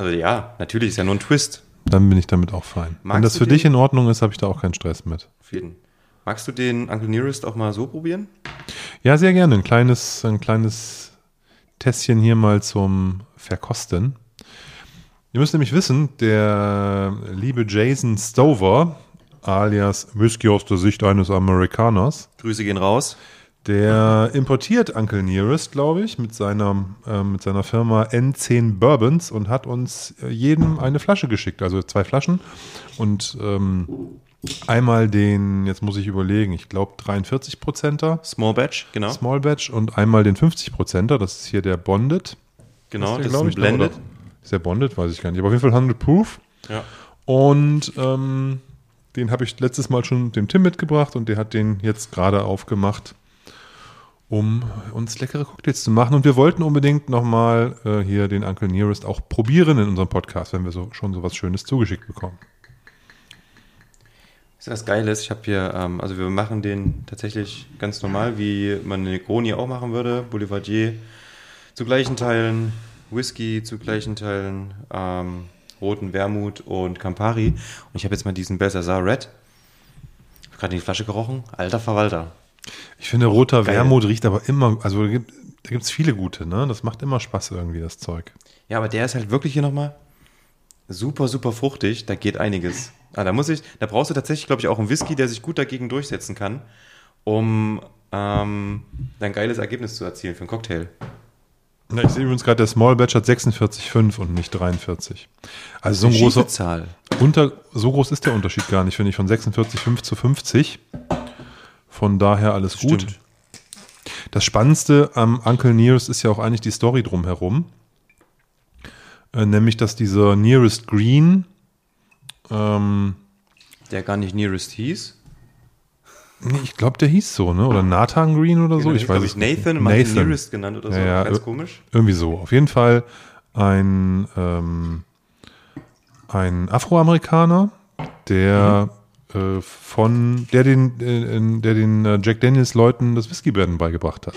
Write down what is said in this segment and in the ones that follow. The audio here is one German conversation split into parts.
Also ja, natürlich ist ja nur ein Twist. Dann bin ich damit auch fein. Magst Wenn das für dich in Ordnung ist, habe ich da auch keinen Stress mit. Auf jeden. Magst du den Uncle Nearest auch mal so probieren? Ja, sehr gerne. Ein kleines, ein kleines Tässchen hier mal zum Verkosten. Ihr müsst nämlich wissen, der liebe Jason Stover, alias Whisky aus der Sicht eines Amerikaners, Grüße gehen raus. Der importiert Uncle Nearest, glaube ich, mit seiner, äh, mit seiner Firma N10 Bourbons und hat uns äh, jedem eine Flasche geschickt, also zwei Flaschen. Und ähm, einmal den, jetzt muss ich überlegen, ich glaube 43 Prozenter. Small Batch, genau. Small Batch und einmal den 50 Prozenter. Das ist hier der Bonded. genau, der, das ist ein ich, Blended. oder? Ist der Bonded? Weiß ich gar nicht. Aber auf jeden Fall 100 Proof. Ja. Und ähm, den habe ich letztes Mal schon dem Tim mitgebracht und der hat den jetzt gerade aufgemacht, um uns leckere Cocktails zu machen. Und wir wollten unbedingt nochmal äh, hier den Uncle Nearest auch probieren in unserem Podcast, wenn wir so, schon so was Schönes zugeschickt bekommen. Ist das Geiles? Ich habe hier, ähm, also wir machen den tatsächlich ganz normal, wie man eine Negroni auch machen würde. Boulevardier zu gleichen Teilen, Whisky zu gleichen Teilen, ähm, roten Wermut und Campari. Und ich habe jetzt mal diesen Belsazar Red. Ich habe gerade in die Flasche gerochen. Alter Verwalter. Ich finde, roter Geil. Wermut riecht aber immer, also da gibt es viele gute, ne? Das macht immer Spaß irgendwie, das Zeug. Ja, aber der ist halt wirklich hier nochmal super, super fruchtig. Da geht einiges. Ah, da muss ich, da brauchst du tatsächlich, glaube ich, auch einen Whisky, der sich gut dagegen durchsetzen kann, um ähm, ein geiles Ergebnis zu erzielen für einen Cocktail. Ja, ich sehe übrigens gerade, der Small Batch hat 46,5 und nicht 43. Also so ein großer, Zahl. unter, so groß ist der Unterschied gar nicht, finde ich, von 46,5 zu 50. Von daher alles gut. Stimmt. Das Spannendste am Uncle Nearest ist ja auch eigentlich die Story drumherum. Äh, nämlich, dass dieser Nearest Green, ähm, Der gar nicht Nearest hieß. nee, ich glaube, der hieß so, ne? Oder Nathan Green oder so, Genau, ich weiß glaub es nicht. Nathan, Nearest genannt oder so. Ja, ja, Ganz komisch. Irgendwie so. Auf jeden Fall ein, ähm, ein Afroamerikaner, der äh, von der den, äh, der den äh, Jack Daniels Leuten das Whiskybrennen beigebracht hat.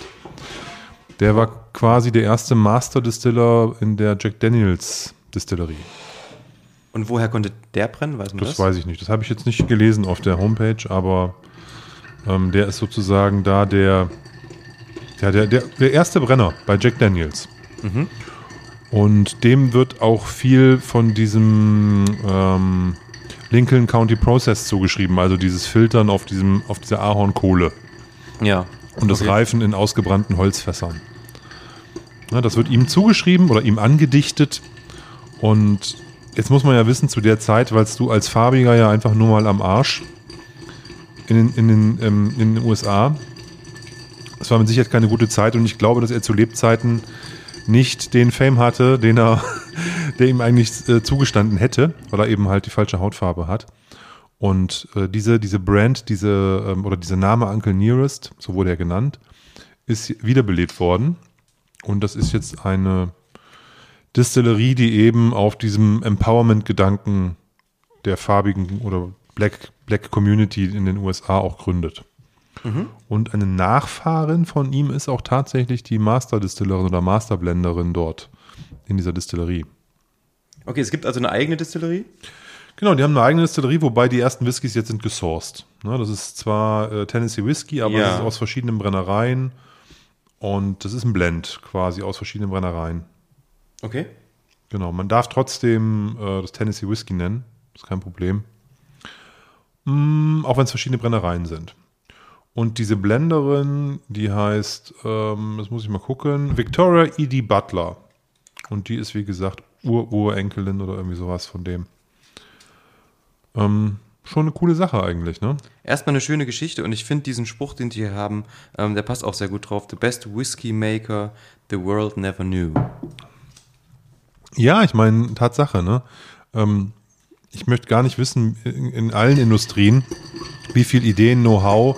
Der war quasi der erste Master Distiller in der Jack Daniels Distillerie. Und woher konnte der brennen? Weiß man Das das? weiß ich nicht. Das habe ich jetzt nicht gelesen auf der Homepage, aber ähm, der ist sozusagen da der, der, der, der, der erste Brenner bei Jack Daniels. Und dem wird auch viel von diesem ähm, Lincoln County Process zugeschrieben, also dieses Filtern auf, diesem, auf dieser Ahornkohle Ja. und das Okay. Reifen in ausgebrannten Holzfässern. Ja, das wird ihm zugeschrieben oder ihm angedichtet. Und jetzt muss man ja wissen, zu der Zeit, weil du als Farbiger ja einfach nur mal am Arsch in den, in den, ähm, in den USA. Es war mit Sicherheit keine gute Zeit und ich glaube, dass er zu Lebzeiten nicht den Fame hatte, den er, der ihm eigentlich äh, zugestanden hätte, weil er eben halt die falsche Hautfarbe hat. Und äh, diese, diese Brand, diese, ähm, oder dieser Name Uncle Nearest, so wurde er genannt, ist wiederbelebt worden. Und das ist jetzt eine Distillerie, die eben auf diesem Empowerment-Gedanken der farbigen oder Black, Black Community in den USA auch gründet. Und eine Nachfahrin von ihm ist auch tatsächlich die Master-Distillerin oder Master-Blenderin dort in dieser Distillerie. Okay, es gibt also eine eigene Distillerie. Genau, die haben eine eigene Distillerie, wobei die ersten Whiskys jetzt sind gesourced. Ne, das ist zwar äh, Tennessee Whisky, aber Ja. es ist aus verschiedenen Brennereien. Und das ist ein Blend quasi aus verschiedenen Brennereien. Okay. Genau, man darf trotzdem äh, das Tennessee Whisky nennen. Ist kein Problem. Mm, auch wenn es verschiedene Brennereien sind. Und diese Blenderin, die heißt, ähm, das muss ich mal gucken, Victoria E.D. Butler. Und die ist, wie gesagt, Ur-Urenkelin oder irgendwie sowas von dem. Ähm, schon eine coole Sache eigentlich, ne? Erstmal eine schöne Geschichte und ich finde diesen Spruch, den die hier haben, ähm, der passt auch sehr gut drauf. The best whiskey maker the world never knew. Ja, ich meine, Tatsache, ne? Ähm, ich möchte gar nicht wissen, in, in allen Industrien, wie viel Ideen, Know-how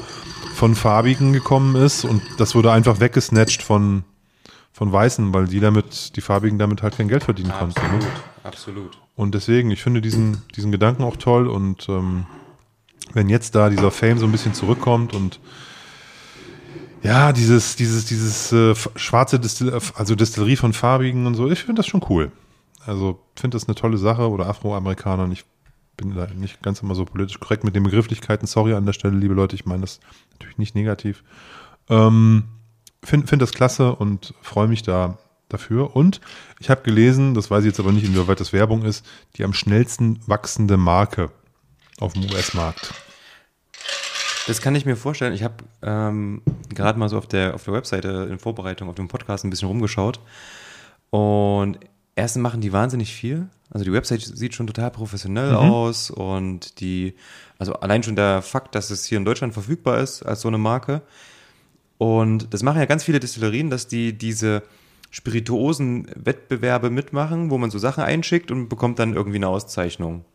von Farbigen gekommen ist und das wurde einfach weggesnatcht von, von Weißen, weil die damit, die Farbigen damit halt kein Geld verdienen konnten. Ne? absolut. Und deswegen, ich finde diesen, diesen Gedanken auch toll und ähm, wenn jetzt da dieser Fame so ein bisschen zurückkommt und ja, dieses, dieses, dieses äh, schwarze Distill also Distillerie von Farbigen und so, ich finde das schon cool. Also finde das eine tolle Sache oder Afroamerikaner. Ich bin da nicht ganz immer so politisch korrekt mit den Begrifflichkeiten. Sorry an der Stelle, liebe Leute. Ich meine das natürlich nicht negativ. Ähm, finde find das klasse und freue mich da dafür. Und ich habe gelesen, das weiß ich jetzt aber nicht, inwieweit das Werbung ist, die am schnellsten wachsende Marke auf dem US-Markt. Das kann ich mir vorstellen. Ich habe ähm, gerade mal so auf der, auf der Webseite in Vorbereitung auf dem Podcast ein bisschen rumgeschaut. Und erstens machen die wahnsinnig viel. Also die Website sieht schon total professionell mhm. aus und die, also allein schon der Fakt, dass es hier in Deutschland verfügbar ist als so eine Marke. Und das machen ja ganz viele Destillerien, dass die diese spirituosen Wettbewerbe mitmachen, wo man so Sachen einschickt und bekommt dann irgendwie eine Auszeichnung.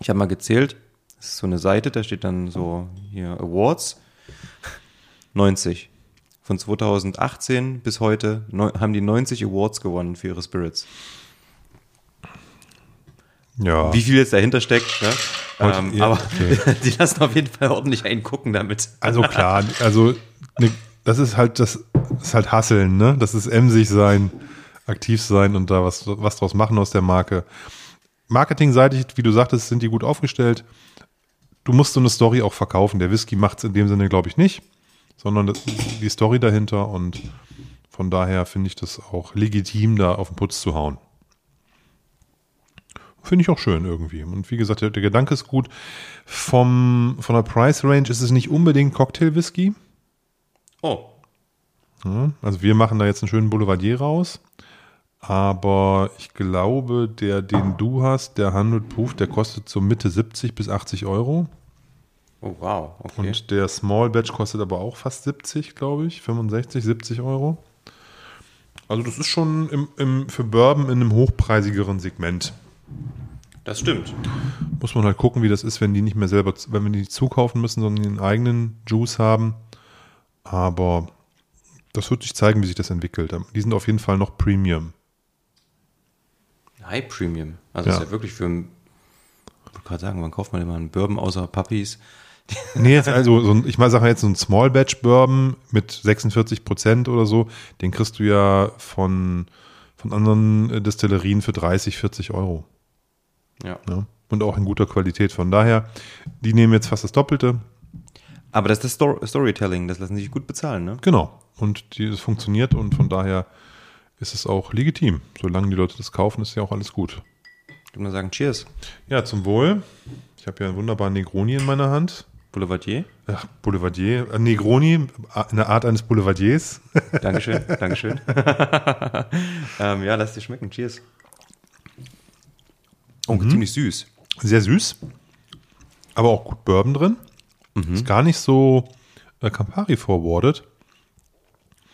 Ich habe mal gezählt, das ist so eine Seite, da steht dann so hier Awards. 90. Von 2018 bis heute haben die 90 Awards gewonnen für ihre Spirits. Ja. Wie viel jetzt dahinter steckt, ne? Ähm, ja, aber okay. die lassen auf jeden Fall ordentlich einen gucken damit. Also klar, also ne, das ist halt das, das ist halt Hasseln, ne? Das ist emsig sein, aktiv sein und da was, was draus machen aus der Marke. Marketingseitig, wie du sagtest, sind die gut aufgestellt du musst so eine Story auch verkaufen. Der Whisky macht es in dem Sinne, glaube ich, nicht, sondern das, die Story dahinter und von daher finde ich das auch legitim, da auf den Putz zu hauen. Finde ich auch schön irgendwie. Und wie gesagt, der, der, Gedanke ist gut. Vom, von der Price Range ist es nicht unbedingt Cocktail Whisky. Oh. Ja, also wir machen da jetzt einen schönen Boulevardier raus. Aber ich glaube, der, den du hast, der 100 Proof, der kostet so Mitte 70 bis 80 Euro. Oh, wow. Okay. Und der Small Batch kostet aber auch fast 70, glaube ich. 65, 70 Euro. Also, das ist schon im, im, für Bourbon in einem hochpreisigeren Segment. Das stimmt. Muss man halt gucken, wie das ist, wenn die nicht mehr selber, wenn wir die zukaufen müssen, sondern den eigenen Juice haben. Aber das wird sich zeigen, wie sich das entwickelt. Die sind auf jeden Fall noch Premium. High Premium. Also ja. ist ja wirklich für ein, ich wollte gerade sagen, wann kauft man immer einen Bourbon außer Puppies? nee, jetzt also, so ein, ich mal sage jetzt so ein Small Batch Bourbon mit 46 Prozent oder so, den kriegst du ja von, von anderen äh, Destillerien für 30, 40 Euro. Ja. ja. Und auch in guter Qualität. Von daher, die nehmen jetzt fast das Doppelte. Aber das ist das Stor Storytelling, das lassen sich gut bezahlen, ne? Genau. Und das funktioniert und von daher ist es auch legitim. Solange die Leute das kaufen, ist ja auch alles gut. Ich würde mal sagen, Cheers. Ja, zum Wohl. Ich habe ja einen wunderbaren Negroni in meiner Hand. Boulevardier? Ach, Boulevardier. Äh, Negroni, eine Art eines Boulevardiers. Dankeschön, Dankeschön. ähm, ja, lass dir schmecken. Cheers. Oh, mhm. ziemlich süß. Sehr süß. Aber auch gut Bourbon drin. Mhm. Ist gar nicht so äh, Campari forwarded.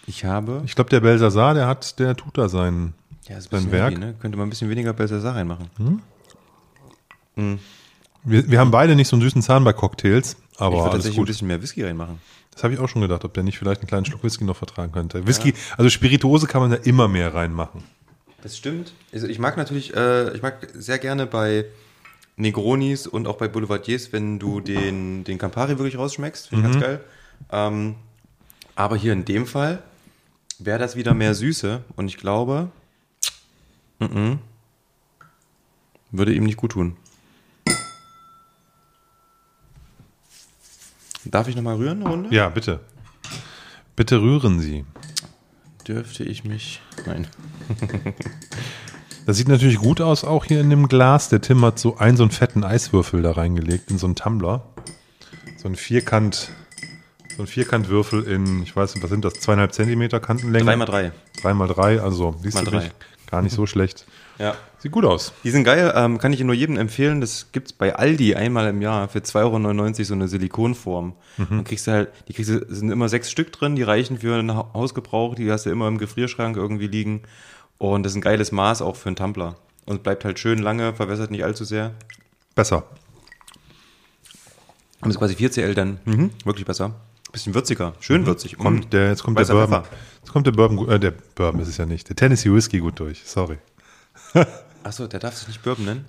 Ich habe. Ich glaube, der Belsasar, der hat, der tut da sein, ja, sein Werk. Heavy, ne? Könnte man ein bisschen weniger Belsasar reinmachen. Hm? Hm. Wir, wir haben beide nicht so einen süßen Zahn bei Cocktails, aber. Ich würde tatsächlich gut. ein bisschen mehr Whisky reinmachen. Das habe ich auch schon gedacht, ob der nicht vielleicht einen kleinen Schluck Whisky noch vertragen könnte. Whisky, ja. also Spirituose kann man da immer mehr reinmachen. Das stimmt. Also ich mag natürlich, äh, ich mag sehr gerne bei Negronis und auch bei Boulevardiers, wenn du den, den Campari wirklich rausschmeckst. Finde ich mhm. ganz geil. Ähm, aber hier in dem Fall wäre das wieder mehr Süße und ich glaube, m -m, würde ihm nicht gut tun. Darf ich nochmal rühren eine Runde? Ja, bitte. Bitte rühren Sie. Dürfte ich mich. Nein. das sieht natürlich gut aus, auch hier in dem Glas. Der Tim hat so einen so einen fetten Eiswürfel da reingelegt in so einen Tumbler. So ein Vierkant so ein Vierkantwürfel in, ich weiß nicht, was sind das, zweieinhalb Zentimeter Kantenlänge? Drei mal drei. Drei mal drei, also siehst mal du drei. gar nicht so schlecht. Ja. Sieht gut aus. Die sind geil, ähm, kann ich nur jedem empfehlen. Das gibt es bei Aldi einmal im Jahr für 2,99 Euro so eine Silikonform. Mhm. Dann kriegst du halt, die kriegst du, sind immer sechs Stück drin, die reichen für einen Hausgebrauch, die hast du immer im Gefrierschrank irgendwie liegen. Und das ist ein geiles Maß auch für einen Tumbler. Und bleibt halt schön lange, verwässert nicht allzu sehr. Besser. Und ist quasi 4CL dann mhm. wirklich besser. Bisschen würziger, schön mhm. würzig. Kommt mm. der, jetzt kommt der Bourbon. Jetzt kommt der Bourbon, äh, der Bourbon ist es ja nicht. Der Tennessee Whiskey gut durch, sorry. Achso, der darf sich nicht Bourbon nennen?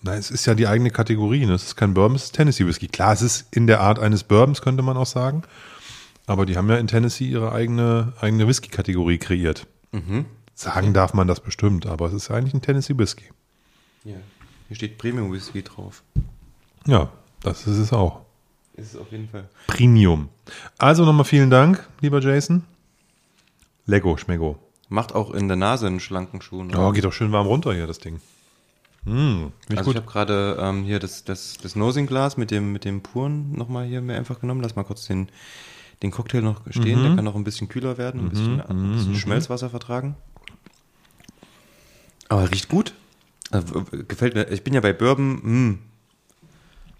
Nein, es ist ja die eigene Kategorie. Ne? Es ist kein Bourbon, es ist Tennessee Whiskey. Klar, es ist in der Art eines Bourbons, könnte man auch sagen. Aber die haben ja in Tennessee ihre eigene, eigene Whisky-Kategorie kreiert. Mhm. Sagen darf man das bestimmt, aber es ist eigentlich ein Tennessee Whisky. Ja. Hier steht Premium Whisky drauf. Ja, das ist es auch. Ist es auf jeden Fall. Premium. Also nochmal vielen Dank, lieber Jason. Lego, Schmego. Macht auch in der Nase einen schlanken Schuh. Ne? Oh, geht doch schön warm runter hier, das Ding. Mm, ich Also ich habe gerade ähm, hier das, das, das Nosing-Glas mit dem, mit dem puren nochmal hier mir einfach genommen. Lass mal kurz den, den Cocktail noch stehen. Der kann noch ein bisschen kühler werden, ein bisschen, ein bisschen Schmelzwasser vertragen. Aber riecht gut. Also, gefällt mir. Ich bin ja bei Bourbon. Hm,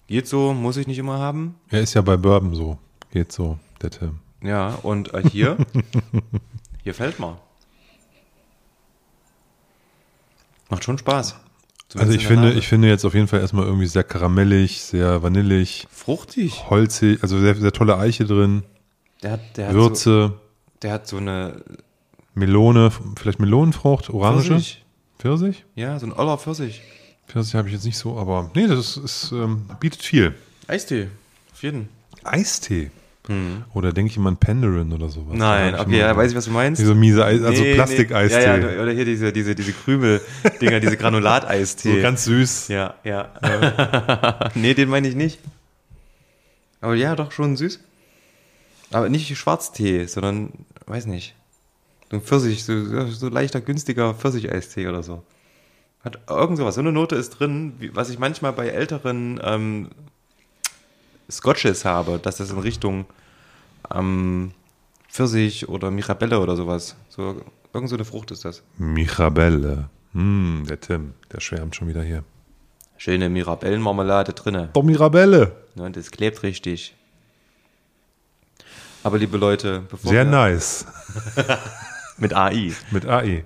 geht so, muss ich nicht immer haben. Er ist ja bei Bourbon so. Geht so, der Tim. Ja, und äh, hier, hier fällt mal. Macht schon Spaß. Zumindest Also ich finde, Nase. ich finde jetzt auf jeden Fall erstmal irgendwie sehr karamellig, sehr vanillig, fruchtig. holzig, also sehr, sehr tolle Eiche drin, Der hat, der hat so, Würze, der hat so eine Melone, vielleicht Melonenfrucht, Orange, Pfirsich. Pfirsich? Ja, so ein Oller Pfirsich. Pfirsich habe ich jetzt nicht so, aber nee, das ist, ist, ähm, bietet viel. Eistee. Auf jeden. Eistee. Oder denke ich immer an Penderin oder sowas. Hm. Nein, okay, ja, weiß ich, was du meinst. Diese miese Eis, also Nee, Plastikeistee. Nee. Ja, ja, oder hier diese, diese, diese Krümel-Dinger, diese Granulateistee. so ganz süß. Ja, ja. nee, den meine ich nicht. Aber ja, doch schon süß. Aber nicht Schwarztee, sondern, weiß nicht. So ein Pfirsich, so, so leichter, günstiger Pfirsicheistee oder so. Hat irgend sowas. So eine Note ist drin, was ich manchmal bei älteren ähm, Scotches habe, dass das in Richtung ähm, Pfirsich oder Mirabelle oder sowas. So, irgend so eine Frucht ist das. Mirabelle. Hm, der Tim, der schwärmt schon wieder hier. Schöne Mirabellenmarmelade drinne. Doch Mirabelle. Ne, und das klebt richtig. Aber liebe Leute, bevor Sehr wir nice. mit AI. Mit AI.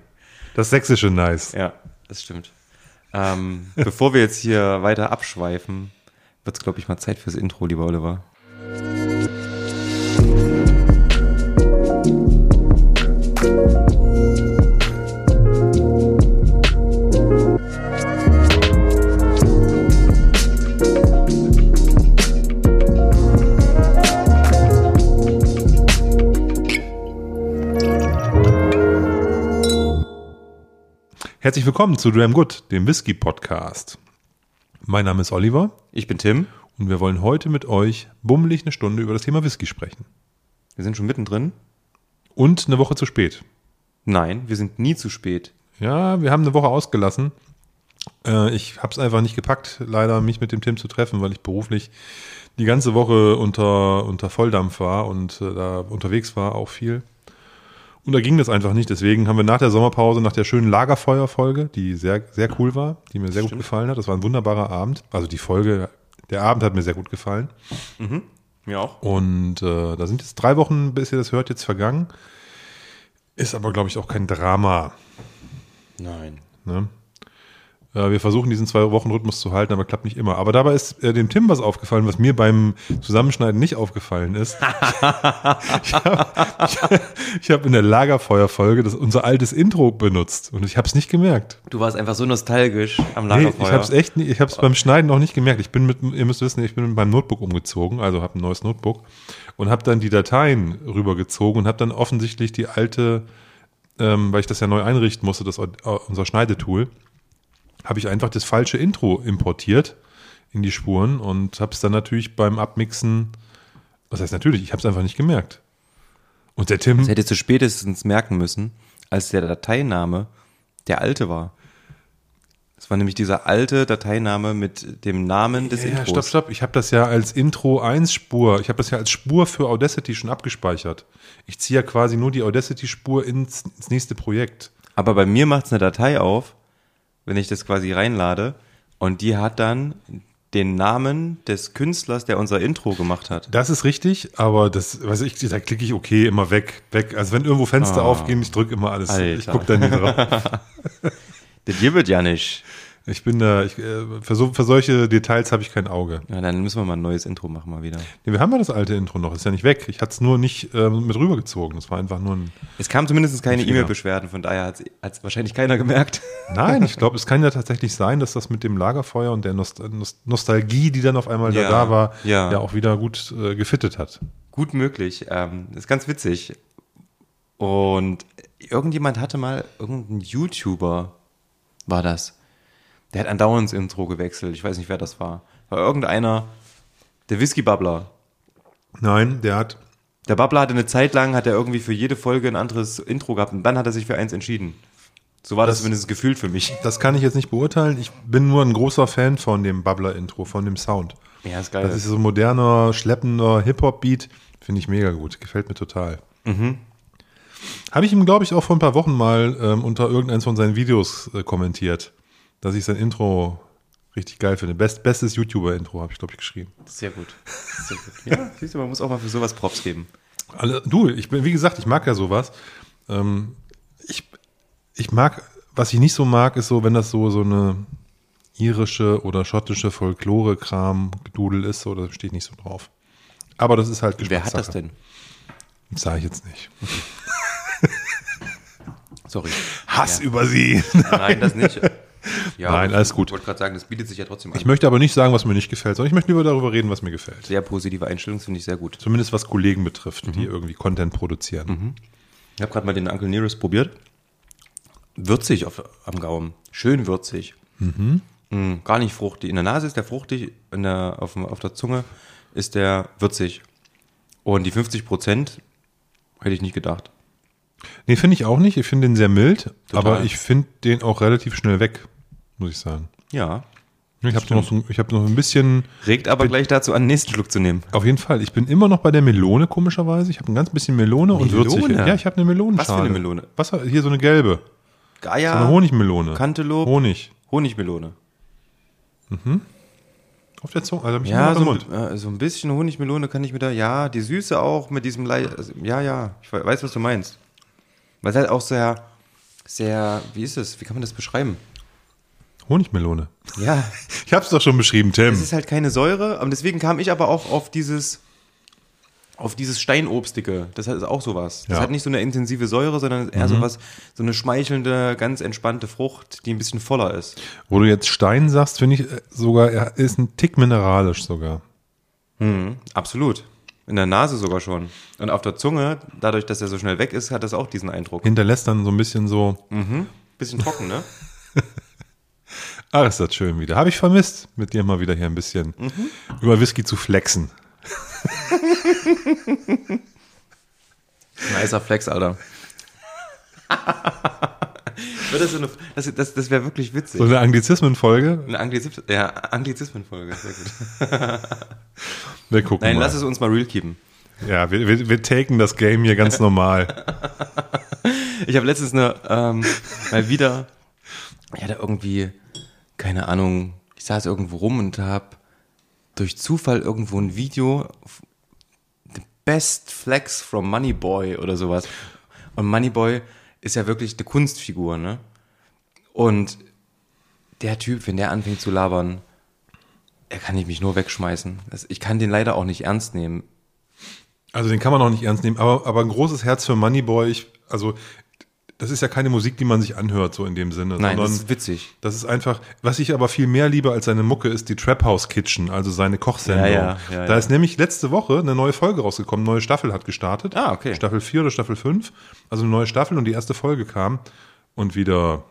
Das sächsische Nice. Ja, das stimmt. Ähm, bevor wir jetzt hier weiter abschweifen, wird es, glaube ich, mal Zeit fürs Intro, lieber Oliver. Herzlich willkommen zu Dram Good, dem Whisky Podcast. Mein Name ist Oliver Ich bin Tim. und wir wollen heute mit euch bummelig eine Stunde über das Thema Whisky sprechen. Wir sind schon mittendrin. Und eine Woche zu spät. Nein, wir sind nie zu spät. Ja, wir haben eine Woche ausgelassen. Äh, ich habe es einfach nicht gepackt, leider mich mit dem Tim zu treffen, weil ich beruflich die ganze Woche unter, unter Volldampf war und äh, da unterwegs war auch viel. Und da ging das einfach nicht. Deswegen haben wir nach der Sommerpause, nach der schönen Lagerfeuerfolge, die sehr, sehr cool war, die mir sehr gut gefallen hat. Das war ein wunderbarer Abend. Also die Folge, der Abend hat mir sehr gut gefallen. Mir auch. Und äh, da sind jetzt drei Wochen, bis ihr das hört, jetzt vergangen. Ist aber, glaube ich, auch kein Drama. Nein. Ne? Äh, wir versuchen diesen zwei Wochen Rhythmus zu halten, aber klappt nicht immer. Aber dabei ist äh, dem Tim was aufgefallen, was mir beim Zusammenschneiden nicht aufgefallen ist. ich habe hab in der Lagerfeuerfolge das, unser altes Intro benutzt und ich habe es nicht gemerkt. Du warst einfach so nostalgisch am Nee, Lagerfeuer. ich habe es echt nicht, ich habe es beim Schneiden auch nicht gemerkt. Ich bin mit, ihr müsst wissen, ich bin mit meinem Notebook umgezogen, also habe ein neues Notebook und habe dann die Dateien rübergezogen und habe dann offensichtlich die alte, ähm, weil ich das ja neu einrichten musste, das äh, unser Schneidetool, habe ich einfach das falsche Intro importiert in die Spuren und habe es dann natürlich beim Abmixen, was heißt natürlich, ich habe es einfach nicht gemerkt. Und der Tim, Das hättest du spätestens merken müssen, als der Dateiname der alte war. Das war nämlich dieser alte Dateiname mit dem Namen des Ja, Intros. stopp, stopp. Ich habe das ja als Intro 1 Spur. Ich habe das ja als Spur für Audacity schon abgespeichert. Ich ziehe ja quasi nur die Audacity-Spur ins, ins nächste Projekt. Aber bei mir macht es eine Datei auf, wenn ich das quasi reinlade, und die hat dann den Namen des Künstlers, der unser Intro gemacht hat. Das ist richtig, aber das, weiß ich, da klicke ich okay, immer weg, weg. Also wenn irgendwo Fenster aufgehen, ich drücke immer alles. Alter. Ich gucke da nie drauf. Das gibt ja nicht. Ich bin da, ich, äh, für, so, für solche Details habe ich kein Auge. Ja, dann müssen wir mal ein neues Intro machen mal wieder. Nee, wir haben ja das alte Intro noch, ist ja nicht weg. Ich hatte es nur nicht ähm, mit rübergezogen. Das war einfach nur ein. Es kam zumindest keine. E-Mail-Beschwerden, von daher hat es wahrscheinlich keiner gemerkt. Nein, ich glaube, es kann ja tatsächlich sein, dass das mit dem Lagerfeuer und der Nost Nost Nostalgie, die dann auf einmal Ja, da war, ja. ja auch wieder gut äh, gefittet hat. Gut möglich. Ähm, ist ganz witzig. Und irgendjemand hatte mal, irgendein YouTuber war das. Der hat andauernd ins Intro gewechselt. Ich weiß nicht, wer das war. War irgendeiner, der Whisky-Bubbler. Nein, der hat. Der Bubbler hatte eine Zeit lang, hat er irgendwie für jede Folge ein anderes Intro gehabt und dann hat er sich für eins entschieden. So war das, Das- zumindest gefühlt für mich. Das kann ich jetzt nicht beurteilen. Ich bin nur ein großer Fan von dem Bubbler-Intro, von dem Sound. Ja, ist geil. Das ist so ein moderner, schleppender Hip-Hop-Beat. Finde ich mega gut. Gefällt mir total. Habe ich ihm, glaube ich, auch vor ein paar Wochen mal ähm, unter irgendeins von seinen Videos äh, kommentiert, dass ich sein Intro richtig geil finde. Best, bestes YouTuber-Intro habe ich, glaube ich, geschrieben. Sehr gut. Sehr gut. Ja, siehst du, man muss auch mal für sowas Props geben. Alle, du, ich bin, wie gesagt, ich mag ja sowas. Ähm, ich, ich mag, was ich nicht so mag, ist so, wenn das so, so eine irische oder schottische Folklore-Kram-Gedudel ist, so, da stehe ich nicht so drauf. Aber das ist halt Wer hat das denn? Das sage ich jetzt nicht. Sorry. Hass Ja. über sie. Nein, das nicht. Ja, Nein, alles gut. Ich wollte gerade sagen, das bietet sich ja trotzdem an. Ich möchte aber nicht sagen, was mir nicht gefällt, sondern ich möchte lieber darüber reden, was mir gefällt. Sehr positive Einstellung, finde ich sehr gut. Zumindest was Kollegen betrifft, die irgendwie Content produzieren. Ich habe gerade mal den Uncle Nearest probiert. Würzig auf, am Gaumen. Schön würzig. Mm, gar nicht fruchtig. In der Nase ist der fruchtig, in der, auf, auf der Zunge ist der würzig. Und die 50 Prozent hätte ich nicht gedacht. Nee, finde ich auch nicht. Ich finde den sehr mild, Total. aber ich finde den auch relativ schnell weg, muss ich sagen. Ja. Ich habe noch, so, ich hab noch ein bisschen, Regt aber gleich dazu an, den nächsten Schluck zu nehmen. auf jeden Fall, ich bin immer noch bei der Melone, komischerweise. Ich habe ein ganz bisschen Melone, und Melone? würzig. Ja, ich habe eine Melonenschale. Was für eine Melone? Was, hier so eine gelbe. So Geier, eine Honigmelone. Cantaloupe, Honig. Honigmelone. Auf der Zunge, also Ja, so, ein- äh, so ein bisschen Honigmelone kann ich mir da, ja, die Süße auch mit diesem, Lei- also, ja, ja, ich we- weiß, was du meinst. Weil es halt auch sehr, sehr, wie ist es, wie kann man das beschreiben? Honigmelone. Ja, Ich habe es doch schon beschrieben, Tim. es ist halt keine Säure, und deswegen kam ich aber auch auf dieses, auf dieses Steinobstige. Das ist auch sowas. Das Ja. hat nicht so eine intensive Säure, sondern eher sowas, so eine schmeichelnde, ganz entspannte Frucht, die ein bisschen voller ist. Wo du jetzt Stein sagst, finde ich äh, sogar, er ist ein Tick mineralisch sogar. Mhm, absolut. In der Nase sogar schon. Und auf der Zunge, dadurch, dass er so schnell weg ist, hat das auch diesen Eindruck. Hinterlässt dann so ein bisschen so, Bisschen trocken, ne? ach, ist das schön wieder. Habe ich vermisst, mit dir mal wieder hier ein bisschen über Whisky zu flexen. Nicer Flex, Alter. Das so eine, das das, das wäre wirklich witzig. So eine Anglizismenfolge. Eine Anglizism, ja, Anglizismenfolge, sehr gut. Wir gucken Nein, mal. lass es uns mal real keepen. Ja, wir, wir, wir taken das Game hier ganz normal. Ich habe letztens eine, ähm, mal wieder, ich hatte irgendwie, keine Ahnung, ich saß irgendwo rum und habe durch Zufall irgendwo ein Video, The Best Flex from Moneyboy oder sowas. Und Moneyboy ist ja wirklich eine Kunstfigur, ne? Und der Typ, wenn der anfängt zu labern, er kann ich mich nur wegschmeißen. Ich kann den leider auch nicht ernst nehmen. Also den kann man auch nicht ernst nehmen, aber, aber ein großes Herz für Moneyboy. Ich, also das ist ja keine Musik, die man sich anhört, so in dem Sinne. Nein, das ist witzig. das ist einfach, was ich aber viel mehr liebe als seine Mucke, ist die Trap House Kitchen, also seine Kochsendung. Ja, ja, ja, da ist nämlich letzte Woche eine neue Folge rausgekommen, neue Staffel hat gestartet. Ah, okay. Staffel 4 oder Staffel 5. Also eine neue Staffel und die erste Folge kam und wieder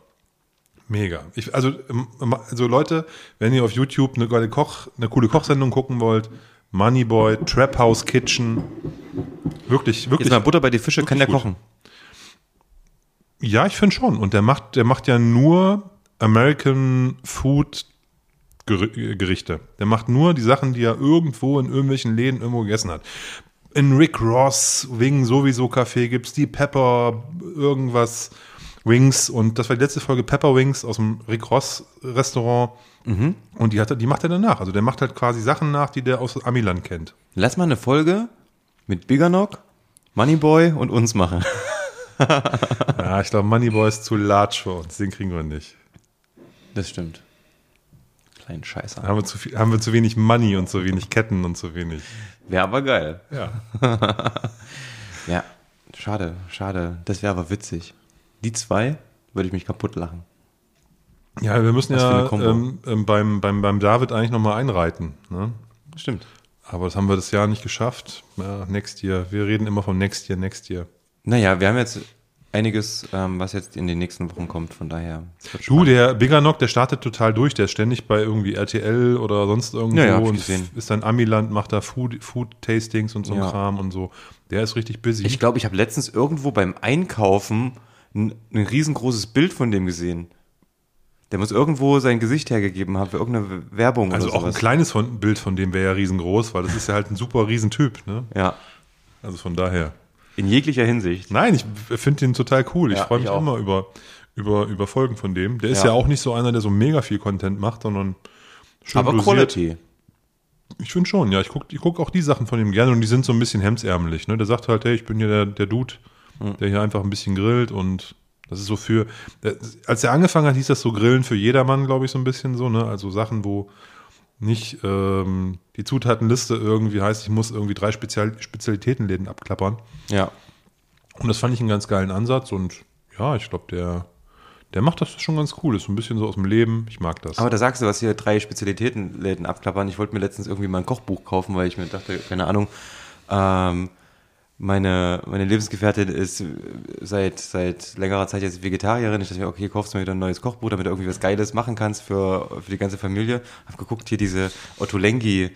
mega. Ich, also, ähm, also Leute, wenn ihr auf YouTube eine geile Koch, eine coole Kochsendung gucken wollt, Moneyboy, Trap House Kitchen, wirklich, wirklich. Jetzt mal Butter bei die Fische, kann der gut. kochen. Ja, ich finde schon. Und der macht, der macht ja nur American Food Ger- Gerichte. Der macht nur die Sachen, die er irgendwo in irgendwelchen Läden irgendwo gegessen hat. In Rick Ross Wing sowieso Café gibt's die Pepper irgendwas Wings und das war die letzte Folge Pepper Wings aus dem Rick Ross Restaurant. Und die, hat er, die macht er danach. Also der macht halt quasi Sachen nach, die der aus Amiland kennt. Lass mal eine Folge mit Biganock, Moneyboy und uns machen. Ja, ich glaube, Moneyboy ist zu large für uns. Den kriegen wir nicht. Das stimmt. Kleinen Scheißer. Haben wir zu, viel, haben wir zu wenig Money und zu wenig Ketten und zu wenig. Wäre aber geil. Ja. Ja, schade, schade. Das wäre aber witzig. Die zwei würde ich mich kaputt lachen. Ja, wir müssen Was ja ähm, ähm, beim, beim, beim David eigentlich nochmal einreiten. Ne? Stimmt. Aber das haben wir das Jahr nicht geschafft. Ja, next year. Wir reden immer vom next year, next year. Naja, wir haben jetzt einiges, ähm, was jetzt in den nächsten Wochen kommt, von daher. Du, der Biganock, der startet total durch. Der ist ständig bei irgendwie RTL oder sonst irgendwo Ja, ja, und gesehen. ist dann Amiland, macht da Food, Food Tastings und so ein Ja. Kram und so. Der ist richtig busy. Ich glaube, ich habe letztens irgendwo beim Einkaufen ein, ein riesengroßes Bild von dem gesehen. Der muss irgendwo sein Gesicht hergegeben haben für irgendeine Werbung also oder auch ein kleines von, Bild von dem wäre ja riesengroß, weil das ist ja halt ein super Riesentyp. Ne? Ja, Also von daher. In jeglicher Hinsicht. Nein, ich finde den total cool. Ich Ja, freue ich mich auch. immer über, über, über Folgen von dem. Der ist Ja. ja auch nicht so einer, der so mega viel Content macht, sondern schön Aber dosiert. Quality. Ich finde schon, ja. Ich gucke ich guck auch die Sachen von ihm gerne und die sind so ein bisschen hemdsärmelig. Ne? Der sagt halt, hey, ich bin hier der, der Dude, Hm. der hier einfach ein bisschen grillt und das ist so für. Als er angefangen hat, hieß das so Grillen für jedermann, glaube ich, so ein bisschen so. Ne? Also Sachen, wo nicht ähm, die Zutatenliste irgendwie heißt, ich muss irgendwie drei Spezial Spezialitätenläden abklappern. Ja. Und das fand ich einen ganz geilen Ansatz und ja, ich glaube, der, der macht das schon ganz cool. Ist so ein bisschen so aus dem Leben. Ich mag das. Aber da sagst du, was hier drei Spezialitätenläden abklappern. Ich wollte mir letztens irgendwie mal ein Kochbuch kaufen, weil ich mir dachte, keine Ahnung, ähm, meine, meine Lebensgefährtin ist seit, seit längerer Zeit jetzt Vegetarierin. Ich dachte mir, okay, kaufst du mir wieder ein neues Kochbuch, damit du irgendwie was Geiles machen kannst für, für die ganze Familie. Hab geguckt, hier diese Ottolenghi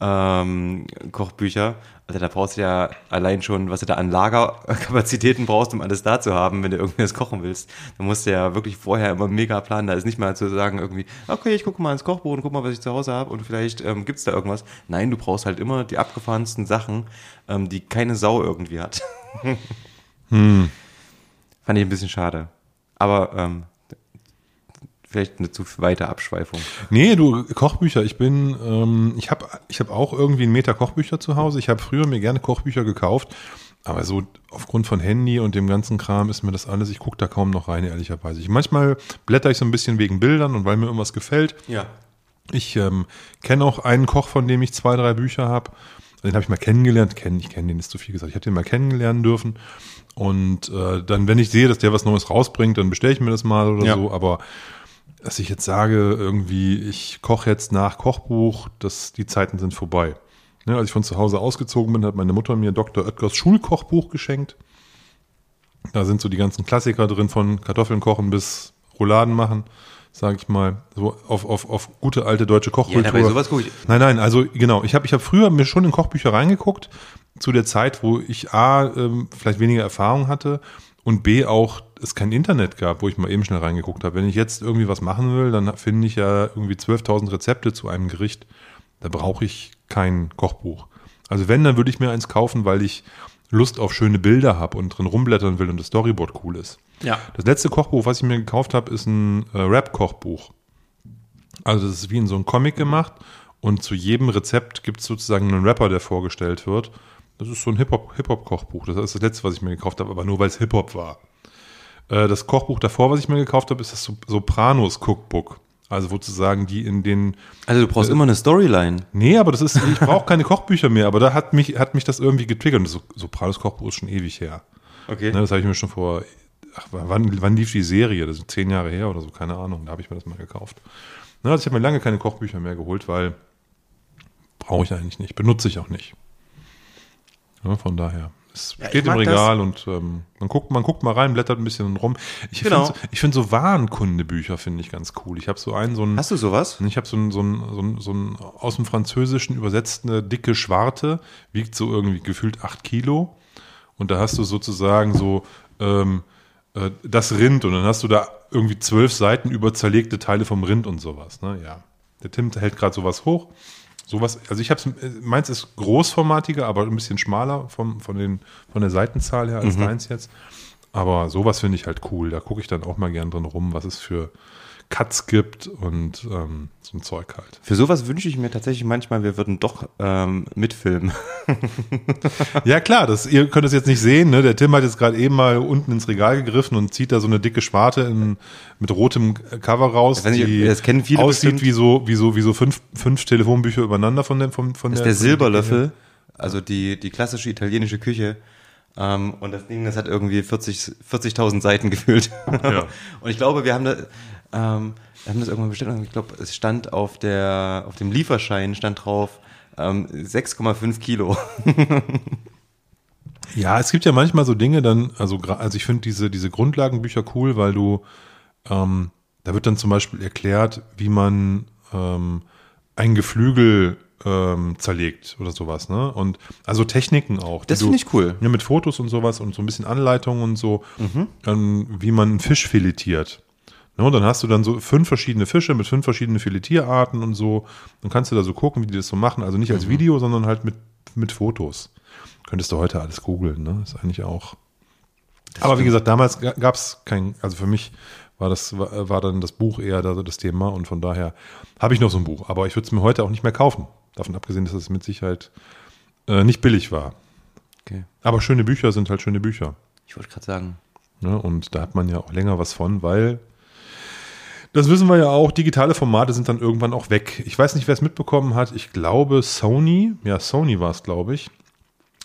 ähm, Kochbücher. Also da brauchst du ja allein schon, was du da an Lagerkapazitäten brauchst, um alles da zu haben, wenn du irgendwie das kochen willst. Da musst du ja wirklich vorher immer mega planen. Da ist nicht mal zu sagen irgendwie, okay, ich gucke mal ins Kochbuch und guck mal, was ich zu Hause habe und vielleicht ähm, gibt's da irgendwas. Nein, du brauchst halt immer die abgefahrensten Sachen, ähm, die keine Sau irgendwie hat. Fand ich ein bisschen schade. Aber ähm, vielleicht eine zu weite Abschweifung. Nee, du, Kochbücher. Ich bin, ähm, ich habe ich hab auch irgendwie einen Meter Kochbücher zu Hause. Ich habe früher mir gerne Kochbücher gekauft, aber so aufgrund von Handy und dem ganzen Kram ist mir das alles, ich gucke da kaum noch rein, ehrlicherweise. Ich, manchmal blätter ich so ein bisschen wegen Bildern und weil mir irgendwas gefällt. Ja. Ich ähm, kenne auch einen Koch, von dem ich zwei, drei Bücher habe. Den habe ich mal kennengelernt. Kennen, ich kenne den ist zu viel gesagt. Ich habe den mal kennenlernen dürfen. Und äh, dann, wenn ich sehe, dass der was Neues rausbringt, dann bestelle ich mir das mal oder Ja. so. Aber dass ich jetzt sage, irgendwie, ich koche jetzt nach Kochbuch, das, die Zeiten sind vorbei. Ne, als ich von zu Hause ausgezogen bin, hat meine Mutter mir Dr. Oetkers Schulkochbuch geschenkt. Da sind so die ganzen Klassiker drin, von Kartoffeln kochen bis Rouladen machen, sage ich mal. So auf, auf, auf gute alte deutsche Ja, Kochkultur. dabei sowas ich. Nein, nein, also genau. Ich habe ich hab früher mir schon in Kochbücher reingeguckt, zu der Zeit, wo ich A, ähm, vielleicht weniger Erfahrung hatte und B, auch es kein Internet gab, wo ich mal eben schnell reingeguckt habe. Wenn ich jetzt irgendwie was machen will, dann finde ich ja irgendwie 12.000 Rezepte zu einem Gericht. Da brauche ich kein Kochbuch. Also wenn, dann würde ich mir eins kaufen, weil ich Lust auf schöne Bilder habe und drin rumblättern will und das Storyboard cool ist. Ja. Das letzte Kochbuch, was ich mir gekauft habe, ist ein äh, Rap-Kochbuch. Also das ist wie in so einem Comic gemacht und zu jedem Rezept gibt es sozusagen einen Rapper, der vorgestellt wird. Das ist so ein Hip-Hop- Hip-Hop-Kochbuch. das ist das letzte, was ich mir gekauft habe, aber nur weil es Hip-Hop war. Äh, das Kochbuch davor, was ich mir gekauft habe, ist das Sop- Sopranos Cookbook. Also sozusagen die in den Also du brauchst immer eine Storyline. Nee, aber das ist, ich brauche keine Kochbücher mehr, aber da hat mich, hat mich das irgendwie getriggert. Und das Sopranos Kochbuch ist schon ewig her. Okay. Ne, das habe ich mir schon vor, ach, wann, wann lief die Serie? Das ist zehn Jahre her oder so, keine Ahnung. Da habe ich mir das mal gekauft. Ne, also ich habe mir lange keine Kochbücher mehr geholt, weil brauche ich eigentlich nicht, benutze ich auch nicht. Ja, von daher. Es Ja, steht im Regal und ähm, man, guckt, man guckt mal rein, blättert ein bisschen rum. Ich Genau. finde so, ich find so Warenkundebücher finde ich ganz cool. Ich habe so einen, so einen, Hast du sowas? ich habe so ein, so, ein, so, ein, so ein aus dem Französischen übersetzte dicke Schwarte, wiegt so irgendwie gefühlt acht Kilo. Und da hast du sozusagen so ähm, äh, das Rind und dann hast du da irgendwie zwölf Seiten über zerlegte Teile vom Rind und sowas. Ne? Ja. Der Tim hält gerade sowas hoch. Sowas, also ich habe meins ist großformatiger, aber ein bisschen schmaler vom, von, den, von der Seitenzahl her als deins jetzt. Aber sowas finde ich halt cool. Da gucke ich dann auch mal gern drin rum, was es für Cuts gibt und ähm, so ein Zeug halt. Für sowas wünsche ich mir tatsächlich manchmal, wir würden doch ähm, mitfilmen. Ja klar, das, ihr könnt es jetzt nicht sehen. Ne? Der Tim hat jetzt gerade eben mal unten ins Regal gegriffen und zieht da so eine dicke Schwarte in, mit rotem Cover raus, nicht, die das kennen viele aussieht bestimmt. wie so, wie so, wie so fünf, fünf Telefonbücher übereinander von der, von, von Das ist der, der von der Silberlöffel, also die, die klassische italienische Küche. Ähm, und das Ding, das hat irgendwie 40 40.000 Seiten gefüllt. Ja. und ich glaube, wir haben da, ähm, wir haben das irgendwann bestellt. und Ich glaube, es stand auf der, auf dem Lieferschein stand drauf ähm, 6,5 Kilo. Ja, es gibt ja manchmal so Dinge dann, also, also ich finde diese, diese Grundlagenbücher cool, weil du, ähm, da wird dann zum Beispiel erklärt, wie man ähm, ein Geflügel ähm, zerlegt oder sowas, ne? Und also Techniken auch. Das finde ich cool. Ja, mit Fotos und sowas und so ein bisschen Anleitungen und so, ähm, wie man einen Fisch filetiert. Ne, und dann hast du dann so fünf verschiedene Fische mit fünf verschiedenen Filetierarten und so. Dann kannst du da so gucken, wie die das so machen. Also nicht als Video, sondern halt mit, mit Fotos. Könntest du heute alles googeln, ne? Ist eigentlich auch. Aber wie gesagt, damals gab es kein, also für mich war das, war, war dann das Buch eher da, das Thema und von daher habe ich noch so ein Buch. Aber ich würde es mir heute auch nicht mehr kaufen. Davon abgesehen, dass es mit Sicherheit äh, nicht billig war. Okay. Aber schöne Bücher sind halt schöne Bücher. Ich wollte gerade sagen. Ne? Und da hat man ja auch länger was von, weil das wissen wir ja auch, digitale Formate sind dann irgendwann auch weg. Ich weiß nicht, wer es mitbekommen hat. Ich glaube Sony, ja Sony war es, glaube ich.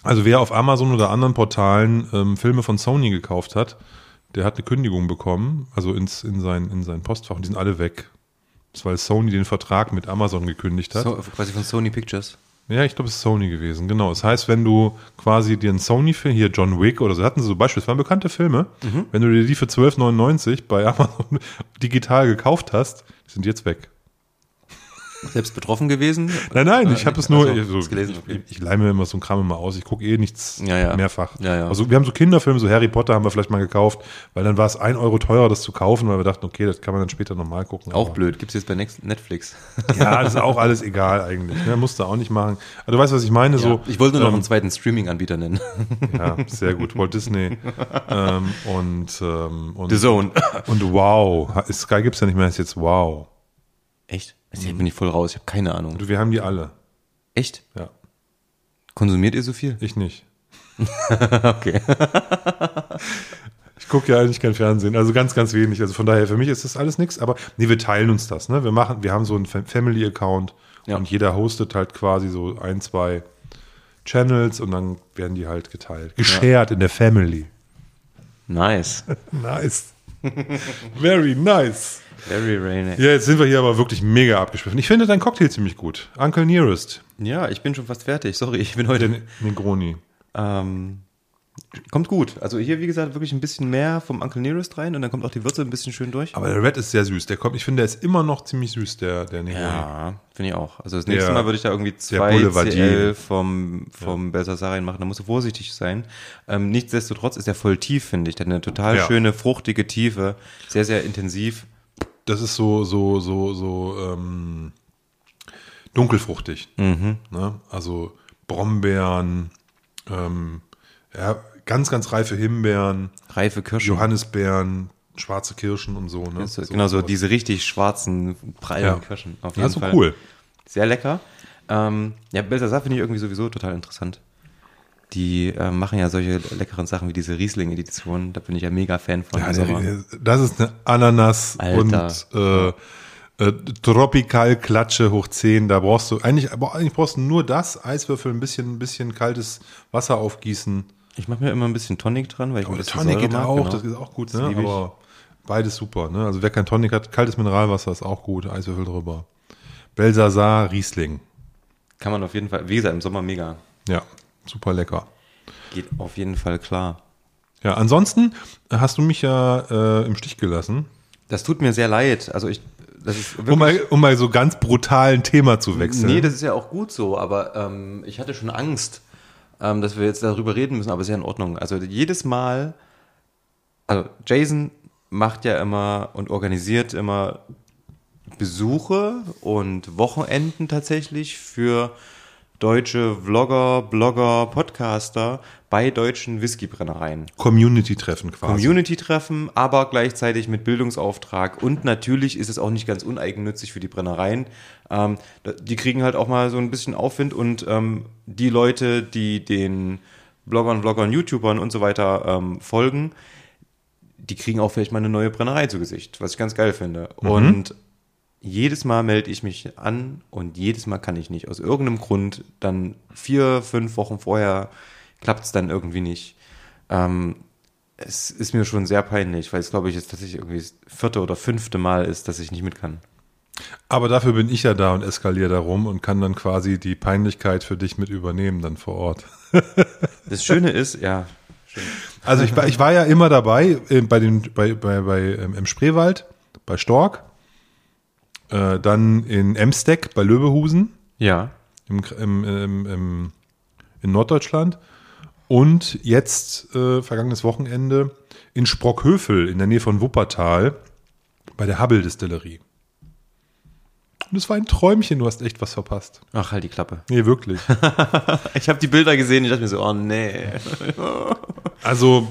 Also wer auf Amazon oder anderen Portalen ähm, Filme von Sony gekauft hat, der hat eine Kündigung bekommen, also ins, in, sein, in sein Postfach und die sind alle weg. Das ist, weil Sony den Vertrag mit Amazon gekündigt hat. So, quasi von Sony Pictures. Ja, ich glaube, es ist Sony gewesen, genau. Das heißt, wenn du quasi dir einen Sony-Film, hier John Wick oder so, hatten sie so beispielsweise bekannte Filme, wenn du dir die für 12,99 bei Amazon digital gekauft hast, die sind jetzt weg. Selbst betroffen gewesen? Nein, nein, ich habe es nur, Ach so, gelesen, okay. ich, ich leih mir immer so ein Kram immer aus, ich gucke eh nichts Ja, ja. mehrfach. Ja. Also wir haben so Kinderfilme, so Harry Potter haben wir vielleicht mal gekauft, weil dann war es ein Euro teurer, das zu kaufen, weil wir dachten, okay, das kann man dann später nochmal gucken. Auch aber- blöd. Gibt es jetzt bei Netflix. Ja, das ist auch alles egal eigentlich. Ne? Musst du auch nicht machen. Aber du weißt, was ich meine. So, ich wollte nur noch ähm, einen zweiten Streaming-Anbieter nennen. Ja, sehr gut. Walt Disney ähm, und, ähm, und, The Zone. und Wow. Sky gibt's ja nicht mehr, ist jetzt Wow. Echt? Also Hier bin ich voll raus. Ich habe keine Ahnung. Du, wir haben die alle. Echt? Ja, Konsumiert ihr so viel? ich nicht. Okay. Ich gucke ja eigentlich kein Fernsehen, also ganz, ganz wenig. Also von daher, für mich ist das alles nichts. Aber nee, wir teilen uns das. Ne? Wir machen, wir haben so einen Fa- Family-Account Ja. und jeder hostet halt quasi so ein, zwei Channels und dann werden die halt geteilt. Geshared in der Family. Nice. Nice. Very nice. Very, nice. Ja, jetzt sind wir hier aber wirklich mega abgeschwiffen. Ich finde dein Cocktail ziemlich gut. Uncle Nearest, Ja, ich bin schon fast fertig. Sorry, ich bin heute. der Negroni. Ähm, kommt gut. Also hier, wie gesagt, wirklich ein bisschen mehr vom Uncle Nearest rein und dann kommt auch die Würze ein bisschen schön durch. Aber der Red ist sehr süß. Der kommt, ich finde, der ist immer noch ziemlich süß, der, der Negroni. Ja, finde ich auch. Also das nächste Der- Mal würde ich da irgendwie der zwei Boulevardier. CL vom, vom Belsasar reinmachen. Da musst du vorsichtig sein. Ähm, nichtsdestotrotz ist er voll tief, finde ich. Der hat eine total Ja. schöne, fruchtige Tiefe. Sehr, sehr intensiv. Das ist so, so, so, so ähm, dunkelfruchtig. Mhm. Ne? Also Brombeeren, ähm, ja, ganz, ganz reife Himbeeren, Reife Kirschen. Johannisbeeren, schwarze Kirschen und so. Ne? Das ist genau so sowas. diese richtig schwarzen, prallen Ja. Kirschen. Auf Ja, jeden so Fall. cool. Sehr lecker. Ähm, ja, Belsasar finde ich irgendwie sowieso total interessant. Die äh, machen ja solche leckeren Sachen wie diese Riesling-Edition. Da bin ich ja mega Fan von. Ja, der, das ist eine Ananas Alter. und äh, äh, Tropical Klatsche hoch 10. Da brauchst du eigentlich, aber eigentlich brauchst du nur das, Eiswürfel, ein bisschen, ein bisschen kaltes Wasser aufgießen. ich mache mir immer ein bisschen Tonic dran, weil ich ein Aber bisschen Tonic Säure geht mag, auch, genau. das ist auch gut, Das ne? Aber beides super, ne? Also wer kein Tonic hat, kaltes Mineralwasser ist auch gut, Eiswürfel drüber. Belsasar, Riesling. Kann man auf jeden Fall, wie gesagt, im Sommer mega. Ja, super lecker. Geht auf jeden Fall klar. Ja, ansonsten hast du mich ja äh, im Stich gelassen. Das tut mir sehr leid. Also ich, das ist wirklich, Um mal, um mal so ganz brutal ein Thema zu wechseln. Nee, das ist ja auch gut so, aber ähm, ich hatte schon Angst, ähm, dass wir jetzt darüber reden müssen, aber ist ja in Ordnung. Also jedes Mal, also Jason macht ja immer und organisiert immer Besuche und Wochenenden tatsächlich für deutsche Vlogger, Blogger, Podcaster bei deutschen Whiskybrennereien. Community-Treffen quasi. Community-Treffen, aber gleichzeitig mit Bildungsauftrag. Und natürlich ist es auch nicht ganz uneigennützig für die Brennereien. Ähm, die kriegen halt auch mal so ein bisschen Aufwind und ähm, die Leute, die den Bloggern, Vloggern, YouTubern und so weiter ähm, folgen, die kriegen auch vielleicht mal eine neue Brennerei zu Gesicht, was ich ganz geil finde. Und jedes Mal melde ich mich an und jedes Mal kann ich nicht. Aus irgendeinem Grund, dann vier, fünf Wochen vorher klappt es dann irgendwie nicht. Ähm, es ist mir schon sehr peinlich, weil es, glaube ich, jetzt tatsächlich irgendwie das vierte oder fünfte Mal ist, dass ich nicht mit kann. Aber dafür bin ich ja da und eskaliere da rum und kann dann quasi die Peinlichkeit für dich mit übernehmen dann vor Ort. Das Schöne ist, ja, schön. Also ich war, ich war ja immer dabei äh, bei den, bei, bei, bei ähm, im Spreewald, bei Stork, äh, dann in Emsteck bei Löwehusen Ja. im, im, im, im, in Norddeutschland und jetzt äh, vergangenes Wochenende in Sprockhövel in der Nähe von Wuppertal bei der Hubble Distillerie. Und es war ein Träumchen, du hast echt was verpasst. Ach, halt die Klappe. Nee, wirklich. Ich habe die Bilder gesehen, ich dachte mir so, oh nee. Also,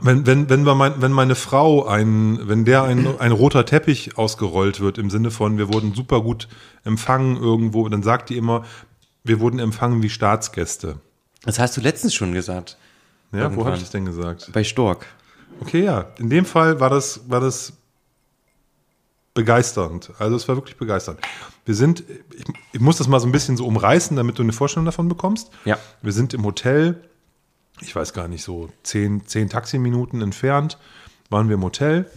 wenn, wenn, wenn, mein, wenn meine Frau ein, wenn der ein, ein roter Teppich ausgerollt wird, im Sinne von, wir wurden super gut empfangen irgendwo, dann sagt die immer, wir wurden empfangen wie Staatsgäste. Das hast du letztens schon gesagt. Ja, wo Irgendwann. habe ich das denn gesagt? Bei Stork. Okay, ja. In dem Fall war das, war das begeisternd. Also es war wirklich begeisternd. Wir sind, ich, ich muss das mal so ein bisschen so umreißen, damit du eine Vorstellung davon bekommst. Ja. Wir sind im Hotel, ich weiß gar nicht, so zehn, zehn Taximinuten entfernt, waren wir im Hotel.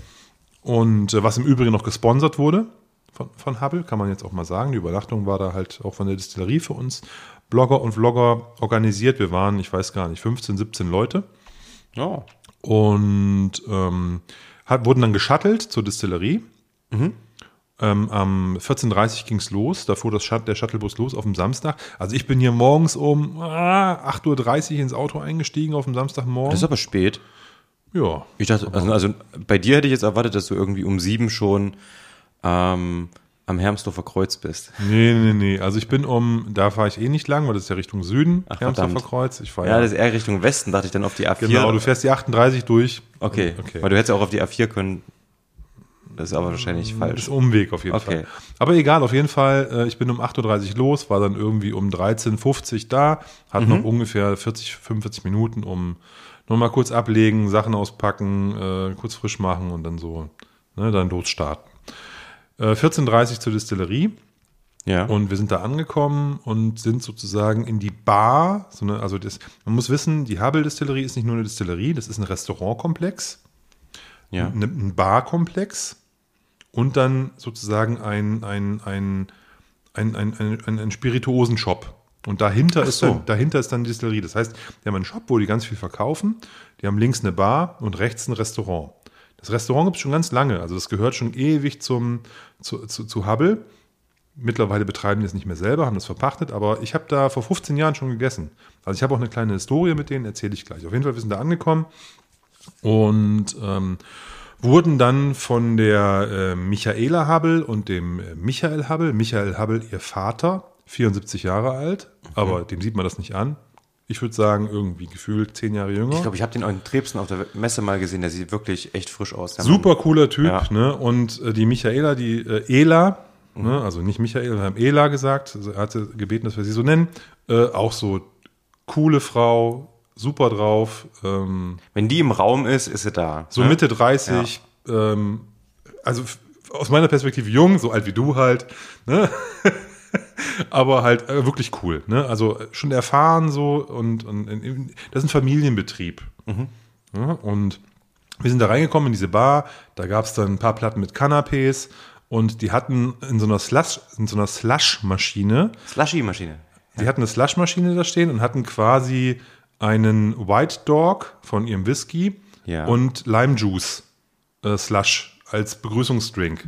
Und äh, was im Übrigen noch gesponsert wurde von, von Hubble, kann man jetzt auch mal sagen. Die Übernachtung war da halt auch von der Distillerie für uns Blogger und Vlogger organisiert. Wir waren, ich weiß gar nicht, 15, 17 Leute Oh. und ähm, hat, wurden dann geschuttelt zur Distillerie. Ähm, am 14.30 Uhr ging es los, da fuhr das Shut der Shuttlebus los auf dem Samstag. Also ich bin hier morgens um ah, 8.30 Uhr ins Auto eingestiegen auf dem Samstagmorgen. Das ist aber spät. ja, Ich dachte, also, also bei dir hätte ich jetzt erwartet, dass du irgendwie um sieben schon ähm, am Hermsdorfer Kreuz bist. nee, nee, nee. Also ich bin um, da fahre ich eh nicht lang, weil das ist ja Richtung Süden, Ach, Hermsdorfer verdammt. Kreuz. Ich fahre Ja, ja, das ist eher Richtung Westen, dachte ich dann auf die A4. genau, du fährst die 38 durch. okay. okay. weil du hättest auch auf die A4 können. Das ist aber wahrscheinlich Das falsch. ist Umweg auf jeden Okay. Fall. Aber egal, auf jeden Fall, äh, ich bin um 8.30 Uhr los, war dann irgendwie um 13.50 Uhr da, hat Mhm. noch ungefähr 40, 45 Minuten, um nochmal kurz ablegen, Sachen auspacken, äh, kurz frisch machen und dann so, ne, dann losstarten. Äh, 14.30 Uhr zur Distillerie Ja. und wir sind da angekommen und sind sozusagen in die Bar, so eine, also das, man muss wissen, die Hubble Distillerie ist nicht nur eine Distillerie, das ist ein Restaurantkomplex ja. ein, ein Barkomplex und dann sozusagen ein, ein, ein, ein, ein, ein, ein, Spirituosenshop. Und dahinter, ist so. dann, dahinter ist dann die Distillerie. Das heißt, die haben einen Shop, wo die ganz viel verkaufen. Die haben links eine Bar und rechts ein Restaurant. Das Restaurant gibt es schon ganz lange. Also das gehört schon ewig zum, zu, zu, zu Hubble. Mittlerweile betreiben die es nicht mehr selber, haben das verpachtet, aber ich habe da vor 15 Jahren schon gegessen. Also ich habe auch eine kleine Historie mit denen, erzähle ich gleich. Auf jeden Fall, wir sind da angekommen und ähm, wurden dann von der äh, Michaela Hubble und dem äh, Michael Hubble, Michael Hubble, ihr Vater, 74 Jahre alt, aber dem sieht man das nicht an. Ich würde sagen, irgendwie gefühlt 10 Jahre jünger. Ich glaube, ich habe den auch in Trebsen auf der Messe mal gesehen. Der sieht wirklich echt frisch aus. Super cooler Typ, Ja. ne? Und äh, die Michaela, die äh, Ela, ne? also nicht Michaela, wir haben Ela gesagt, also er hatte gebeten, dass wir sie so nennen. Äh, auch so coole Frau, super drauf, ähm. Wenn die im Raum ist, ist sie da. so ne? Mitte 30, ähm, also aus meiner Perspektive jung, so alt wie du halt, ne? aber halt äh, wirklich cool, ne? Also äh, schon erfahren so und, und in- das ist ein Familienbetrieb. Ja, und wir sind da reingekommen in diese Bar, da gab es dann ein paar Platten mit Canapés und die hatten in so einer Slush, in so einer Slush-Maschine, Slushy-Maschine. die hatten eine Slush-Maschine da stehen und hatten quasi einen White Dog von ihrem Whisky Ja. und Lime Juice äh, Slush als Begrüßungsdrink.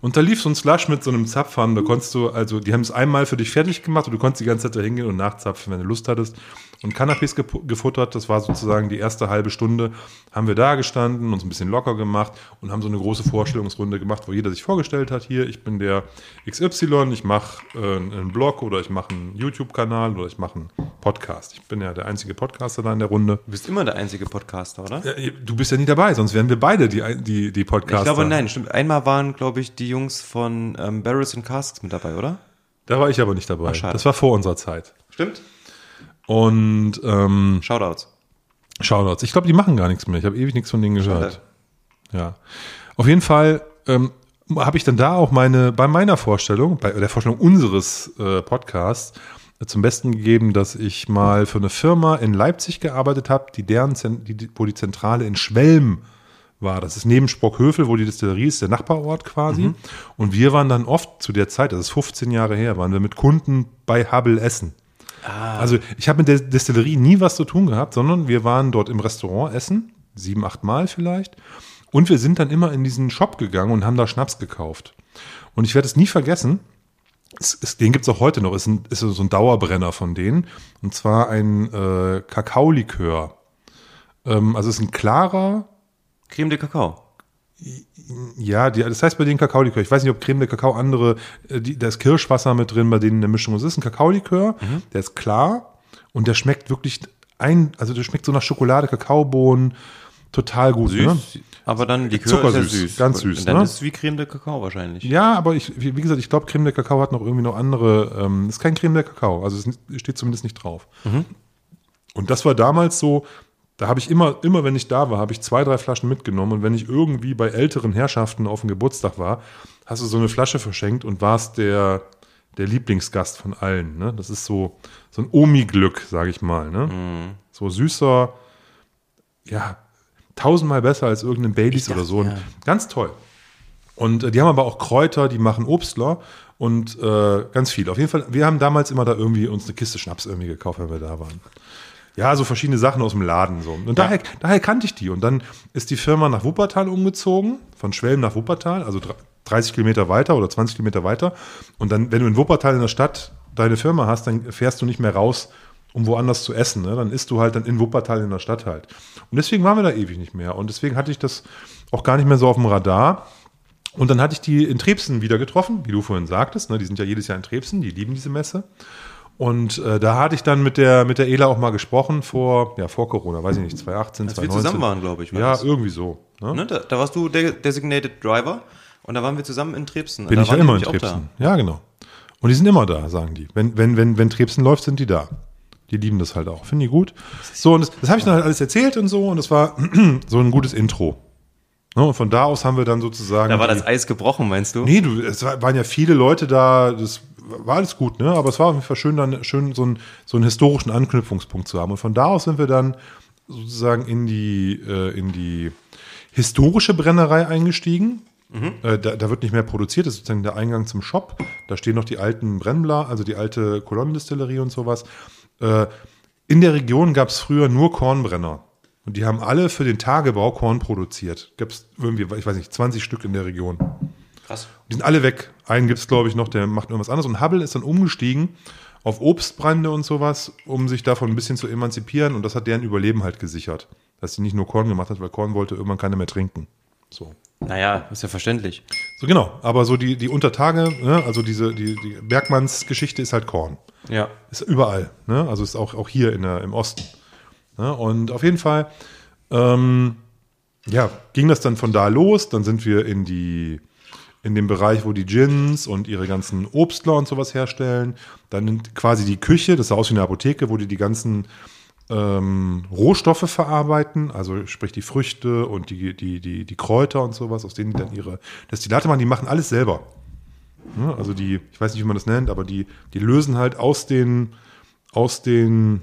Und da lief so ein Slush mit so einem Zapfhahn. Da konntest du, also die haben es einmal für dich fertig gemacht und du konntest die ganze Zeit da hingehen und nachzapfen, wenn du Lust hattest. Und Canapés gepu- gefuttert, das war sozusagen die erste halbe Stunde, haben wir da gestanden, uns ein bisschen locker gemacht und haben so eine große Vorstellungsrunde gemacht, wo jeder sich vorgestellt hat, hier, ich bin der XY, ich mache äh, einen Blog oder ich mache einen YouTube-Kanal oder ich mache einen Podcast. Ich bin ja der einzige Podcaster da in der Runde. Du bist immer der einzige Podcaster, oder? Ja, du bist ja nie dabei, sonst wären wir beide die, die, die Podcaster. Ich glaube, nein, stimmt. Einmal waren, glaube ich, die Jungs von ähm, Barrels and Casks mit dabei, oder? Da war ich aber nicht dabei. Ach, das war vor unserer Zeit. Stimmt. Und ähm, Shoutouts. Shoutouts. Ich glaube, die machen gar nichts mehr. Ich habe ewig nichts von denen gehört. Ja. Auf jeden Fall ähm, habe ich dann da auch meine, bei meiner Vorstellung, bei der Vorstellung unseres äh, Podcasts, äh, zum Besten gegeben, dass ich mal für eine Firma in Leipzig gearbeitet habe, die deren, die, wo die Zentrale in Schwelm war. Das ist neben Sprockhövel, wo die Distillerie ist, der Nachbarort quasi. Und wir waren dann oft zu der Zeit, das ist 15 Jahre her, waren wir mit Kunden bei Hubble essen. Also ich habe mit der Destillerie nie was zu tun gehabt, sondern wir waren dort im Restaurant essen, sieben, acht Mal vielleicht. Und wir sind dann immer in diesen Shop gegangen und haben da Schnaps gekauft. Und ich werde es nie vergessen, es, es, den gibt es auch heute noch, ist, ein, ist so ein Dauerbrenner von denen. Und zwar ein äh, Kakaolikör. Ähm, also es ist ein klarer, Creme de Kakao. Ja, die, das heißt bei denen Kakaolikör. Ich weiß nicht, ob Creme de Kakao andere, äh, die, da ist Kirschwasser mit drin bei denen in der Mischung. Es ist ein Kakaolikör, der ist klar und der schmeckt wirklich ein, also der schmeckt so nach Schokolade, Kakaobohnen, total gut. Ne? Aber dann die Zuckersüß, ist ja süß. ganz süß, Und dann ne? ist es wie Creme de Kakao wahrscheinlich. Ja, aber ich, wie gesagt, ich glaube, Creme de Kakao hat noch irgendwie noch andere. Ähm, ist kein Creme de Kakao, also es steht zumindest nicht drauf. Und das war damals so. Da habe ich immer, immer wenn ich da war, habe ich zwei, drei Flaschen mitgenommen. Und wenn ich irgendwie bei älteren Herrschaften auf dem Geburtstag war, hast du so eine Flasche verschenkt und warst der, der Lieblingsgast von allen. Ne? Das ist so, so ein Omi-Glück, sage ich mal. Ne? So süßer, ja, tausendmal besser als irgendein Baileys oder so. Ja. Ganz toll. Und äh, die haben aber auch Kräuter, die machen Obstler und äh, ganz viel. Auf jeden Fall, wir haben damals immer da irgendwie uns eine Kiste Schnaps irgendwie gekauft, wenn wir da waren. Ja, so verschiedene Sachen aus dem Laden so. Und daher, daher kannte ich die. Und dann ist die Firma nach Wuppertal umgezogen, von Schwelm nach Wuppertal, also dr- 30 Kilometer weiter oder 20 Kilometer weiter. Und dann, wenn du in Wuppertal in der Stadt deine Firma hast, dann fährst du nicht mehr raus, um woanders zu essen. Ne? Dann isst du halt dann in Wuppertal in der Stadt halt. Und deswegen waren wir da ewig nicht mehr. Und deswegen hatte ich das auch gar nicht mehr so auf dem Radar. Und dann hatte ich die in Trebsen wieder getroffen, wie du vorhin sagtest. Ne? Die sind ja jedes Jahr in Trebsen, die lieben diese Messe. Und äh, da hatte ich dann mit der, mit der Ela auch mal gesprochen vor, ja, vor Corona, weiß ich nicht, 2018, Als wir 2019. zusammen waren, glaube ich. war Ja, das. irgendwie so. Ne? Ne? Da, da warst du der Designated Driver und da waren wir zusammen in Trebsen. Bin da ich ja immer in Trebsen. Ja, genau. Und die sind immer da, sagen die. Wenn, wenn, wenn, wenn Trebsen läuft, sind die da. Die lieben das halt auch. Finden die gut. So, und das, das habe ich dann halt alles erzählt und so. Und das war so ein gutes Intro. Ne? Und von da aus haben wir dann sozusagen. Da. war das Eis gebrochen, meinst du? Nee, du, es war- waren ja viele Leute da, das war alles gut, ne? Aber es war auf jeden Fall schön, dann schön so, einen so einen historischen Anknüpfungspunkt zu haben. Und von da aus sind wir dann sozusagen in die, äh, in die historische Brennerei eingestiegen. Äh, da, da wird nicht mehr produziert, das ist sozusagen der Eingang zum Shop. Da stehen noch die alten Brennbla, also die alte Kolonnendistillerie und sowas. Äh, in der Region gab es früher nur Kornbrenner. Und die haben alle für den Tagebau Korn produziert. Gab es irgendwie, ich weiß nicht, 20 Stück in der Region. Krass. Die sind alle weg. Einen gibt es, glaube ich, noch, der macht irgendwas anderes. Und Hubble ist dann umgestiegen auf Obstbrände und sowas, um sich davon ein bisschen zu emanzipieren. Und das hat deren Überleben halt gesichert. Dass sie nicht nur Korn gemacht hat, weil Korn wollte irgendwann keiner mehr trinken. So. Naja, ist ja verständlich. So genau. Aber so die, die Untertage, ne, also diese, die, die Bergmanns-Geschichte ist halt Korn. Ja. Ist überall. Ne? Also ist auch, auch hier in der, im Osten. Ne? Und auf jeden Fall, ähm, ja, ging das dann von da los. Dann sind wir in die in dem Bereich, wo die Gins und ihre ganzen Obstler und sowas herstellen. Dann quasi die Küche, das sah aus wie eine Apotheke, wo die die ganzen ähm, Rohstoffe verarbeiten, also sprich die Früchte und die, die, die, die Kräuter und sowas, aus denen die dann ihre Destillate machen. Die machen alles selber. Ne? Also die, ich weiß nicht, wie man das nennt, aber die, die lösen halt aus den, aus den,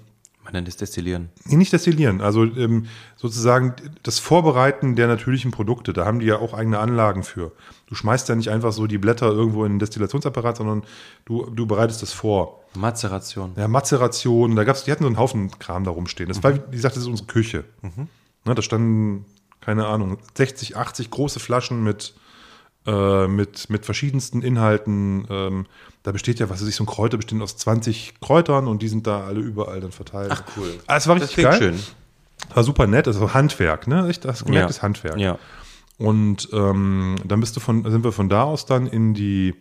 Man nennt es Destillieren. nee, nicht destillieren, also ähm, sozusagen das Vorbereiten der natürlichen Produkte. Da haben die ja auch eigene Anlagen für. Du schmeißt ja nicht einfach so die Blätter irgendwo in den Destillationsapparat, sondern du, du bereitest das vor. Mazeration. Ja, Mazeration, da gab's, die hatten so einen Haufen Kram da rumstehen. Das war, wie gesagt, das ist unsere Küche. Ne, da standen, keine Ahnung, 60, 80 große Flaschen mit, äh, mit, mit verschiedensten Inhalten. Ähm, da besteht ja, was weiß ich, so ein Kräuter besteht aus 20 Kräutern und die sind da alle überall dann verteilt. Ach, cool. Ah, es war Das richtig klingt geil. schön. War super nett, also Handwerk, ne? Du gemerkt, Ja. das Handwerk. Ja. Und ähm, dann bist du von, sind wir von da aus dann in die,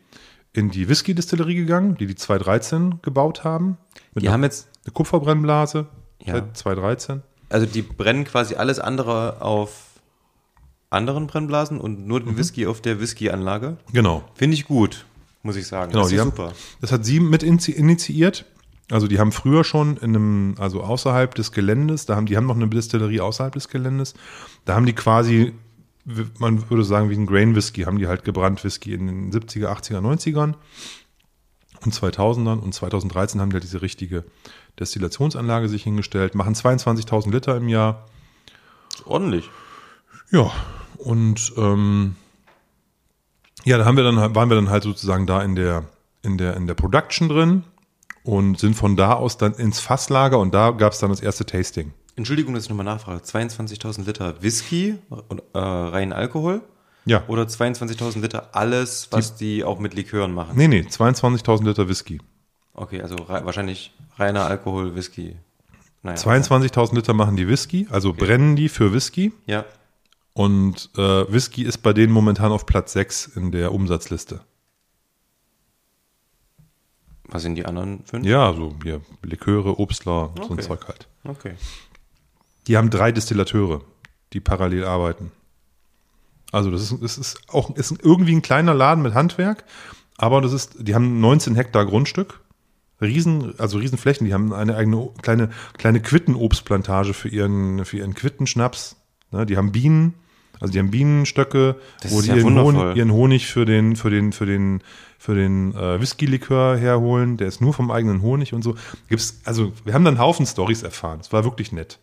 in die Whisky-Distillerie gegangen, die die 213 gebaut haben. Mit Die einer, haben jetzt, eine Kupferbrennblase Ja. seit 213. also die brennen quasi alles andere auf anderen Brennblasen und nur Mhm. den Whisky auf der Whisky-Anlage. Genau. Finde ich gut, muss ich sagen. Genau, das ist haben, super. Das hat sie mit initi- initiiert. Also die haben früher schon in einem, also außerhalb des Geländes, da haben die haben noch eine Distillerie außerhalb des Geländes. Da haben die quasi, man würde sagen, wie ein Grain Whisky, haben die halt gebrannt Whisky in den 70er, 80er, 90ern und 2000ern und 2013 haben die halt diese richtige Destillationsanlage sich hingestellt, machen 22.000 Liter im Jahr. Ordentlich. Ja, Und ähm, ja, da haben wir dann, waren wir dann halt sozusagen da in der, in der, in der Production drin und sind von da aus dann ins Fasslager und da gab es dann das erste Tasting. Entschuldigung, dass ich nochmal nachfrage. 22.000 Liter Whisky, äh, rein Alkohol? Ja. Oder 22.000 Liter alles, was die, die, auch mit Likören machen? Nee, nee, 22.000 Liter Whisky. Okay, also rei wahrscheinlich reiner Alkohol, Whisky. Naja, 22.000 Liter machen die Whisky, also okay. brennen die für Whisky. Ja. Und äh, Whisky ist bei denen momentan auf Platz 6 in der Umsatzliste. Was sind die anderen fünf? Ja, so hier Liköre, Obstler, okay. so ein Zeug halt. Okay. Die haben drei Distillateure, die parallel arbeiten. Also das ist, das ist auch ist irgendwie ein kleiner Laden mit Handwerk, aber das ist, die haben 19 Hektar Grundstück, riesen, also Riesenflächen. Die haben eine eigene kleine kleine Quittenobstplantage für ihren für ihren Quittenschnaps. Ne, die haben Bienen, also die haben Bienenstöcke, das wo die ja ihren, Honig, ihren, Honig, für den für den für den für den äh, Whisky-Likör herholen. Der ist nur vom eigenen Honig und so. Gibt's also wir haben dann einen Haufen Stories erfahren. Es war wirklich nett.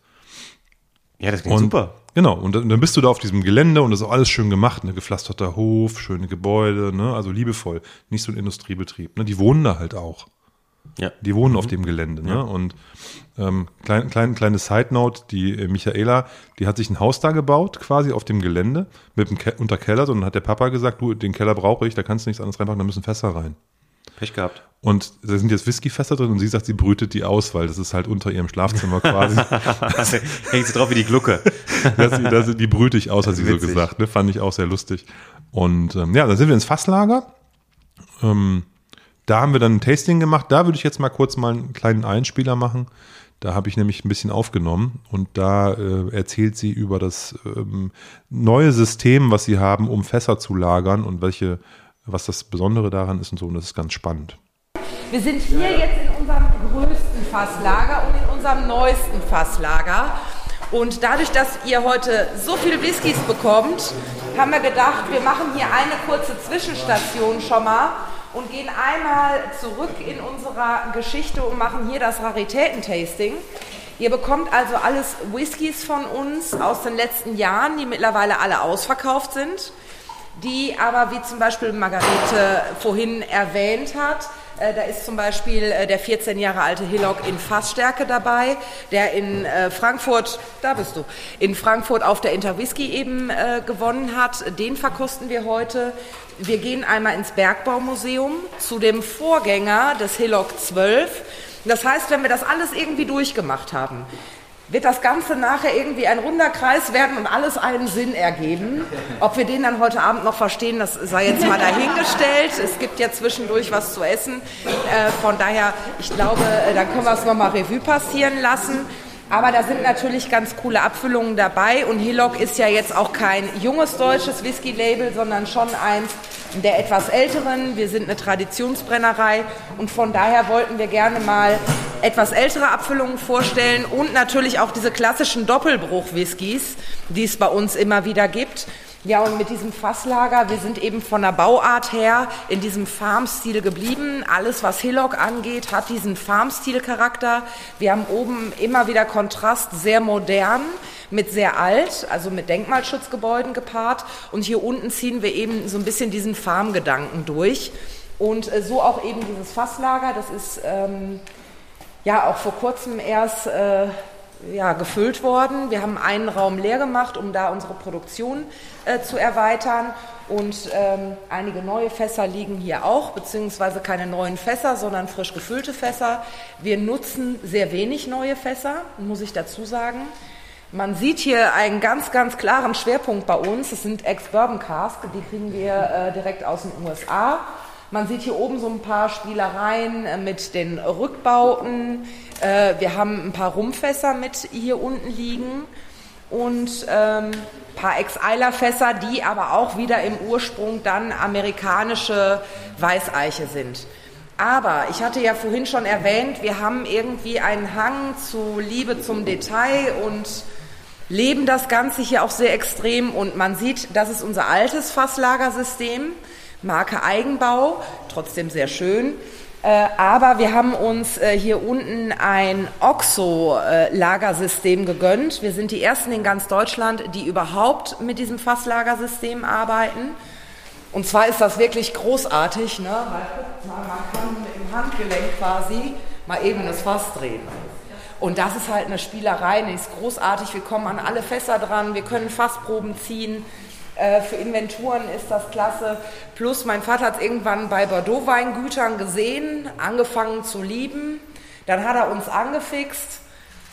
Ja, das klingt und, super. Genau, und dann bist du da auf diesem Gelände und das ist auch alles schön gemacht, ne, gepflasterter Hof, schöne Gebäude, ne, also liebevoll, nicht so ein Industriebetrieb, ne, die wohnen da halt auch. Ja. Die wohnen mhm. auf dem Gelände, ne, Ja. und ähm, klein, klein, kleine Side Note, die äh, Michaela, die hat sich ein Haus da gebaut, quasi auf dem Gelände, mit dem Ke Unterkeller, und dann hat der Papa gesagt, du, den Keller brauche ich, da kannst du nichts anderes reinpacken, da müssen Fässer rein. Pech gehabt. Und da sind jetzt Whiskyfässer drin und sie sagt, sie brütet die aus, weil das ist halt unter ihrem Schlafzimmer quasi. Hängt sie drauf wie die Glucke. das, das, die brüte ich aus, hat sie so Witzig. gesagt. Ne? Fand ich auch sehr lustig. Und ähm, ja, dann sind wir ins Fasslager. Ähm, da haben wir dann ein Tasting gemacht. Da würde ich jetzt mal kurz mal einen kleinen Einspieler machen. Da habe ich nämlich ein bisschen aufgenommen und da äh, erzählt sie über das ähm, neue System, was sie haben, um Fässer zu lagern und welche, was das Besondere daran ist und so. Und das ist ganz spannend. Wir sind hier jetzt in unserem größten Fasslager und in unserem neuesten Fasslager. Und dadurch, dass ihr heute so viel Whiskys bekommt, haben wir gedacht, wir machen hier eine kurze Zwischenstation schon mal und gehen einmal zurück in unserer Geschichte und machen hier das Raritätentasting. Ihr bekommt also alles Whiskys von uns aus den letzten Jahren, die mittlerweile alle ausverkauft sind, die aber, wie zum Beispiel Margarete vorhin erwähnt hat, äh, da ist zum Beispiel äh, der 14 Jahre alte Hillock in Fassstärke dabei, der in äh, Frankfurt, da bist du, in Frankfurt auf der Interwhisky eben gewonnen hat. Den verkosten wir heute. Wir gehen einmal ins Bergbaumuseum zu dem Vorgänger des Hillock 12. Das heißt, wenn wir das alles irgendwie durchgemacht haben, wird das Ganze nachher irgendwie ein runder Kreis werden und alles einen Sinn ergeben. Ob wir den dann heute Abend noch verstehen, das sei jetzt mal dahingestellt. Es gibt ja zwischendurch was zu essen. Äh, von daher, ich glaube, äh, dann können wir es nochmal Revue passieren lassen. Aber da sind natürlich ganz coole Abfüllungen dabei und Hillock ist ja jetzt auch kein junges deutsches Whisky-Label, sondern schon eins der etwas älteren. Wir sind eine Traditionsbrennerei und von daher wollten wir gerne mal etwas ältere Abfüllungen vorstellen und natürlich auch diese klassischen Doppelbruch-Whiskys, die es bei uns immer wieder gibt. Ja, und mit diesem Fasslager, wir sind eben von der Bauart her in diesem Farmstil geblieben. Alles, was Hillock angeht, hat diesen Farmstil-Charakter. Wir haben oben immer wieder Kontrast, sehr modern mit sehr alt, also mit Denkmalschutzgebäuden gepaart. Und hier unten ziehen wir eben so ein bisschen diesen Farmgedanken durch. Und äh, so auch eben dieses Fasslager, das ist ähm, ja auch vor kurzem erst äh, ja, gefüllt worden. Wir haben einen Raum leer gemacht, um da unsere Produktion äh, zu erweitern. Und ähm, einige neue Fässer liegen hier auch, beziehungsweise keine neuen Fässer, sondern frisch gefüllte Fässer. Wir nutzen sehr wenig neue Fässer, muss ich dazu sagen. Man sieht hier einen ganz, ganz klaren Schwerpunkt bei uns. Das sind Ex-Bourbon Cask, die kriegen wir äh, direkt aus den USA. Man sieht hier oben so ein paar Spielereien äh, mit den Rückbauten. Äh, wir haben ein paar Rumfässer mit hier unten liegen und ähm, paar Ex-Eiler-Fässer, die aber auch wieder im Ursprung dann amerikanische Weißeiche sind. Aber ich hatte ja vorhin schon erwähnt, wir haben irgendwie einen Hang zu Liebe zum Detail und leben das Ganze hier auch sehr extrem. Und man sieht, das ist unser altes Fasslagersystem, Marke Eigenbau, trotzdem sehr schön. Äh, aber wir haben uns äh, hier unten ein OXO-Lagersystem gegönnt. Wir sind die ersten in ganz Deutschland, die überhaupt mit diesem Fasslagersystem arbeiten. Und zwar ist das wirklich großartig, ne? weil man kann dem Handgelenk quasi mal eben das Fass drehen. Und das ist halt eine Spielerei, die ist großartig. Wir kommen an alle Fässer dran, wir können Fassproben ziehen. Äh, für Inventuren ist das klasse. Plus mein Vater hat es irgendwann bei Bordeaux-Weingütern gesehen, angefangen zu lieben. Dann hat er uns angefixt.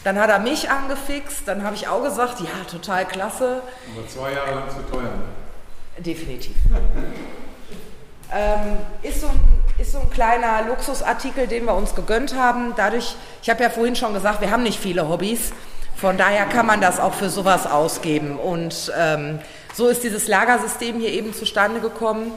Dann hat er mich angefixt. Dann habe ich auch gesagt, ja, total klasse. Aber zwei Jahre lang zu teuer. Ne? Definitiv. ähm, ist, so ein, ist so ein kleiner Luxusartikel, den wir uns gegönnt haben. Dadurch, ich habe ja vorhin schon gesagt, wir haben nicht viele Hobbys. Von daher kann man das auch für sowas ausgeben. Und ähm, so ist dieses Lagersystem hier eben zustande gekommen.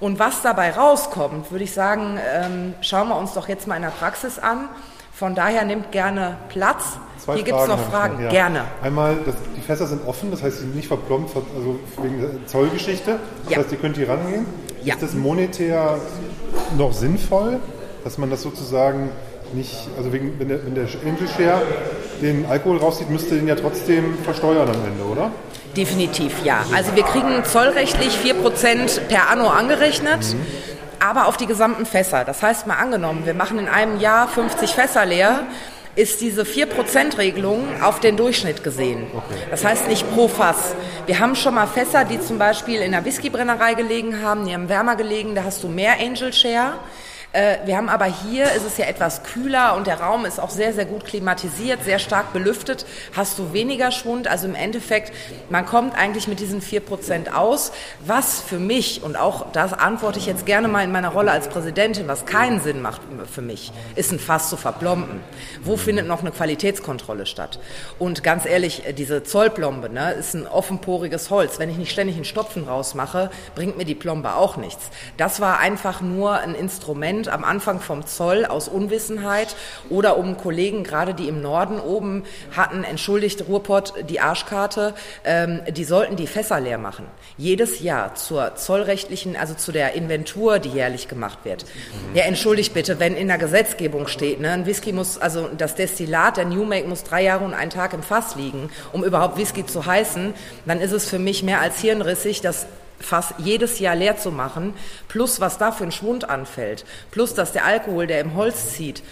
Und was dabei rauskommt, würde ich sagen, ähm, schauen wir uns doch jetzt mal in der Praxis an. Von daher nimmt gerne Platz. Zwei hier gibt es noch Fragen. Ja. Gerne. Einmal, das, die Fässer sind offen, das heißt, sie sind nicht verplombt, also wegen der Zollgeschichte. Das Ja. heißt, ihr könnt hier rangehen. Ja. Ist das monetär noch sinnvoll, dass man das sozusagen nicht, also wegen, wenn der, wenn der Angel Share den Alkohol rauszieht, müsste den ja trotzdem versteuern am Ende, oder? Definitiv ja. Also wir kriegen zollrechtlich 4% per Anno angerechnet, aber auf die gesamten Fässer. Das heißt mal angenommen, wir machen in einem Jahr 50 Fässer leer, ist diese 4%-Regelung auf den Durchschnitt gesehen. Das heißt nicht pro Fass. Wir haben schon mal Fässer, die zum Beispiel in der Whiskybrennerei gelegen haben, die haben wärmer gelegen, da hast du mehr Angel Share. Äh, Wir haben aber hier, ist es ja etwas kühler und der Raum ist auch sehr, sehr gut klimatisiert, sehr stark belüftet, hast du weniger Schwund. Also im Endeffekt, man kommt eigentlich mit diesen 4% aus, was für mich, und auch das antworte ich jetzt gerne mal in meiner Rolle als Präsidentin, was keinen Sinn macht für mich, ist ein Fass zu verplomben. Wo findet noch eine Qualitätskontrolle statt? Und ganz ehrlich, diese Zollplombe ne, ist ein offenporiges Holz. Wenn ich nicht ständig einen Stopfen rausmache, bringt mir die Plombe auch nichts. Das war einfach nur ein Instrument am Anfang vom Zoll aus Unwissenheit oder um Kollegen, gerade die im Norden oben hatten, entschuldigt Ruhrpott die Arschkarte, ähm, die sollten die Fässer leer machen. Jedes Jahr zur zollrechtlichen, also zu der Inventur, die jährlich gemacht wird. Ja, entschuldigt bitte, wenn in der Gesetzgebung steht, ne, ein Whisky muss, also das Destillat, der New Make muss drei Jahre und einen Tag im Fass liegen, um überhaupt Whisky zu heißen, dann ist es für mich mehr als hirnrissig, dass fast jedes Jahr leer zu machen, plus was da für ein Schwund anfällt, plus dass der Alkohol, der im Holz zieht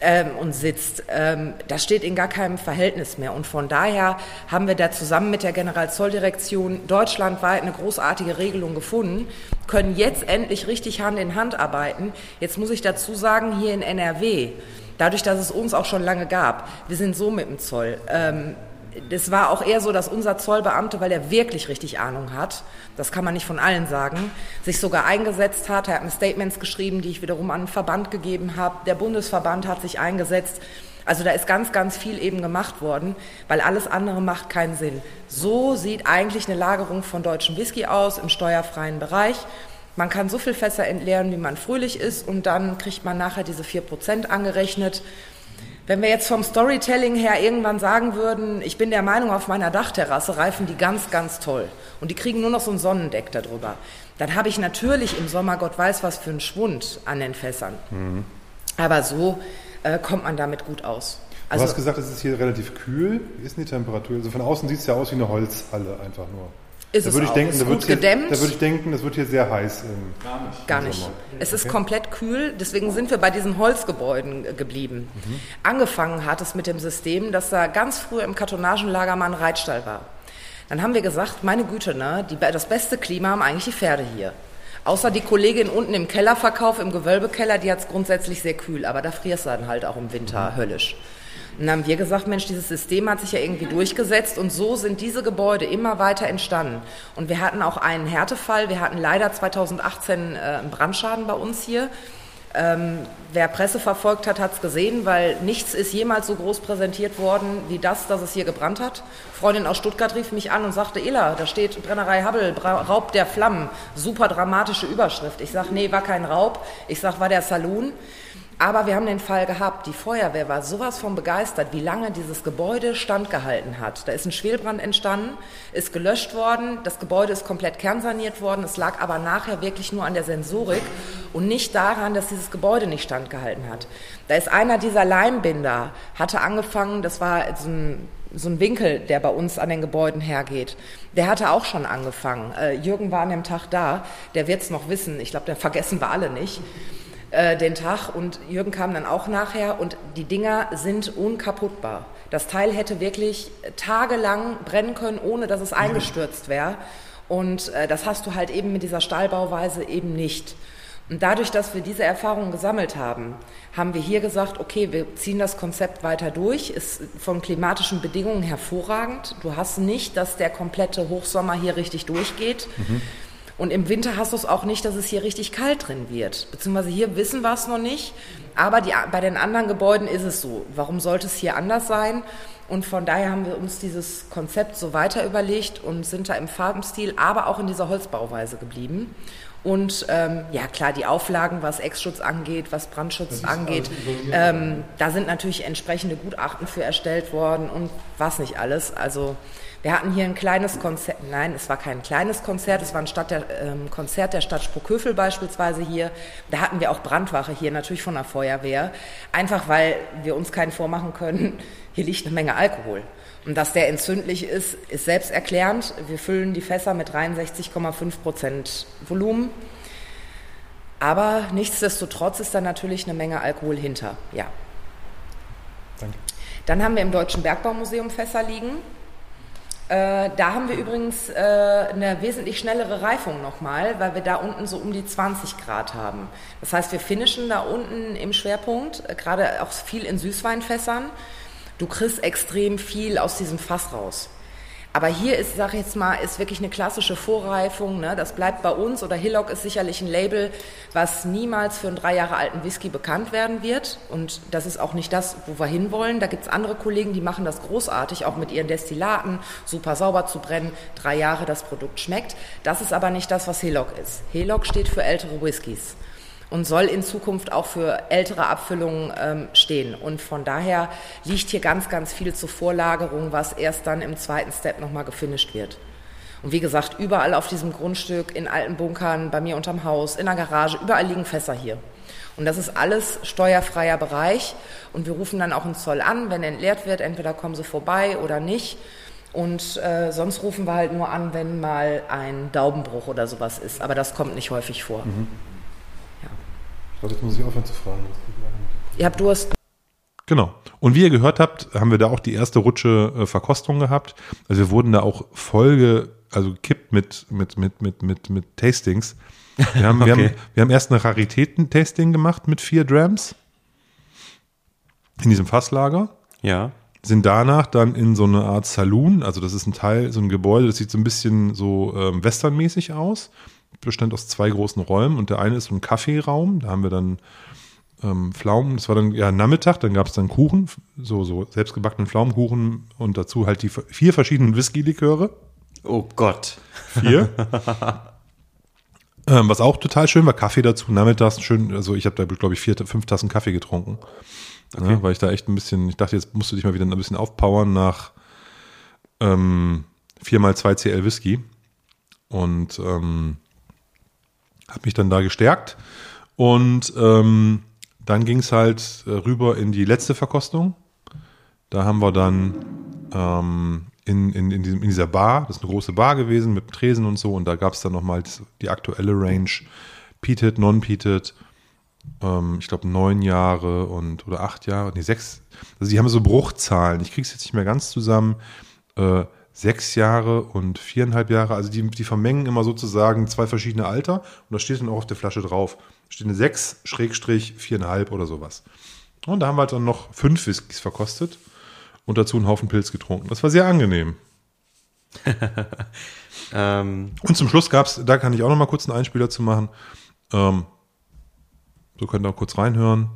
ähm, und sitzt, ähm, das steht in gar keinem Verhältnis mehr. Und von daher haben wir da zusammen mit der Generalzolldirektion deutschlandweit eine großartige Regelung gefunden, können jetzt endlich richtig Hand in Hand arbeiten. Jetzt muss ich dazu sagen, hier in NRW, dadurch, dass es uns auch schon lange gab, wir sind so mit dem Zoll. Ähm, das war auch eher so, dass unser Zollbeamte, weil er wirklich richtig Ahnung hat, das kann man nicht von allen sagen, sich sogar eingesetzt hat. Er hat mir Statements geschrieben, die ich wiederum an den Verband gegeben habe. Der Bundesverband hat sich eingesetzt. Also da ist ganz, ganz viel eben gemacht worden, weil alles andere macht keinen Sinn. So sieht eigentlich eine Lagerung von deutschem Whisky aus im steuerfreien Bereich. Man kann so viel Fässer entleeren, wie man fröhlich ist und dann kriegt man nachher diese 4% angerechnet. Wenn wir jetzt vom Storytelling her irgendwann sagen würden, ich bin der Meinung, auf meiner Dachterrasse reifen die ganz, ganz toll und die kriegen nur noch so ein Sonnendeck darüber, dann habe ich natürlich im Sommer Gott weiß was für einen Schwund an den Fässern. Aber so äh, kommt man damit gut aus. Du Also, hast gesagt, es ist hier relativ kühl. Wie ist denn die Temperatur? Also von außen sieht es ja aus wie eine Holzhalle einfach nur. Ist da es würde ich auch. denken, da gut wird hier, gedämmt. Da würde ich denken, das wird hier sehr heiß. Gar nicht. Es ist komplett kühl, deswegen sind wir bei diesen Holzgebäuden geblieben. Angefangen hat es mit dem System, dass da ganz früh im Kartonagenlager mal ein Reitstall war. Dann haben wir gesagt, meine Güte, ne, die, das beste Klima haben eigentlich die Pferde hier. Außer die Kollegin unten im Kellerverkauf, im Gewölbekeller, die hat es grundsätzlich sehr kühl, aber da frierst du dann halt auch im Winter höllisch. Und dann haben wir gesagt, Mensch, dieses System hat sich ja irgendwie durchgesetzt und so sind diese Gebäude immer weiter entstanden. Und wir hatten auch einen Härtefall. Wir hatten leider 2018 äh, einen Brandschaden bei uns hier. Ähm, wer Presse verfolgt hat, hat es gesehen, weil nichts ist jemals so groß präsentiert worden wie das, dass es hier gebrannt hat. Freundin aus Stuttgart rief mich an und sagte, Ela, da steht Brennerei Bra Raub der Flammen. Super dramatische Überschrift. Ich sag, nee, war kein Raub. Ich sag, war der Saloon. Aber wir haben den Fall gehabt, die Feuerwehr war sowas von begeistert, wie lange dieses Gebäude standgehalten hat. Da ist ein Schwelbrand entstanden, ist gelöscht worden, das Gebäude ist komplett kernsaniert worden, es lag aber nachher wirklich nur an der Sensorik und nicht daran, dass dieses Gebäude nicht standgehalten hat. Da ist einer dieser Leimbinder, hatte angefangen, das war so ein so ein Winkel, der bei uns an den Gebäuden hergeht. Der hatte auch schon angefangen. Äh, Jürgen war an dem Tag da, der wird es noch wissen. Ich glaube, der vergessen wir alle nicht äh, den Tag und Jürgen kam dann auch nachher und die Dinger sind unkaputtbar. Das Teil hätte wirklich tagelang brennen können, ohne dass es eingestürzt wäre. Und äh, das hast du halt eben mit dieser Stahlbauweise eben nicht. Und dadurch, dass wir diese Erfahrungen gesammelt haben, haben wir hier gesagt, okay, wir ziehen das Konzept weiter durch, ist von klimatischen Bedingungen hervorragend. Du hast nicht, dass der komplette Hochsommer hier richtig durchgeht. Mhm. Und im Winter hast du es auch nicht, dass es hier richtig kalt drin wird. Beziehungsweise hier wissen wir es noch nicht. Aber die, bei den anderen Gebäuden ist es so. Warum sollte es hier anders sein? Und von daher haben wir uns dieses Konzept so weiter überlegt und sind da im Farbenstil, aber auch in dieser Holzbauweise geblieben. Und ähm, ja, klar, die Auflagen, was Ex-Schutz angeht, was Brandschutz angeht, ähm, da sind natürlich entsprechende Gutachten für erstellt worden und was nicht alles. Also wir hatten hier ein kleines Konzert, nein, es war kein kleines Konzert, es war ein Stadt der, ähm, Konzert der Stadt Sprockhövel beispielsweise hier. Da hatten wir auch Brandwache hier, natürlich von der Feuerwehr. Einfach weil wir uns keinen vormachen können, hier liegt eine Menge Alkohol. Und dass der entzündlich ist, ist selbsterklärend. Wir füllen die Fässer mit 63,5 Prozent Volumen. Aber nichtsdestotrotz ist da natürlich eine Menge Alkohol hinter. Ja. Danke. Dann haben wir im Deutschen Bergbaumuseum Fässer liegen. Äh, da haben wir übrigens äh, eine wesentlich schnellere Reifung nochmal, weil wir da unten so um die 20 Grad haben. Das heißt, wir finishen da unten im Schwerpunkt, äh, gerade auch viel in Süßweinfässern. Du kriegst extrem viel aus diesem Fass raus. Aber hier ist, sag ich jetzt mal, ist wirklich eine klassische Vorreifung. Ne? Das bleibt bei uns oder Hillock ist sicherlich ein Label, was niemals für einen drei Jahre alten Whisky bekannt werden wird. Und das ist auch nicht das, wo wir hinwollen. Da gibt's andere Kollegen, die machen das großartig, auch mit ihren Destillaten, super sauber zu brennen, drei Jahre das Produkt schmeckt. Das ist aber nicht das, was Hillock ist. Hillock steht für ältere Whiskys und soll in Zukunft auch für ältere Abfüllungen ähm, stehen. Und von daher liegt hier ganz, ganz viel zur Vorlagerung, was erst dann im zweiten Step nochmal gefinisht wird. Und wie gesagt, überall auf diesem Grundstück, in alten Bunkern, bei mir unterm Haus, in der Garage, überall liegen Fässer hier. Und das ist alles steuerfreier Bereich. Und wir rufen dann auch einen Zoll an, wenn entleert wird. Entweder kommen sie vorbei oder nicht. Und äh, sonst rufen wir halt nur an, wenn mal ein Daumenbruch oder sowas ist. Aber das kommt nicht häufig vor. Mhm. Ich glaube, jetzt muss ich aufhören zu fragen. Ihr habt Durst. Genau. Und wie ihr gehört habt, haben wir da auch die erste Rutsche äh, Verkostung gehabt. Also wir wurden da auch Folge, also kippt mit, mit, mit, mit, mit, mit Tastings. Wir haben, okay. wir haben, wir haben erst eine Raritäten-Tasting gemacht mit vier Drams. In diesem Fasslager. Ja. Sind danach dann in so eine Art Saloon, also das ist ein Teil, so ein Gebäude, das sieht so ein bisschen so ähm, westernmäßig aus bestand aus zwei großen Räumen und der eine ist so ein Kaffeeraum. Da haben wir dann ähm, Pflaumen, das war dann ja Nachmittag, dann gab es dann Kuchen, so, so selbstgebackenen Pflaumenkuchen und dazu halt die vier verschiedenen Whisky-Liköre. Oh Gott. Vier. ähm, was auch total schön war, Kaffee dazu, nachmittags schön, also ich habe da, glaube ich, vier, fünf Tassen Kaffee getrunken. Okay. Ja, weil ich da echt ein bisschen, ich dachte, jetzt musst du dich mal wieder ein bisschen aufpowern nach ähm, 4x2 CL Whisky. Und ähm, habe mich dann da gestärkt. Und ähm, dann ging es halt äh, rüber in die letzte Verkostung. Da haben wir dann ähm, in, in, in, diesem, in, dieser Bar, das ist eine große Bar gewesen mit Tresen und so, und da gab es dann nochmal die aktuelle Range, Peated, Non-Peated, ähm, ich glaube neun Jahre und oder acht Jahre, nee, sechs, also die haben so Bruchzahlen, ich kriege es jetzt nicht mehr ganz zusammen, äh, sechs Jahre und viereinhalb Jahre. Also die, die vermengen immer sozusagen zwei verschiedene Alter und da steht dann auch auf der Flasche drauf. Steht eine sechs, Schrägstrich, viereinhalb oder sowas. Und da haben wir halt dann noch fünf Whiskys verkostet und dazu einen Haufen Pilz getrunken. Das war sehr angenehm. ähm. Und zum Schluss gab es, da kann ich auch noch mal kurz einen Einspieler zu machen. Ähm, so könnt ihr auch kurz reinhören.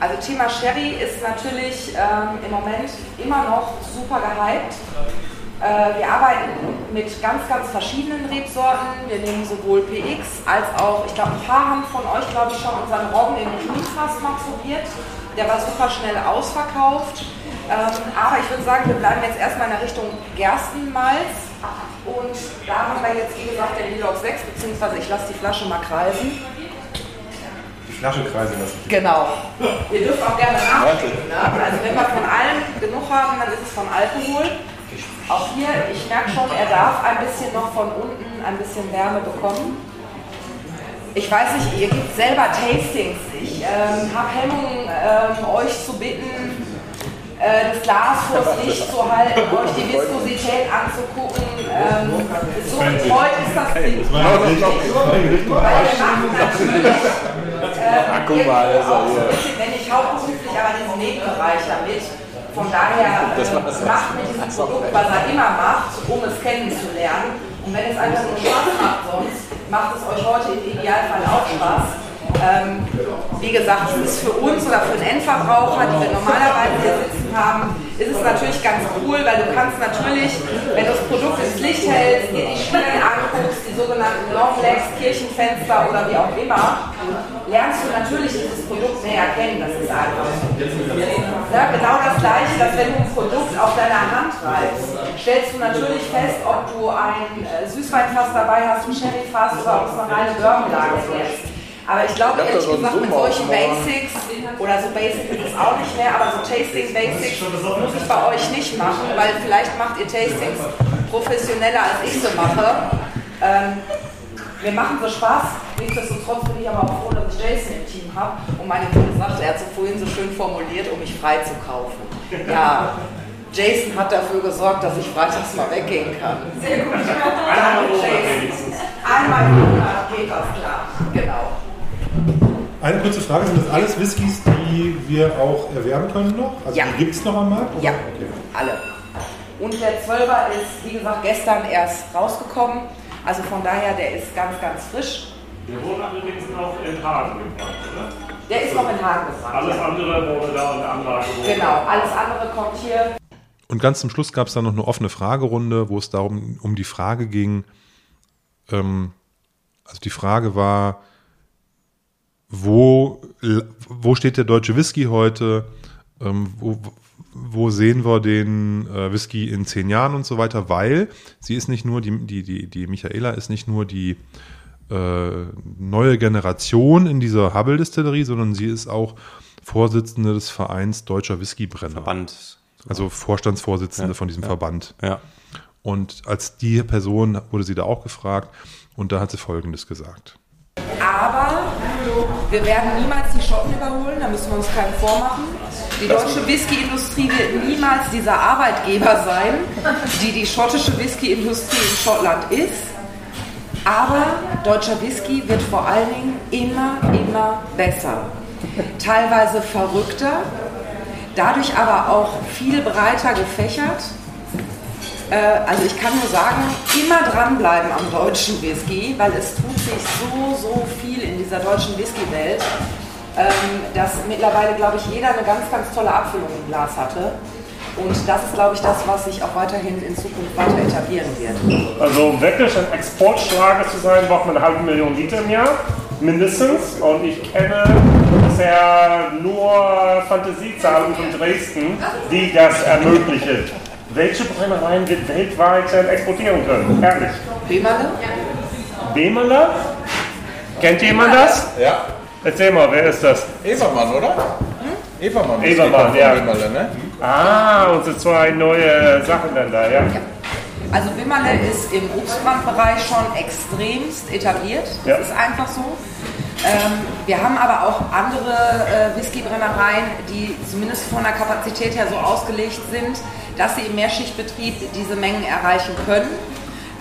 Also Thema Sherry ist natürlich ähm, im Moment immer noch super gehypt. Äh, wir arbeiten mit ganz, ganz verschiedenen Rebsorten. Wir nehmen sowohl PX als auch, ich glaube, ein paar haben von euch, glaube ich, schon unseren Roggen in Kühlfass mal probiert. Der war super schnell ausverkauft. Ähm, aber ich würde sagen, wir bleiben jetzt erstmal in der Richtung Gerstenmalz. Und da haben wir jetzt, wie gesagt, den Lilox 6, beziehungsweise ich lasse die Flasche mal kreisen. Flasche kreisen lassen. Genau. Ihr dürft auch gerne nachdenken. Ne? Also wenn wir von allem genug haben, dann ist es von Alkohol. Auch hier, ich merke schon, er darf ein bisschen noch von unten ein bisschen Wärme bekommen. Ich weiß nicht, ihr gebt selber Tastings. Ich ähm, habe Hemmungen, ähm, euch zu bitten, äh, das Glas vors Licht zu halten, euch die Viskosität anzugucken. Ähm, so betreut ist das Ding. Weil wir machen natürlich ähm, irgendwie auch so bisschen, wenn nicht hauptberuflich, aber diesen Nebenbereich damit. Von daher äh, macht mit diesem Produkt, was er immer macht, um es kennenzulernen. Und wenn es einfach nur Spaß macht sonst, macht es euch heute im Idealfall auch Spaß. Ähm, wie gesagt, es ist für uns oder für den Endverbraucher, die wir normalerweise hier sitzen haben, ist es natürlich ganz cool, weil du kannst natürlich, wenn du das Produkt ins Licht hältst, dir die Spiegel anguckst, die sogenannten Longlegs, Kirchenfenster oder wie auch immer, lernst du natürlich dieses Produkt näher kennen. Das ist einfach. Ja, genau das gleiche, dass wenn du ein Produkt auf deiner Hand reibst, stellst du natürlich fest, ob du ein äh, Süßweinfass dabei hast, ein Sherryfass oder ob es eine reine Bourbonlage ist. Aber ich glaube, ehrlich gesagt, mit solchen Basics, oder so Basic ist es auch nicht mehr, aber so Tasting Basics muss ich bei euch nicht machen, weil vielleicht macht ihr Tastings professioneller, als ich so mache. Ähm, mir machen so Spaß, nichtsdestotrotz bin ich aber auch froh, dass ich Jason im Team habe. Und meine Kunde sagte, er hat so vorhin so schön formuliert, um mich frei zu kaufen. Ja, Jason hat dafür gesorgt, dass ich freitags mal weggehen kann. Sehr gut. Danke, Jason. Einmal im Monat geht das klar. Eine kurze Frage, sind das alles Whiskys, die wir auch erwerben können noch? Also Ja. die gibt es noch am Markt? oder? Ja, Okay. alle. Und der 12er ist, wie gesagt, gestern erst rausgekommen. Also von daher, der ist ganz, ganz frisch. Der wurde allerdings noch in Hagen gebracht, oder? Der ist noch in Hagen gebracht. Alles ja. andere wurde da in der Anlage. Genau, alles andere kommt hier. Und ganz zum Schluss gab es dann noch eine offene Fragerunde, wo es darum um die Frage ging, ähm, also die Frage war, wo, wo steht der deutsche Whisky heute? Ähm, wo, wo sehen wir den äh, Whisky in zehn Jahren und so weiter? Weil sie ist nicht nur, die, die, die, die Michaela ist nicht nur die äh, neue Generation in dieser Hubble-Distillerie, sondern sie ist auch Vorsitzende des Vereins Deutscher Whiskybrenner. Verband. Also Vorstandsvorsitzende Ja, von diesem ja. Verband. Ja. Und als die Person wurde sie da auch gefragt und da hat sie Folgendes gesagt. Aber wir werden niemals die Schotten überholen, da müssen wir uns keinen vormachen. Die deutsche Whiskyindustrie wird niemals dieser Arbeitgeber sein, die die schottische Whiskyindustrie in Schottland ist. Aber deutscher Whisky wird vor allen Dingen immer, immer besser. Teilweise verrückter, dadurch aber auch viel breiter gefächert. Äh, also ich kann nur sagen, immer dranbleiben am deutschen Whisky, weil es tut sich so, so viel in dieser deutschen Whisky-Welt, ähm, dass mittlerweile, glaube ich, jeder eine ganz, ganz tolle Abfüllung im Glas hatte. Und das ist, glaube ich, das, was sich auch weiterhin in Zukunft weiter etablieren wird. Also wirklich ein Exportschlager zu sein, braucht man eine halbe Million Liter im Jahr, mindestens. Und ich kenne bisher nur Fantasiezahlen von Dresden, die das ermöglichen. Welche Brennereien wir weltweit äh, exportieren können? Ehrlich. Bemale? Bemeler? Kennt jemand das? Ja, Erzähl mal, wer ist das? Evermann, oder? Evermann. das Evermann, geht ja. Wimmerle, ne? Ah, unsere zwei neue Sachen dann da, ja. Also Wimmerle ist im Obstbrandbereich schon extremst etabliert. Das Ja. ist einfach so. Ähm, wir haben aber auch andere äh, Whiskybrennereien, die zumindest von der Kapazität her so ausgelegt sind, dass sie im Mehrschichtbetrieb diese Mengen erreichen können.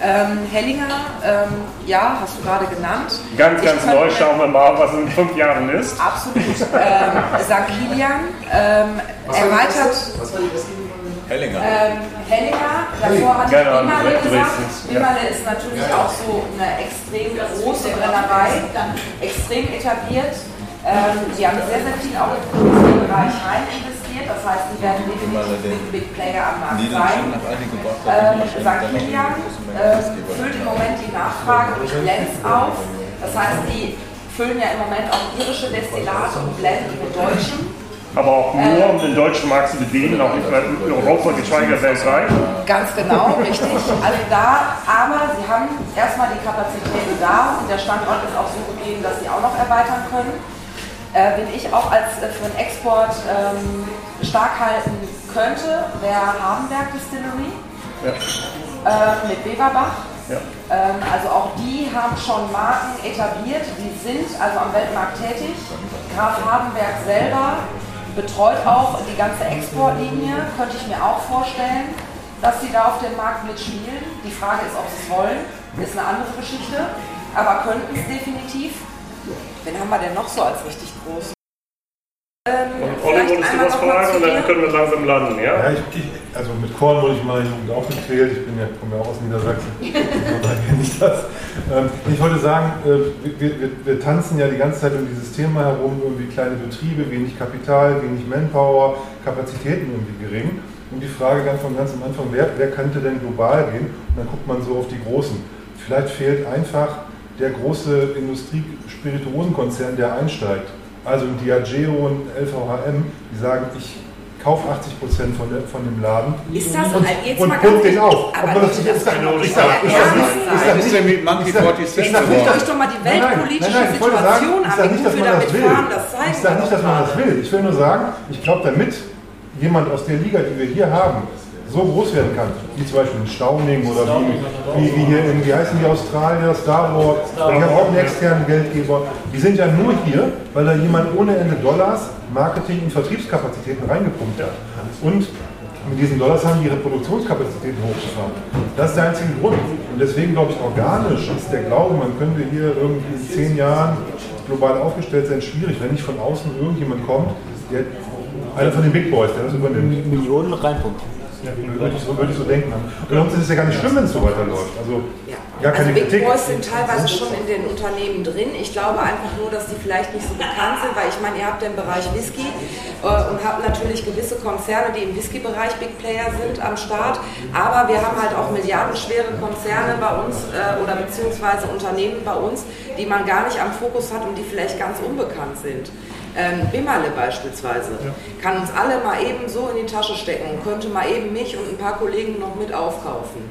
Ähm, Hellinger, ähm, ja, hast du gerade genannt. Ganz, Ich ganz neu, schauen wir mal, was in fünf Jahren ist. Absolut. ähm, St. Kilian, ähm, erweitert Hellinger. ähm, Hellinger, davor hatte ich Genau, Wimmerle direkt gesagt. Ja. Wimmerle ist natürlich auch so eine extrem große Brennerei, extrem etabliert. Ähm, die haben sehr, sehr viel auch in den Bereich rein investiert. Lizenziert, das heißt, die werden definitiv mit Big Player am Markt sein. Ähm, hat. St. Kilian äh, füllt im Moment die Nachfrage durch Blends auf. Das heißt, die füllen ja im Moment auch irische Destillate und blenden mit deutschen. Aber auch nur, um den deutschen Markt zu bedienen, auch nicht mehr in Europa, geschweige denn weltweit. Ganz genau, richtig. Also da, aber sie haben erstmal die Kapazitäten da und der Standort ist auch so gegeben, dass sie auch noch erweitern können. Äh, wen ich auch als äh, für den Export ähm, stark halten könnte, wäre Hardenberg Distillery äh, mit Weberbach. Ja. Ähm, also auch die haben schon Marken etabliert, die sind also am Weltmarkt tätig. Graf Hardenberg selber betreut auch die ganze Exportlinie, könnte ich mir auch vorstellen, dass sie da auf dem Markt mitspielen. Die Frage ist, ob sie es wollen, ist eine andere Geschichte, aber könnten es definitiv. Wen haben wir denn noch so als richtig groß? Ähm, Und Olli, wolltest du was mal fragen und dann können wir langsam landen, ja? Ja, ich, ich, also mit Korn wurde ich in meiner Jugend auch gequält. Ich bin ja, komme ja auch aus Niedersachsen. Kenne ich das. Ähm, ich wollte sagen, äh, wir, wir, wir tanzen ja die ganze Zeit um dieses Thema herum, irgendwie kleine Betriebe, wenig Kapital, wenig Manpower, Kapazitäten irgendwie gering. Und die Frage ganz von ganz am Anfang, wer, wer könnte denn global gehen? Und dann guckt man so auf die Großen. Vielleicht fehlt einfach der große Industrie-Spirituosenkonzern, der einsteigt. Also ein Diageo und LVHM, die sagen, ich kaufe 80 Prozent von, der- von dem Laden Ist das und, jetzt und ganz den auf. Aber das das ist nicht sein. ich Ja, sag nicht- das ist ist mit Monkey ich sag- 46 ich sag nicht, geworden? euch doch mal die Nein, nein, weltpolitische nein, nein, sagen, Situation an, sage wie gut wir das damit will. fahren, das zeigen Ich sage nicht, dass man das will. Ich will nur sagen, ich glaube, damit jemand aus der Liga, die wir hier haben, so groß werden kann, wie zum Beispiel in Stauning oder wie, wie, wie hier in, wie heißen die Australier, Star Wars, die haben auch einen externen Geldgeber. Die sind ja nur hier, weil da jemand ohne Ende Dollars, Marketing und Vertriebskapazitäten reingepumpt hat. Und mit diesen Dollars haben die ihre Produktionskapazitäten hochgefahren. Das ist der einzige Grund. Und deswegen glaube ich, organisch ist der Glaube, man könnte hier irgendwie in zehn Jahren global aufgestellt sein, schwierig, wenn nicht von außen irgendjemand kommt, der einer von den Big Boys, der das übernimmt. Millionen reinpumpt. Würde ich, so, würde ich so denken. Und sonst ist es ja gar nicht schlimm, wenn es so weiterläuft. Also Ja. gar keine also Big Kritik. Boys sind teilweise schon in den Unternehmen drin. Ich glaube einfach nur, dass die vielleicht nicht so bekannt sind, weil ich meine, ihr habt den Bereich Whisky äh, und habt natürlich gewisse Konzerne, die im Whisky-Bereich Big Player sind am Start. Aber wir haben halt auch milliardenschwere Konzerne bei uns äh, oder beziehungsweise Unternehmen bei uns, die man gar nicht am Fokus hat und die vielleicht ganz unbekannt sind. Ähm, Bimmerle beispielsweise kann uns alle mal eben so in die Tasche stecken und könnte mal eben mich und ein paar Kollegen noch mit aufkaufen.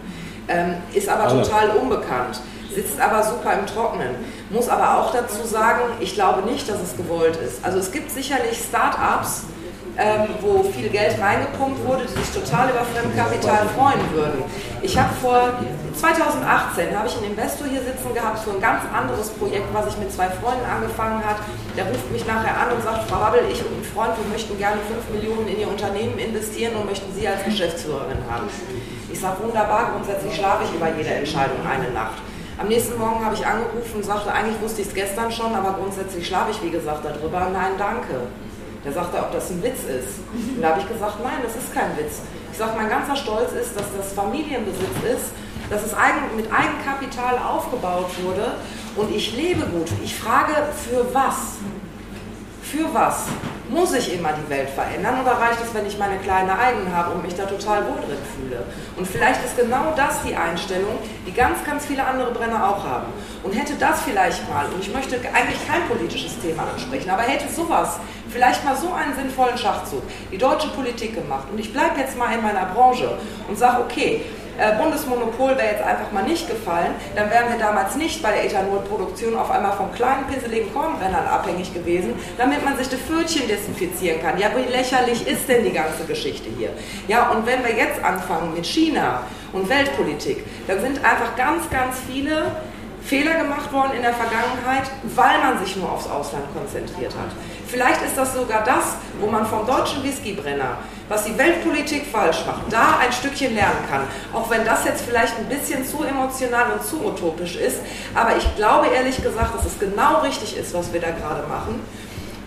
Ähm, ist aber total unbekannt, sitzt aber super im Trocknen. Muss aber auch dazu sagen, ich glaube nicht, dass es gewollt ist. Also es gibt sicherlich Start-ups, ähm, wo viel Geld reingepumpt wurde, die sich total über Fremdkapital freuen würden. Ich habe vor 2018 habe ich einen Investor hier sitzen gehabt für ein ganz anderes Projekt, was ich mit zwei Freunden angefangen hat. Der ruft mich nachher an und sagt, Frau Wabbel, ich und ein Freund, wir möchten gerne 5 Millionen in Ihr Unternehmen investieren und möchten Sie als Geschäftsführerin haben. Ich sage, wunderbar, grundsätzlich schlafe ich über jede Entscheidung eine Nacht. Am nächsten Morgen habe ich angerufen und sagte, eigentlich wusste ich es gestern schon, aber grundsätzlich schlafe ich, wie gesagt, darüber. Nein, danke. Der sagte, ob das ein Witz ist. Und da habe ich gesagt, nein, das ist kein Witz. Ich sage, mein ganzer Stolz ist, dass das Familienbesitz ist, dass es mit Eigenkapital aufgebaut wurde und ich lebe gut. Ich frage, für was? Für was? Muss ich immer die Welt verändern oder reicht es, wenn ich meine kleine eigene habe und mich da total wohl drin fühle? Und vielleicht ist genau das die Einstellung, die ganz, ganz viele andere Brenner auch haben. Und hätte das vielleicht mal, und ich möchte eigentlich kein politisches Thema ansprechen, aber hätte sowas vielleicht mal so einen sinnvollen Schachzug die deutsche Politik gemacht und ich bleibe jetzt mal in meiner Branche und sage, okay, Bundesmonopol wäre jetzt einfach mal nicht gefallen, dann wären wir damals nicht bei der Ethanolproduktion auf einmal von kleinen, pisseligen Kornbrennern abhängig gewesen, damit man sich die Pfötchen desinfizieren kann. Ja, wie lächerlich ist denn die ganze Geschichte hier? Ja, und wenn wir jetzt anfangen mit China und Weltpolitik, dann sind einfach ganz, ganz viele Fehler gemacht worden in der Vergangenheit, weil man sich nur aufs Ausland konzentriert hat. Vielleicht ist das sogar das, wo man vom deutschen Whiskybrenner, was die Weltpolitik falsch macht, da ein Stückchen lernen kann. Auch wenn das jetzt vielleicht ein bisschen zu emotional und zu utopisch ist. Aber ich glaube ehrlich gesagt, dass es genau richtig ist, was wir da gerade machen.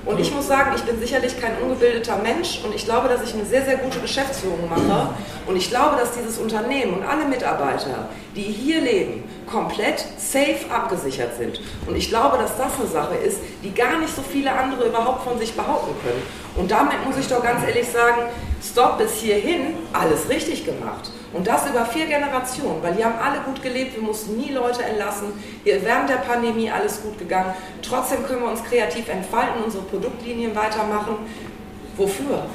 Und ich muss sagen, ich bin sicherlich kein ungebildeter Mensch und ich glaube, dass ich eine sehr, sehr gute Geschäftsführung mache. Und ich glaube, dass dieses Unternehmen und alle Mitarbeiter, die hier leben, komplett safe abgesichert sind. Und ich glaube, dass das eine Sache ist, die gar nicht so viele andere überhaupt von sich behaupten können. Und damit muss ich doch ganz ehrlich sagen, Stop bis hierhin, alles richtig gemacht. Und das über vier Generationen, weil die haben alle gut gelebt, wir mussten nie Leute entlassen, hier während der Pandemie alles gut gegangen. Trotzdem können wir uns kreativ entfalten, unsere Produktlinien weitermachen. Wofür?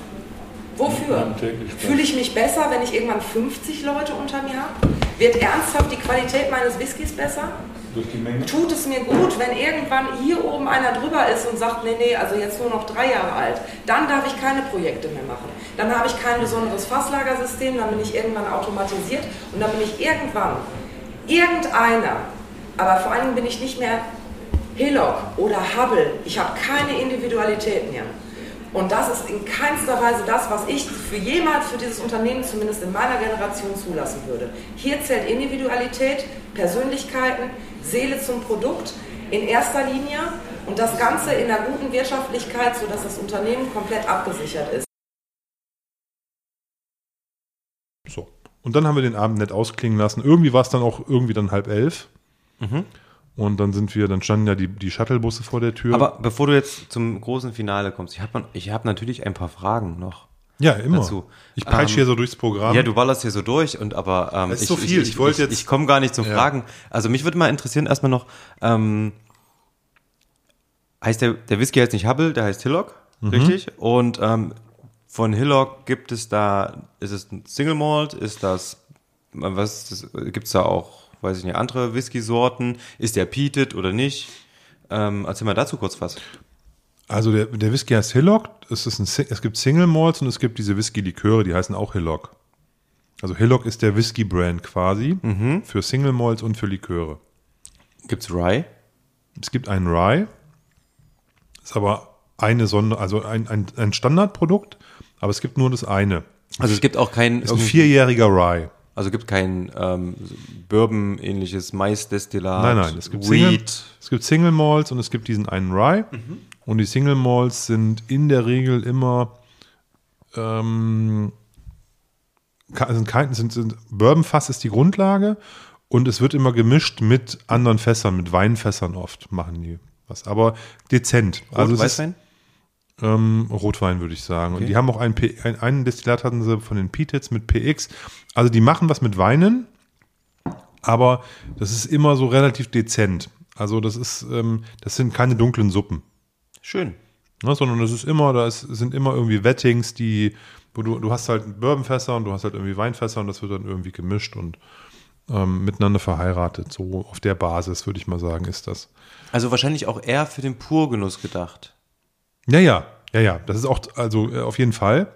Wofür? Fühle ich mich besser, wenn ich irgendwann 50 Leute unter mir habe? Wird ernsthaft die Qualität meines Whiskys besser? Durch die Menge. Tut es mir gut, wenn irgendwann hier oben einer drüber ist und sagt, nee, nee, also jetzt nur noch drei Jahre alt, dann darf ich keine Projekte mehr machen. Dann habe ich kein besonderes Fasslagersystem, dann bin ich irgendwann automatisiert und dann bin ich irgendwann irgendeiner, aber vor allem bin ich nicht mehr Hillock oder Hubble. Ich habe keine Individualität mehr. Und das ist in keinster Weise das, was ich für jemals für dieses Unternehmen, zumindest in meiner Generation, zulassen würde. Hier zählt Individualität, Persönlichkeiten, Seele zum Produkt in erster Linie und das Ganze in einer guten Wirtschaftlichkeit, sodass das Unternehmen komplett abgesichert ist. So. Und dann haben wir den Abend nett ausklingen lassen. Irgendwie war es dann auch irgendwie dann halb elf. Und dann sind wir, dann standen ja die, die Shuttlebusse vor der Tür. Aber bevor du jetzt zum großen Finale kommst, ich habe ich hab natürlich ein paar Fragen noch. ja, immer. dazu. Ich peitsche Ähm, hier so durchs Programm. Ja, du ballerst hier so durch und aber ähm, Es ist so viel. Ich, Ich wollte ich, jetzt- ich komme gar nicht zum Ja. Fragen. Also mich würde mal interessieren erstmal noch, ähm, heißt der, der Whisky heißt nicht Hubble, der heißt Hillock, Mhm. richtig? Und ähm, von Hillock gibt es da, ist es ein Single Malt, ist das, was gibt es da auch, weiß ich nicht, andere Whisky-Sorten? Ist der peated oder nicht? Ähm, erzähl mal dazu kurz was. Also der, der Whisky heißt Hillock. Es, ist ein, es gibt Single Malts und es gibt diese Whisky-Liköre, die heißen auch Hillock. Also Hillock ist der Whisky-Brand quasi Mhm. für Single Malts und für Liköre. Gibt's Rye? Es gibt einen Rye, ist aber eine Sonder, also ein, ein, ein Standardprodukt, aber es gibt nur das eine. Also es gibt auch kein Ist ein vierjähriger Rye. Also gibt kein ähm, Bourbon-ähnliches Maisdestillat, Nein, nein, es gibt, Single, es gibt Single Malts und es gibt diesen einen Rye. Und die Single Malts sind in der Regel immer ähm, sind kein, sind, sind Bourbonfass ist die Grundlage und es wird immer gemischt mit anderen Fässern, mit Weinfässern oft machen die was, aber dezent. Also es ist- Weißwein? Ähm, Rotwein, würde ich sagen. Und die haben auch einen, P ein, einen Destillat hatten sie von den P-Tits mit PX. Also die machen was mit Weinen, aber das ist immer so relativ dezent. Also das ist, ähm, das sind keine dunklen Suppen. Schön. Ne, sondern das ist immer, da sind immer irgendwie Wettings, die, wo du, du hast halt Bourbonfässer und du hast halt irgendwie Weinfässer und das wird dann irgendwie gemischt und ähm, miteinander verheiratet. So auf der Basis, würde ich mal sagen, ist das. Also wahrscheinlich auch eher für den Purgenuss gedacht. Ja, ja, ja, ja. Das ist auch, also äh, auf jeden Fall.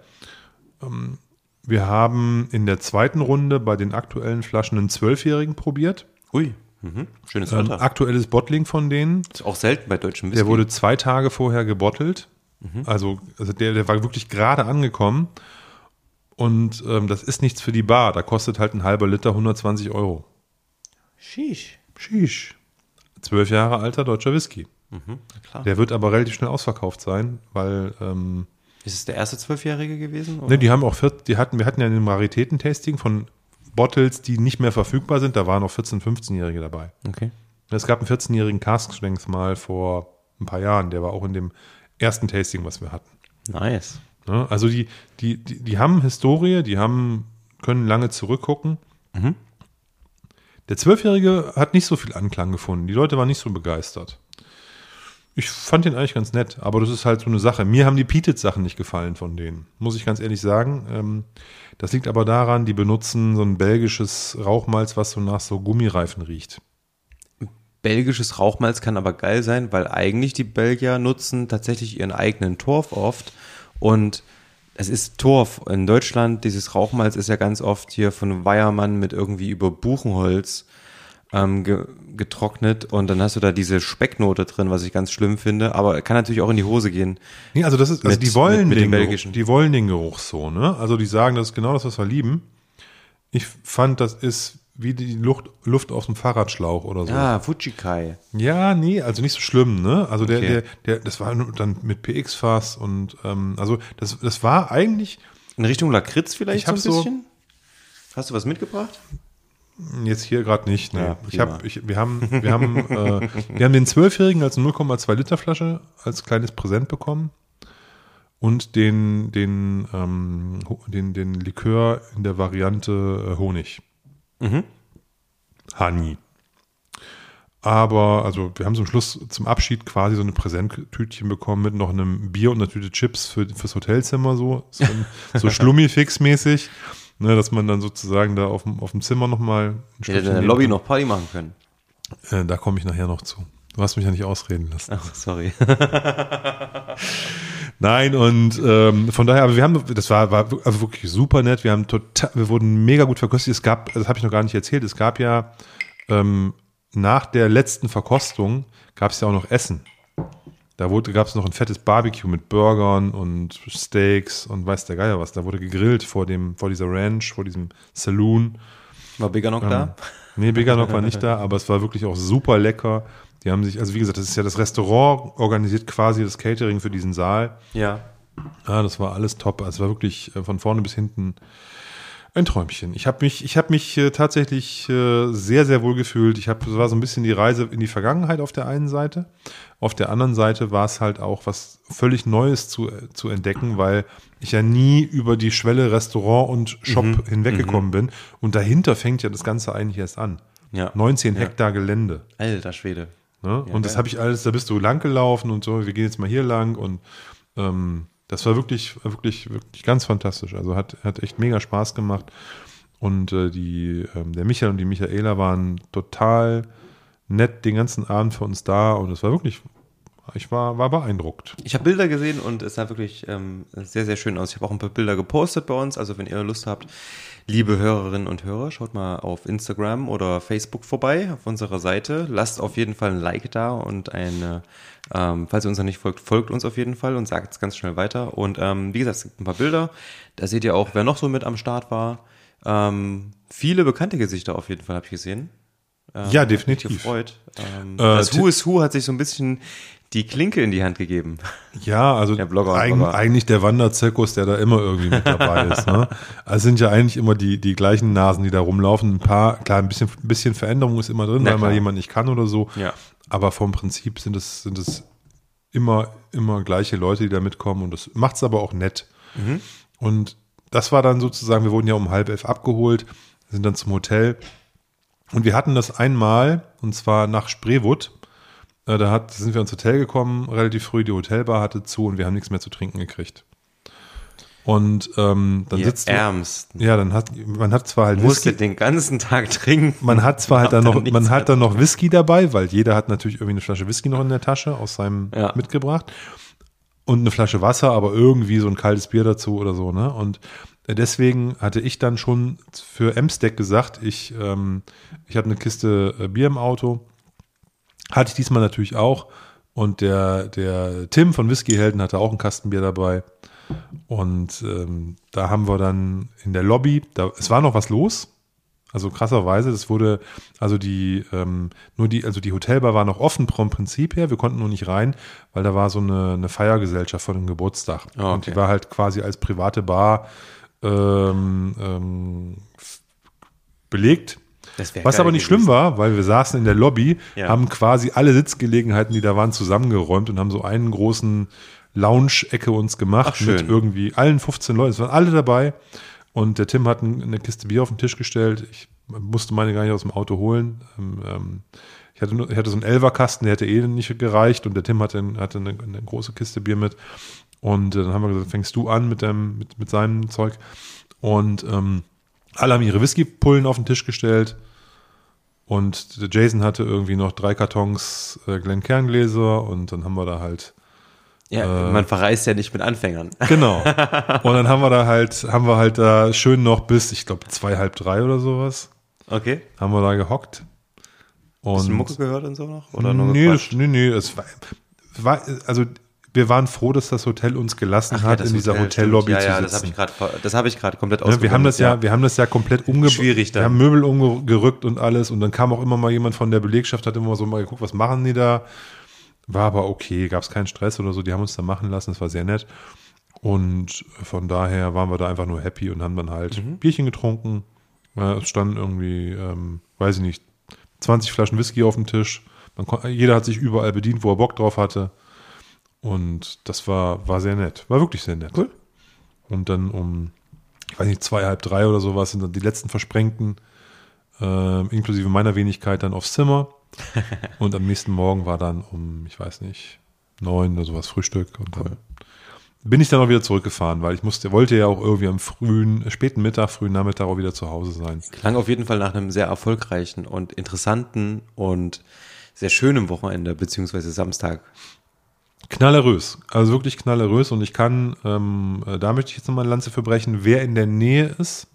Ähm, wir haben in der zweiten Runde bei den aktuellen Flaschen einen Zwölfjährigen probiert. Ui. Mhm. Schönes Ein Alter. aktuelles Bottling von denen. ist auch selten bei deutschen Whisky. Der wurde zwei Tage vorher gebottelt. Also, also der, der war wirklich gerade angekommen. Und ähm, das ist nichts für die Bar. Da kostet halt ein halber Liter 120 Euro. Sheesh. Sheesh. Zwölf Jahre alter deutscher Whisky. Klar. Der wird aber relativ schnell ausverkauft sein, weil ähm, Ist es der erste Zwölfjährige gewesen? Oder? Ne, die haben auch 14, die hatten, wir hatten ja ein Raritätentasting von Bottles, die nicht mehr verfügbar sind. Da waren auch 14-, 15-Jährige dabei. Okay. Es gab einen 14-jährigen Cask Strength mal vor ein paar Jahren. Der war auch in dem ersten Tasting, was wir hatten. Nice. Ne? Also die, die, die, die haben Historie, die haben, können lange zurückgucken. Der Zwölfjährige hat nicht so viel Anklang gefunden. Die Leute waren nicht so begeistert. Ich fand den eigentlich ganz nett, aber das ist halt so eine Sache. Mir haben die Peated-Sachen nicht gefallen von denen, muss ich ganz ehrlich sagen. Ähm, das liegt aber daran, die benutzen so ein belgisches Rauchmalz, was so nach so Gummireifen riecht. Belgisches Rauchmalz kann aber geil sein, weil eigentlich die Belgier nutzen tatsächlich ihren eigenen Torf oft. Und es ist Torf. In Deutschland, dieses Rauchmalz ist ja ganz oft hier von Weiermann mit irgendwie über Buchenholz ähm, ge getrocknet. Und dann hast du da diese Specknote drin, was ich ganz schlimm finde. Aber kann natürlich auch in die Hose gehen. Nee, also das ist, also Mit- die wollen mit- mit den Geruch, belgischen. die wollen den Geruch so, ne? Also die sagen, das ist genau das, was wir lieben. Ich fand, das ist wie die Luft, Luft aus dem Fahrradschlauch oder so. Ah, Fujikai. Ja, nee, also nicht so schlimm, ne? Also der, Okay. der, der, das war dann mit PX-Fass und ähm, also das, das war eigentlich, In Richtung Lakritz vielleicht so ein so- bisschen? Hast du was mitgebracht? Jetzt hier gerade nicht. Nee. Ja, ich hab, ich, wir haben, wir haben, äh, wir haben den Zwölfjährigen als 0,2 Liter Flasche als kleines Präsent bekommen und den, den, ähm, den, den Likör in der Variante äh, Honig. Mhm. Honey. Aber, also, wir haben zum Schluss zum Abschied quasi so eine Präsenttütchen bekommen mit noch einem Bier und einer Tüte Chips für, fürs Hotelzimmer, so, so, so Schlummifix-mäßig, ne, dass man dann sozusagen da auf dem, auf dem Zimmer nochmal ein Ich hätte in der Lobby noch Party machen können. Äh, da komme ich nachher noch zu. Du hast mich ja nicht ausreden lassen. Ach, sorry. Nein, und ähm, von daher, aber wir haben, das war, war also wirklich super nett. Wir haben total, wir wurden mega gut verkostet. Es gab, das habe ich noch gar nicht erzählt, es gab ja ähm, nach der letzten Verkostung gab es ja auch noch Essen. Da gab es noch ein fettes Barbecue mit Burgern und Steaks und weiß der Geier was. Da wurde gegrillt vor dem, vor dieser Ranch, vor diesem Saloon. War Bigger noch da? Nee, Veganok war nicht da, aber es war wirklich auch super lecker. Die haben sich, also wie gesagt, das ist ja das Restaurant, organisiert quasi das Catering für diesen Saal. Ja. Ja, das war alles top. Also es war wirklich äh, von vorne bis hinten ein Träumchen. Ich habe mich, ich habe mich äh, tatsächlich äh, sehr, sehr wohl gefühlt. Ich habe, es war so ein bisschen die Reise in die Vergangenheit auf der einen Seite. Auf der anderen Seite war es halt auch was völlig Neues zu, äh, zu entdecken, weil ich ja nie über die Schwelle Restaurant und Shop hinweggekommen bin. Und dahinter fängt ja das Ganze eigentlich erst an. Ja. 19 Hektar Gelände. Alter Schwede. Ne? und das habe ich alles, da bist du lang gelaufen und so, wir gehen jetzt mal hier lang und ähm, das war wirklich, wirklich, wirklich ganz fantastisch. Also hat, hat echt mega Spaß gemacht. Und äh, die, ähm, der Michael und die Michaela waren total nett den ganzen Abend für uns da und es war wirklich, ich war, war beeindruckt. Ich habe Bilder gesehen und es sah wirklich ähm, sehr, sehr schön aus. Ich habe auch ein paar Bilder gepostet bei uns. Also wenn ihr Lust habt, liebe Hörerinnen und Hörer, schaut mal auf Instagram oder Facebook vorbei auf unserer Seite. Lasst auf jeden Fall ein Like da und eine, ähm, falls ihr uns noch nicht folgt, folgt uns auf jeden Fall und sagt es ganz schnell weiter. Und ähm, wie gesagt, es gibt ein paar Bilder. Da seht ihr auch, wer noch so mit am Start war. Ähm, viele bekannte Gesichter auf jeden Fall habe ich gesehen. Ähm, Ja, definitiv. gefreut. Ähm, Äh, das Who is Who hat sich so ein bisschen die Klinke in die Hand gegeben. Ja, also Der eig eigentlich der Wanderzirkus, der da immer irgendwie mit dabei ist. Ne? Also es sind ja eigentlich immer die, die gleichen Nasen, die da rumlaufen. Ein paar, klar, ein bisschen, ein bisschen Veränderung ist immer drin, Na weil mal klar. jemand nicht kann oder so. Ja. Aber vom Prinzip sind es, sind es immer, immer gleiche Leute, die da mitkommen und das macht es aber auch nett. Mhm. Und das war dann sozusagen, wir wurden ja um halb elf abgeholt, sind dann zum Hotel und wir hatten das einmal, und zwar nach Spreewood. Äh, Da hat, sind wir ins Hotel gekommen, relativ früh, die Hotelbar hatte zu und wir haben nichts mehr zu trinken gekriegt. Und ähm, dann Ihr sitzt Ärmsten. ja, dann hat man hat zwar halt Musste Whisky, den ganzen Tag trinken. man hat zwar halt dann noch, man hat dann noch Whisky dabei, weil jeder hat natürlich irgendwie eine Flasche Whisky noch in der Tasche aus seinem Ja. mitgebracht und eine Flasche Wasser, aber irgendwie so ein kaltes Bier dazu oder so, ne? Und deswegen hatte ich dann schon für Amstack gesagt, ich, ähm, ich habe eine Kiste äh, Bier im Auto. Hatte ich diesmal natürlich auch. Und der, der Tim von Whiskyhelden hatte auch einen Kasten Bier dabei. Und ähm, da haben wir dann in der Lobby, da, es war noch was los. Also krasserweise, das wurde, also die, ähm, nur die, also die Hotelbar war noch offen vom Prinzip her, wir konnten nur nicht rein, weil da war so eine, eine Feiergesellschaft von einem Geburtstag. Ah, Und die okay. war halt quasi als private Bar ähm, ähm, belegt. Was aber nicht gewesen. schlimm war, weil wir saßen in der Lobby, Ja. haben quasi alle Sitzgelegenheiten, die da waren, zusammengeräumt und haben so einen großen Lounge-Ecke uns gemacht Ach, mit irgendwie allen 15 Leuten. Es waren alle dabei. Und der Tim hat ein- eine Kiste Bier auf den Tisch gestellt. Ich musste meine gar nicht aus dem Auto holen. Ähm, ähm, ich, hatte nur, ich hatte so einen Elverkasten, der hätte eh nicht gereicht. Und der Tim hatte, hatte eine, eine große Kiste Bier mit. Und äh, dann haben wir gesagt, fängst du an mit, deinem, mit, mit seinem Zeug. Und ähm, alle haben ihre Whiskypullen auf den Tisch gestellt. Und Jason hatte irgendwie noch drei Kartons äh, Glencairn-Gläser. Und dann haben wir da halt Ja, Äh. man verreist ja nicht mit Anfängern. Genau. Und dann haben wir da halt, haben wir halt da schön noch bis, ich glaube, zwei, halb drei oder sowas, Okay. haben wir da gehockt. Hast du Und Mucke gehört und so noch? Oder nur nee, das, nee, nee, es war, war, also wir waren froh, dass das Hotel uns gelassen Ach ja, hat, das in dieser Hotel, Hotellobby stimmt. zu Ja, sitzen. ja, das habe ich gerade, gerade komplett Ja, wir haben das ja, wir haben das ja komplett umgebaut. Schwierig dann. Wir haben Möbel umgerückt und alles und dann kam auch immer mal jemand von der Belegschaft, hat immer so mal geguckt, was machen die da? War aber okay, gab es keinen Stress oder so, die haben uns da machen lassen, das war sehr nett. Und von daher waren wir da einfach nur happy und haben dann halt Mhm. Bierchen getrunken Es standen irgendwie, ähm, weiß ich nicht, 20 Flaschen Whisky auf dem Tisch. Man jeder hat sich überall bedient, wo er Bock drauf hatte. Und das war, war sehr nett. War wirklich sehr nett. Und dann um, ich weiß nicht, zwei, halb drei oder sowas sind dann die letzten Versprengten, ähm, inklusive meiner Wenigkeit, dann aufs Zimmer. und am nächsten Morgen war dann um, ich weiß nicht, neun oder sowas Frühstück. Und dann bin ich dann auch wieder zurückgefahren, weil ich musste, wollte ja auch irgendwie am frühen, äh, späten Mittag, frühen Nachmittag auch wieder zu Hause sein. Klang auf jeden Fall nach einem sehr erfolgreichen und interessanten und sehr schönen Wochenende, beziehungsweise Samstag. Knallerös, also wirklich knallerös. Und ich kann, ähm, äh, da möchte ich jetzt nochmal eine Lanze für brechen, wer in der Nähe ist,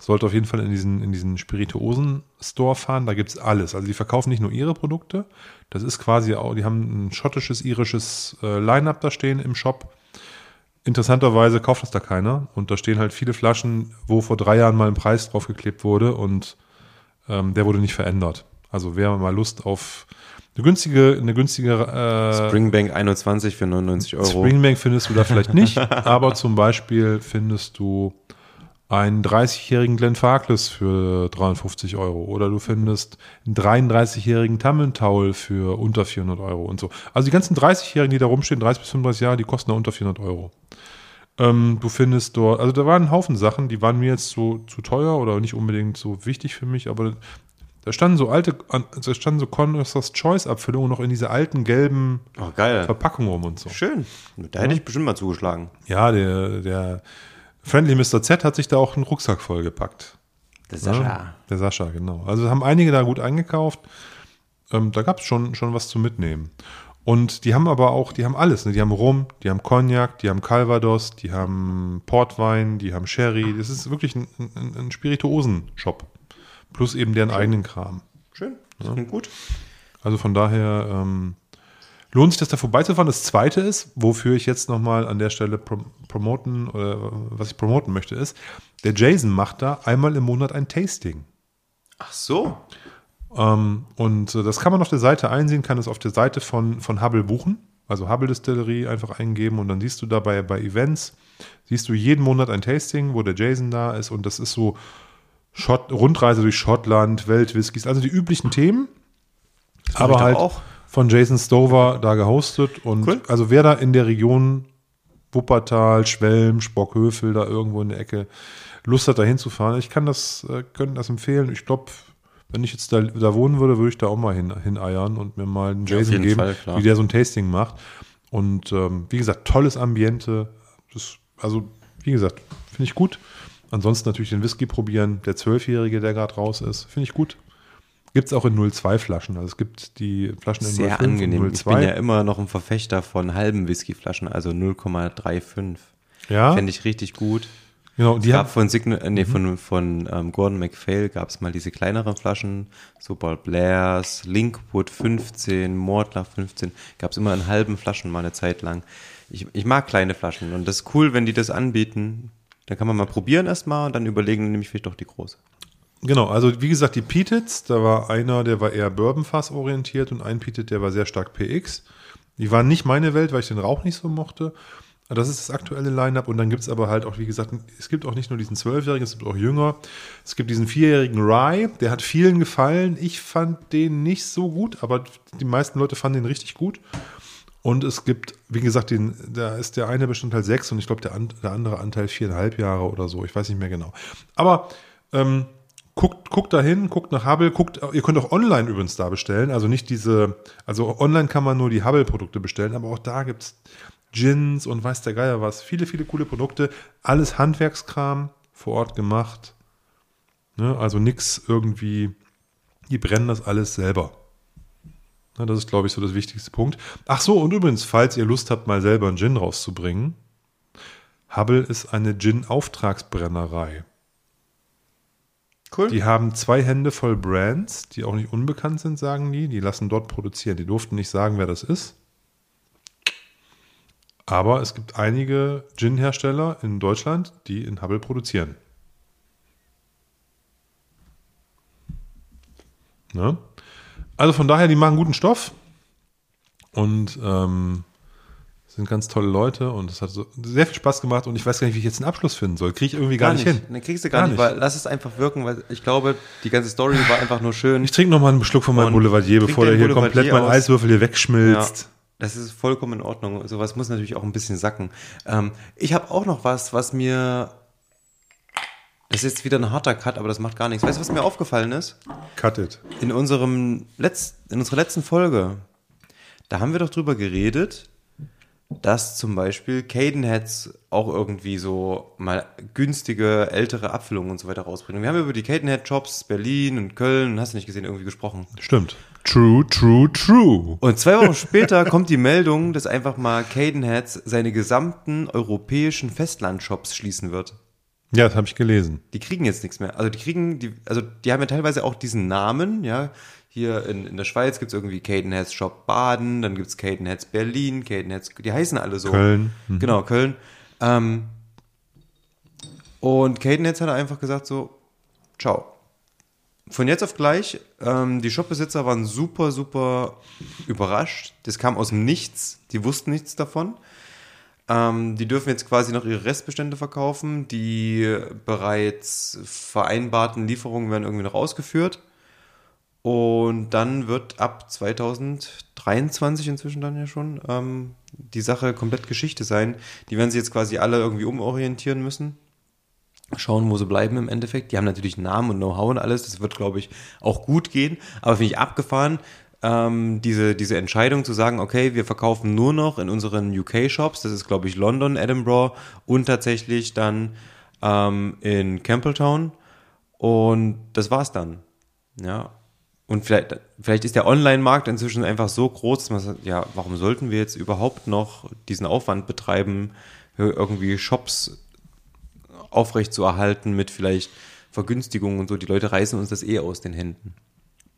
sollte auf jeden Fall in diesen, in diesen Spirituosen-Store fahren, da gibt's alles. Also die verkaufen nicht nur ihre Produkte, das ist quasi auch, die haben ein schottisches, irisches äh, Line-Up da stehen im Shop. Interessanterweise kauft das da keiner. Und da stehen halt viele Flaschen, wo vor drei Jahren mal ein Preis draufgeklebt wurde. Und ähm, der wurde nicht verändert. Also wer mal Lust auf eine günstige, eine günstige äh, Springbank 21 für 99 Euro. Springbank findest du da vielleicht nicht, aber zum Beispiel findest du einen 30-jährigen Glenn Farkless für 350 Euro oder du findest einen 33-jährigen Tammentaul für unter 400 Euro und so. Also die ganzen 30-Jährigen, die da rumstehen, 30 bis 35 Jahre, die kosten da unter 400 Euro. Ähm, du findest dort, also da waren ein Haufen Sachen, die waren mir jetzt so zu teuer oder nicht unbedingt so wichtig für mich, aber da standen so alte, da standen so Connoisseurs Choice Abfüllungen noch in diese alten gelben Oh, geil. Verpackungen rum und so. Schön. Da hätte ich bestimmt mal zugeschlagen. Ja, der, der Friendly Mr. Z hat sich da auch einen Rucksack vollgepackt. Der Ja, Sascha. der Sascha, genau. Also haben einige da gut eingekauft. Ähm, da gab es schon, schon was zu mitnehmen. Und die haben aber auch, die haben alles. Ne? Die haben Rum, die haben Cognac, die haben Calvados, die haben Portwein, die haben Sherry. Das ist wirklich ein, ein, ein Spirituosen-Shop. Plus eben deren eigenen Kram. Schön. Das klingt gut. Also von daher ähm, lohnt sich das da vorbeizufahren. Das zweite ist, wofür ich jetzt nochmal an der Stelle prom promoten oder was ich promoten möchte, ist, der Jason macht da einmal im Monat ein Tasting. Ach so. Ähm, und äh, das kann man auf der Seite einsehen, kann es auf der Seite von, von Hubble buchen. Also Hubble Distillery einfach eingeben und dann siehst du dabei bei Events, siehst du jeden Monat ein Tasting, wo der Jason da ist und das ist so Schott, Rundreise durch Schottland, Weltwhiskys, also die üblichen Themen. aber halt auch. von Jason Stover da gehostet und Cool. also wer da in der Region Wuppertal, Schwelm, Spockhövel, da irgendwo in der Ecke Lust hat, da hinzufahren, ich kann das, äh, können das empfehlen. Ich glaube, wenn ich jetzt da, da wohnen würde, würde ich da auch mal hin, hineiern und mir mal einen Ja, Jason jeden geben, Fall, wie der so ein Tasting macht. Und ähm, wie gesagt, tolles Ambiente. Das, also, wie gesagt, finde ich gut. Ansonsten natürlich den Whisky probieren. Der Zwölfjährige, der gerade raus ist, finde ich gut. Gibt es auch in 02 Flaschen. Also es gibt die Flaschen in Sehr 05 und angenehm. Ich 02. bin ja immer noch ein Verfechter von halben Whiskyflaschen, also 0,35. ja, Fände ich richtig gut. genau. Es Die gab haben, von, Sign äh, nee, von, von ähm, Gordon MacPhail gab es mal diese kleineren Flaschen, so Ball Blairs, Linkwood 15, Mortler 15, gab es immer in halben Flaschen mal eine Zeit lang. Ich, ich mag kleine Flaschen und das ist cool, wenn die das anbieten. Dann kann man mal probieren erstmal und dann überlegen, nehme ich vielleicht doch die große. genau, also wie gesagt, die Peateds, da war einer, der war eher Bourbonfass orientiert und ein Peated, der war sehr stark PX. Die waren nicht meine Welt, weil ich den Rauch nicht so mochte. Das ist das aktuelle Line-Up und dann gibt es aber halt auch, wie gesagt, es gibt auch nicht nur diesen Zwölfjährigen, es gibt auch Jünger. Es gibt diesen vierjährigen Rye, der hat vielen gefallen. Ich fand den nicht so gut, aber die meisten Leute fanden den richtig gut. Und es gibt, wie gesagt, den, da ist der eine Bestandteil sechs und ich glaube, der, an, der andere Anteil viereinhalb Jahre oder so. Ich weiß nicht mehr genau. Aber ähm, guckt, guckt da hin, guckt nach Hubble, guckt, ihr könnt auch online übrigens da bestellen. Also nicht diese, also online kann man nur die Hubble-Produkte bestellen, aber auch da gibt es Gins und weiß der Geier was. Viele, viele coole Produkte. Alles Handwerkskram vor Ort gemacht. Ne? Also nix irgendwie, die brennen das alles selber. Das ist, glaube ich, so das wichtigste Punkt. Ach so, und übrigens, falls ihr Lust habt, mal selber einen Gin rauszubringen, Hubble ist eine Gin-Auftragsbrennerei. Cool. Die haben zwei Hände voll Brands, die auch nicht unbekannt sind, sagen die. Die lassen dort produzieren. Die durften nicht sagen, wer das ist. Aber es gibt einige Gin-Hersteller in Deutschland, die in Hubble produzieren. Ne? Also von daher, die machen guten Stoff. Und ähm, sind ganz tolle Leute und es hat so sehr viel Spaß gemacht und ich weiß gar nicht, wie ich jetzt einen Abschluss finden soll. Kriege ich irgendwie gar, nicht hin. Dann kriegst du gar, Gar nicht, nicht. weil lass es einfach wirken, weil ich glaube, die ganze Story war einfach nur schön. Ich trinke noch mal einen Schluck von meinem Und Boulevardier, bevor der den hier Boulevardier komplett mein aus. Eiswürfel hier Ja, wegschmilzt. das ist vollkommen in Ordnung. Sowas muss natürlich auch ein bisschen sacken. Ähm, ich habe auch noch was, was mir. Das ist jetzt wieder ein harter Cut, aber das macht gar nichts. Weißt du, was mir aufgefallen ist? Cut it. In unserem Letz in unserer letzten Folge, da haben wir doch drüber geredet, dass zum Beispiel Cadenheads auch irgendwie so mal günstige, ältere Abfüllungen und so weiter rausbringen. Wir haben über die Cadenhead Shops Berlin und Köln, hast du nicht gesehen, irgendwie gesprochen. Stimmt. True, true, true. Und zwei Wochen später kommt die Meldung, dass einfach mal Cadenheads seine gesamten europäischen Festlandshops schließen wird. Ja, das habe ich gelesen. Die kriegen jetzt nichts mehr. Also die kriegen, die, also die haben ja teilweise auch diesen Namen, ja. Hier in, in der Schweiz gibt's irgendwie Cadenheads Shop Baden, dann gibt's Cadenheads Berlin, Cadenheads, die heißen alle so. Köln. Mhm. Genau, Köln. Ähm, und Cadenheads hat einfach gesagt so, ciao. Von jetzt auf gleich, ähm, die Shopbesitzer waren super, super überrascht. Das kam aus dem Nichts, die wussten nichts davon. Ähm, die dürfen jetzt quasi noch ihre Restbestände verkaufen. Die bereits vereinbarten Lieferungen werden irgendwie noch ausgeführt. Und dann wird ab 2023 inzwischen dann ja schon ähm, die Sache komplett Geschichte sein. Die werden sich jetzt quasi alle irgendwie umorientieren müssen. Schauen, wo sie bleiben im Endeffekt. Die haben natürlich Namen und Know-how und alles. Das wird, glaube ich, auch gut gehen. Aber finde ich abgefahren, ähm, diese, diese Entscheidung zu sagen, okay, wir verkaufen nur noch in unseren UK-Shops. Das ist, glaube ich, London, Edinburgh und tatsächlich dann ähm, in Campbelltown. Und das war's dann. Ja. Und vielleicht, vielleicht ist der Online-Markt inzwischen einfach so groß, dass man sagt, ja, warum sollten wir jetzt überhaupt noch diesen Aufwand betreiben, irgendwie Shops aufrecht zu erhalten mit vielleicht Vergünstigungen und so. Die Leute reißen uns das eh aus den Händen.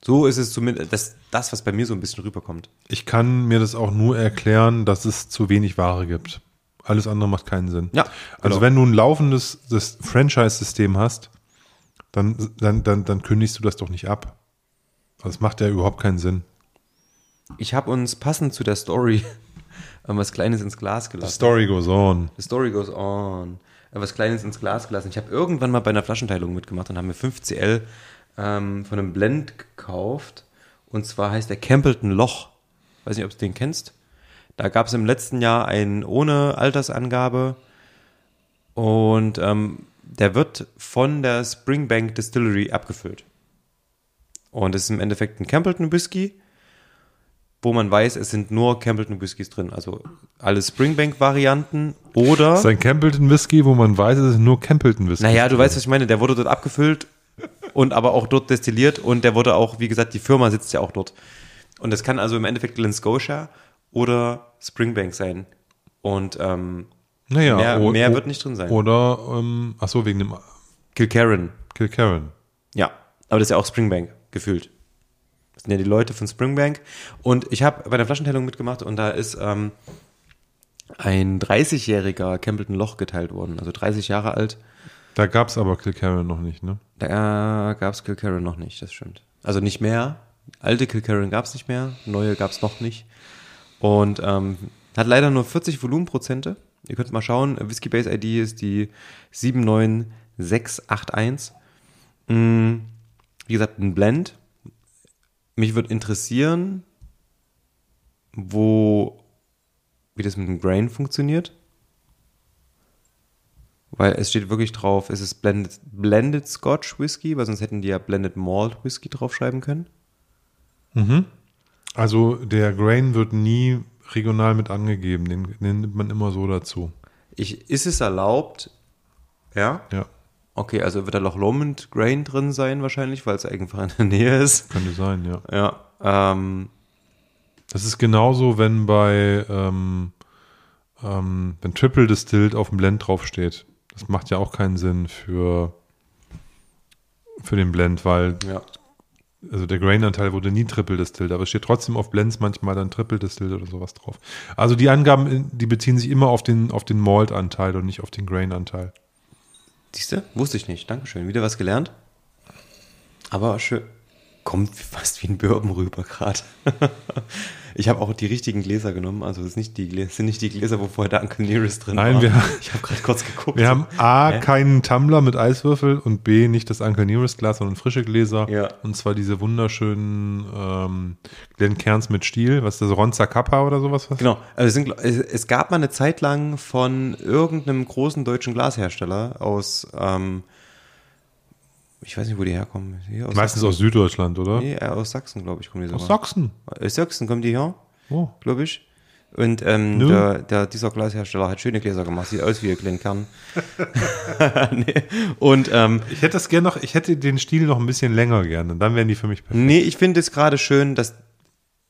So ist es zumindest das, das, was bei mir so ein bisschen rüberkommt. Ich kann mir das auch nur erklären, dass es zu wenig Ware gibt. Alles andere macht keinen Sinn. Ja, Also genau. wenn du ein laufendes Franchise-System hast, dann, dann, dann, dann kündigst du das doch nicht ab. Das macht ja überhaupt keinen Sinn. Ich habe uns passend zu der Story was Kleines ins Glas The gelassen. story goes on. The story goes on. Was Kleines ins Glas gelassen. Ich habe irgendwann mal bei einer Flaschenteilung mitgemacht und haben mir 5cl ähm, von einem Blend gekauft. Und zwar heißt der Campbellton Loch. Weiß nicht, ob du den kennst. Da gab es im letzten Jahr einen ohne Altersangabe. Und ähm, der wird von der Springbank Distillery abgefüllt. Und es ist im Endeffekt ein Campbellton Whisky, wo man weiß, es sind nur Campbellton Whiskys drin. Also alle Springbank-Varianten oder. Das ist ein Campbellton Whisky, wo man weiß, es ist nur Campbellton Whisky. Naja, du weißt, was ich meine. Der wurde dort abgefüllt und aber auch dort destilliert und der wurde auch, wie gesagt, die Firma sitzt ja auch dort. Und das kann also im Endeffekt Glen Scotia oder Springbank sein. Und ähm, naja, mehr- o- mehr o- wird nicht drin sein. Oder, ähm, ach so, wegen dem Kilkerran. Kilkerran. Ja, aber das ist ja auch Springbank gefühlt. Das sind ja die Leute von Springbank. Und ich habe bei der Flaschenteilung mitgemacht und da ist ähm, ein 30-jähriger Campbellton Loch geteilt worden, also 30 Jahre alt. Da gab es aber Kilkerran noch nicht, ne? Da gab es Kilkerran noch nicht, das stimmt. Also nicht mehr. Alte Kilkerran gab es nicht mehr, neue gab es noch nicht. Und ähm, hat leider nur 40 Volumenprozente. Ihr könnt mal schauen, Whiskey Base ID ist die 79681. Mm, Wie gesagt, ein Blend. Mich würde interessieren, wo, wie das mit dem Grain funktioniert. Weil es steht wirklich drauf, es ist Blended, Blended Scotch Whisky, weil sonst hätten die ja Blended Malt Whisky draufschreiben können. Also der Grain wird nie regional mit angegeben, den, den nimmt man immer so dazu. Ich, ist es erlaubt? Ja. Ja, Okay, also wird da Loch Lomond Grain drin sein wahrscheinlich, weil es einfach in der Nähe ist. könnte sein, ja. Ja. Ähm, Das ist genauso, wenn bei ähm, ähm, wenn Triple Distilled auf dem Blend draufsteht. Das macht ja auch keinen Sinn für für den Blend, weil ja. also der Grain-Anteil wurde nie Triple Distilled, aber es steht trotzdem auf Blends manchmal dann Triple Distilled oder sowas drauf. Also die Angaben, die beziehen sich immer auf den auf den Malt-Anteil und nicht auf den Grain-Anteil. Siehst du? Wusste ich nicht. Dankeschön. Wieder was gelernt. Aber schön. Kommt fast wie ein Bourbon rüber gerade. ich habe auch die richtigen Gläser genommen. Also es nicht die Gläser, sind nicht die Gläser, wo vorher der Uncle Nearest drin Nein, war. wir- ich habe gerade kurz geguckt. Wir haben A, Hä? keinen Tumbler mit Eiswürfel und B, nicht das Uncle Nearest Glas, sondern frische Gläser. Ja. Und zwar diese wunderschönen ähm, Glencairns mit Stiel. Was ist das? Ronza Kappa oder sowas? Was? Genau. Also es, sind, es gab mal eine Zeit lang von irgendeinem großen deutschen Glashersteller aus, ähm, ich weiß nicht, wo die herkommen. Aus Meistens aus Süddeutschland, oder? Nee, äh, aus Sachsen, glaube ich, kommen die sogar. Aus Sachsen. Aus Sachsen kommen die her, Oh. glaube ich. Und ähm, Nö. der, der, dieser Glashersteller hat schöne Gläser gemacht, sieht aus wie ein Glenkern. nee. Und ähm, Ich hätte das gerne noch, ich hätte den Stiel noch ein bisschen länger gerne. Dann wären die für mich perfekt. nee, ich finde es gerade schön, dass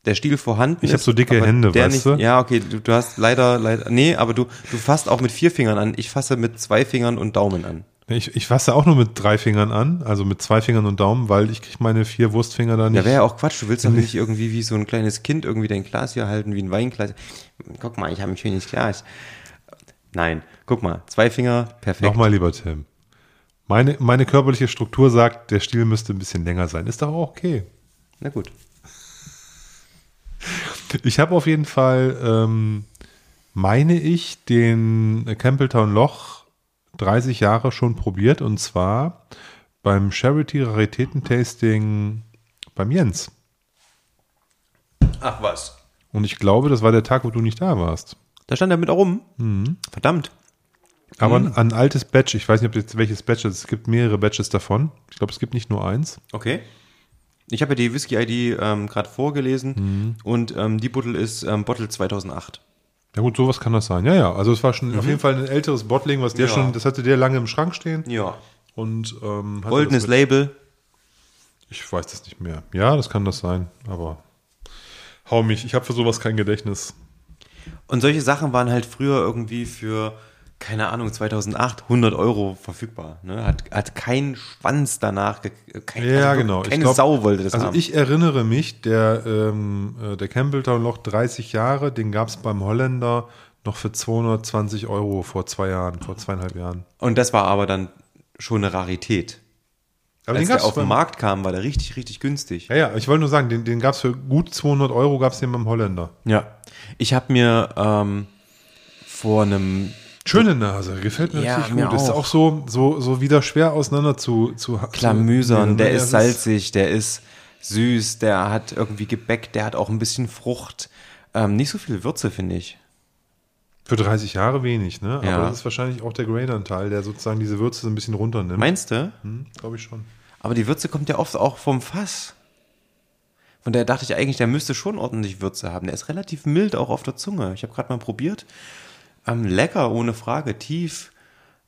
der Stiel vorhanden Ich ist. hab so dicke Hände, weißt nicht, du? Ja, okay, du, du hast leider, leider, nee, aber du, du fasst auch mit vier Fingern an. Ich fasse mit zwei Fingern und Daumen an. Ich, ich fasse auch nur mit drei Fingern an, also mit zwei Fingern und Daumen, weil ich kriege meine vier Wurstfinger da nicht. Ja, wäre ja auch Quatsch. Du willst doch nicht irgendwie wie so ein kleines Kind irgendwie dein Glas hier halten, wie ein Weinglas. Guck mal, ich habe ein schönes Glas. Nein, guck mal, zwei Finger, perfekt. Nochmal, lieber Tim. Meine, meine körperliche Struktur sagt, der Stiel müsste ein bisschen länger sein. Ist doch auch okay. Na gut. Ich habe auf jeden Fall, ähm, meine ich, den Campbelltown Loch 30 Jahre schon probiert und zwar beim Charity Raritäten-Tasting beim Jens. Ach was. Und ich glaube, das war der Tag, wo du nicht da warst. Da stand er mit rum. Mhm. Verdammt. Aber Mhm. ein, ein altes Batch, ich weiß nicht, ob jetzt welches Batch es ist. Es gibt mehrere Batches davon. Ich glaube, es gibt nicht nur eins. Okay. Ich habe ja die Whisky-ID ähm, gerade vorgelesen Mhm. und ähm, die Bottle ist ähm, Bottle 2008. Ja gut, sowas kann das sein. Ja, ja. Also es war schon auf jeden Fall ein älteres Bottling, was der Mhm. Ja. schon, das hatte der lange im Schrank stehen. Ja. Und ähm, Goldenes Label. Ich weiß das nicht mehr. Ja, das kann das sein, aber hau mich, ich habe für sowas kein Gedächtnis. Und solche Sachen waren halt früher irgendwie für, keine Ahnung, 2008 100 Euro verfügbar. Ne? Hat, hat kein Schwanz danach, kein, Ja, also genau. Ich Keine glaub, Sau wollte das Also haben. ich erinnere mich, der, ähm, äh, der Campbelltown Loch 30 Jahre, den gab es beim Holländer noch für 220 Euro vor zwei Jahren, vor zweieinhalb Jahren. Und das war aber dann schon eine Rarität. Aber Als den der auf den Markt kam, war der richtig, richtig günstig. Ja, ja, ich wollte nur sagen, den, den gab es für gut 200 Euro, gab es den beim Holländer. Ja. Ich habe mir ähm, vor einem Schöne Nase, gefällt mir Ja, richtig mir gut. Ist auch. auch so, so, so wieder schwer auseinander zu, zu Klamüsern, zu- der ist salzig, der ist süß, der hat irgendwie Gebäck, der hat auch ein bisschen Frucht. Ähm, nicht so viel Würze, finde ich. Für 30 Jahre wenig, ne? Ja. Aber das ist wahrscheinlich auch der Grain-Anteil, der sozusagen diese Würze so ein bisschen runternimmt. Meinst du? Hm, Glaube ich schon. Aber die Würze kommt ja oft auch vom Fass. Von daher dachte ich eigentlich, der müsste schon ordentlich Würze haben. Der ist relativ mild auch auf der Zunge. Ich habe gerade mal probiert. Ähm, lecker, ohne Frage. Tief.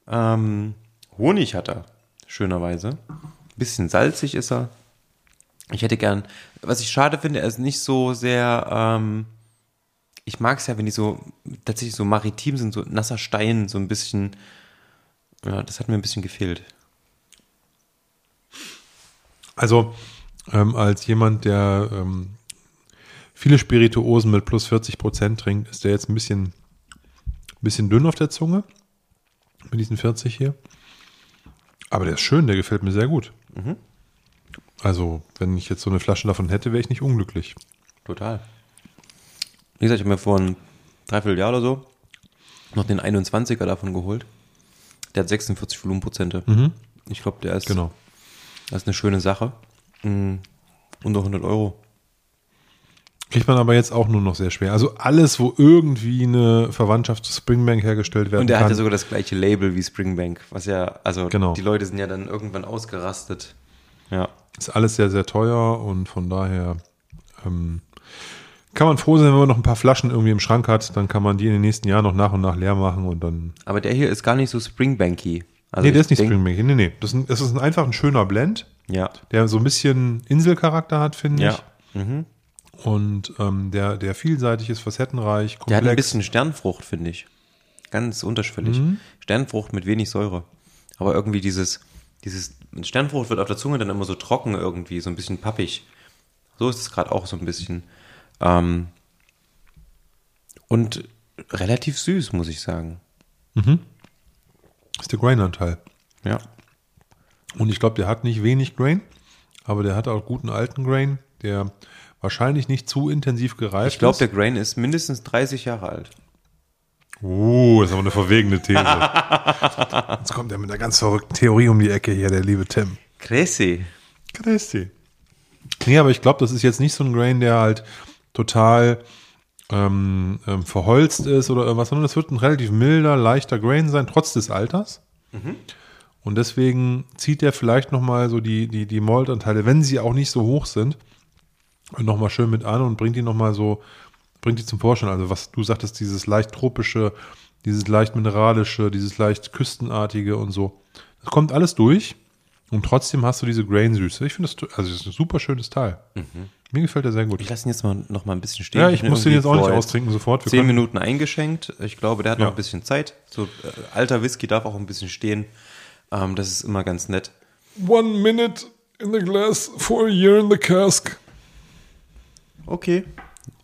Ähm, Honig hat er, schönerweise. Bisschen salzig ist er. Ich hätte gern, was ich schade finde, er ist nicht so sehr, ähm, ich mag es ja, wenn die so tatsächlich so maritim sind, so nasser Stein, so ein bisschen, ja, das hat mir ein bisschen gefehlt. Also, ähm, als jemand, der ähm, viele Spirituosen mit plus 40 Prozent trinkt, ist der jetzt ein bisschen, bisschen dünn auf der Zunge. Mit diesen 40 hier. Aber der ist schön, der gefällt mir sehr gut. Also, wenn ich jetzt so eine Flasche davon hätte, wäre ich nicht unglücklich. Total. Wie gesagt, ich habe mir vor einem Dreivierteljahr oder so noch den 21er davon geholt. Der hat 46 Volumenprozente. Ich glaube, der ist, Genau. das ist eine schöne Sache. Mm, unter 100 Euro. Kriegt man aber jetzt auch nur noch sehr schwer. Also alles, wo irgendwie eine Verwandtschaft zu Springbank hergestellt werden Und der kann. hat ja sogar das gleiche Label wie Springbank, was ja, also Genau. die Leute sind ja dann irgendwann ausgerastet. Ja. Ist alles sehr, sehr teuer und von daher ähm, kann man froh sein, wenn man noch ein paar Flaschen irgendwie im Schrank hat, dann kann man die in den nächsten Jahren noch nach und nach leer machen und dann. Aber der hier ist gar nicht so Springbanky. Also nee, der ist nicht denk- Springbank. Nee, nee. Das ist, ein, das ist ein, einfach ein schöner Blend, Ja. der so ein bisschen Inselcharakter hat, finde Ja. ich. Und ähm, der, der vielseitig ist, facettenreich, komplex. Der hat ein bisschen Sternfrucht, finde ich. Ganz unterschwellig. Mhm. Sternfrucht mit wenig Säure. Aber irgendwie dieses, dieses, Sternfrucht wird auf der Zunge dann immer so trocken irgendwie, so ein bisschen pappig. So ist es gerade auch so ein bisschen. Ähm, und relativ süß, muss ich sagen. Das ist der Grain-Anteil. Ja. Und ich glaube, der hat nicht wenig Grain, aber der hat auch guten alten Grain, der wahrscheinlich nicht zu intensiv gereift Ich glaube, ist. der Grain ist mindestens 30 Jahre alt. Uh, das ist aber eine verwegene These. Jetzt kommt er mit einer ganz verrückten Theorie um die Ecke hier, der liebe Tim. Crazy. Christi. Nee, aber ich glaube, das ist jetzt nicht so ein Grain, der halt total ähm, ähm, verholzt ist oder irgendwas, sondern das wird ein relativ milder, leichter Grain sein, trotz des Alters. Und deswegen zieht der vielleicht nochmal so die, die, die Maltanteile, wenn sie auch nicht so hoch sind, nochmal schön mit an und bringt die nochmal so, bringt die zum Vorschein. Also was du sagtest, dieses leicht tropische, dieses leicht mineralische, dieses leicht küstenartige und so. Das kommt alles durch und trotzdem hast du diese Grain-Süße. Ich finde das, also das ist ein super schönes Teil. Mir gefällt der sehr gut. Ich lasse ihn jetzt mal noch mal ein bisschen stehen. Ja, ich bin muss den jetzt auch nicht austrinken sofort. Wir Zehn Minuten eingeschenkt. Ich glaube, der hat Ja. noch ein bisschen Zeit. So äh, alter Whisky darf auch ein bisschen stehen. Ähm, das ist immer ganz nett. One minute in the glass for a year in the cask. Okay.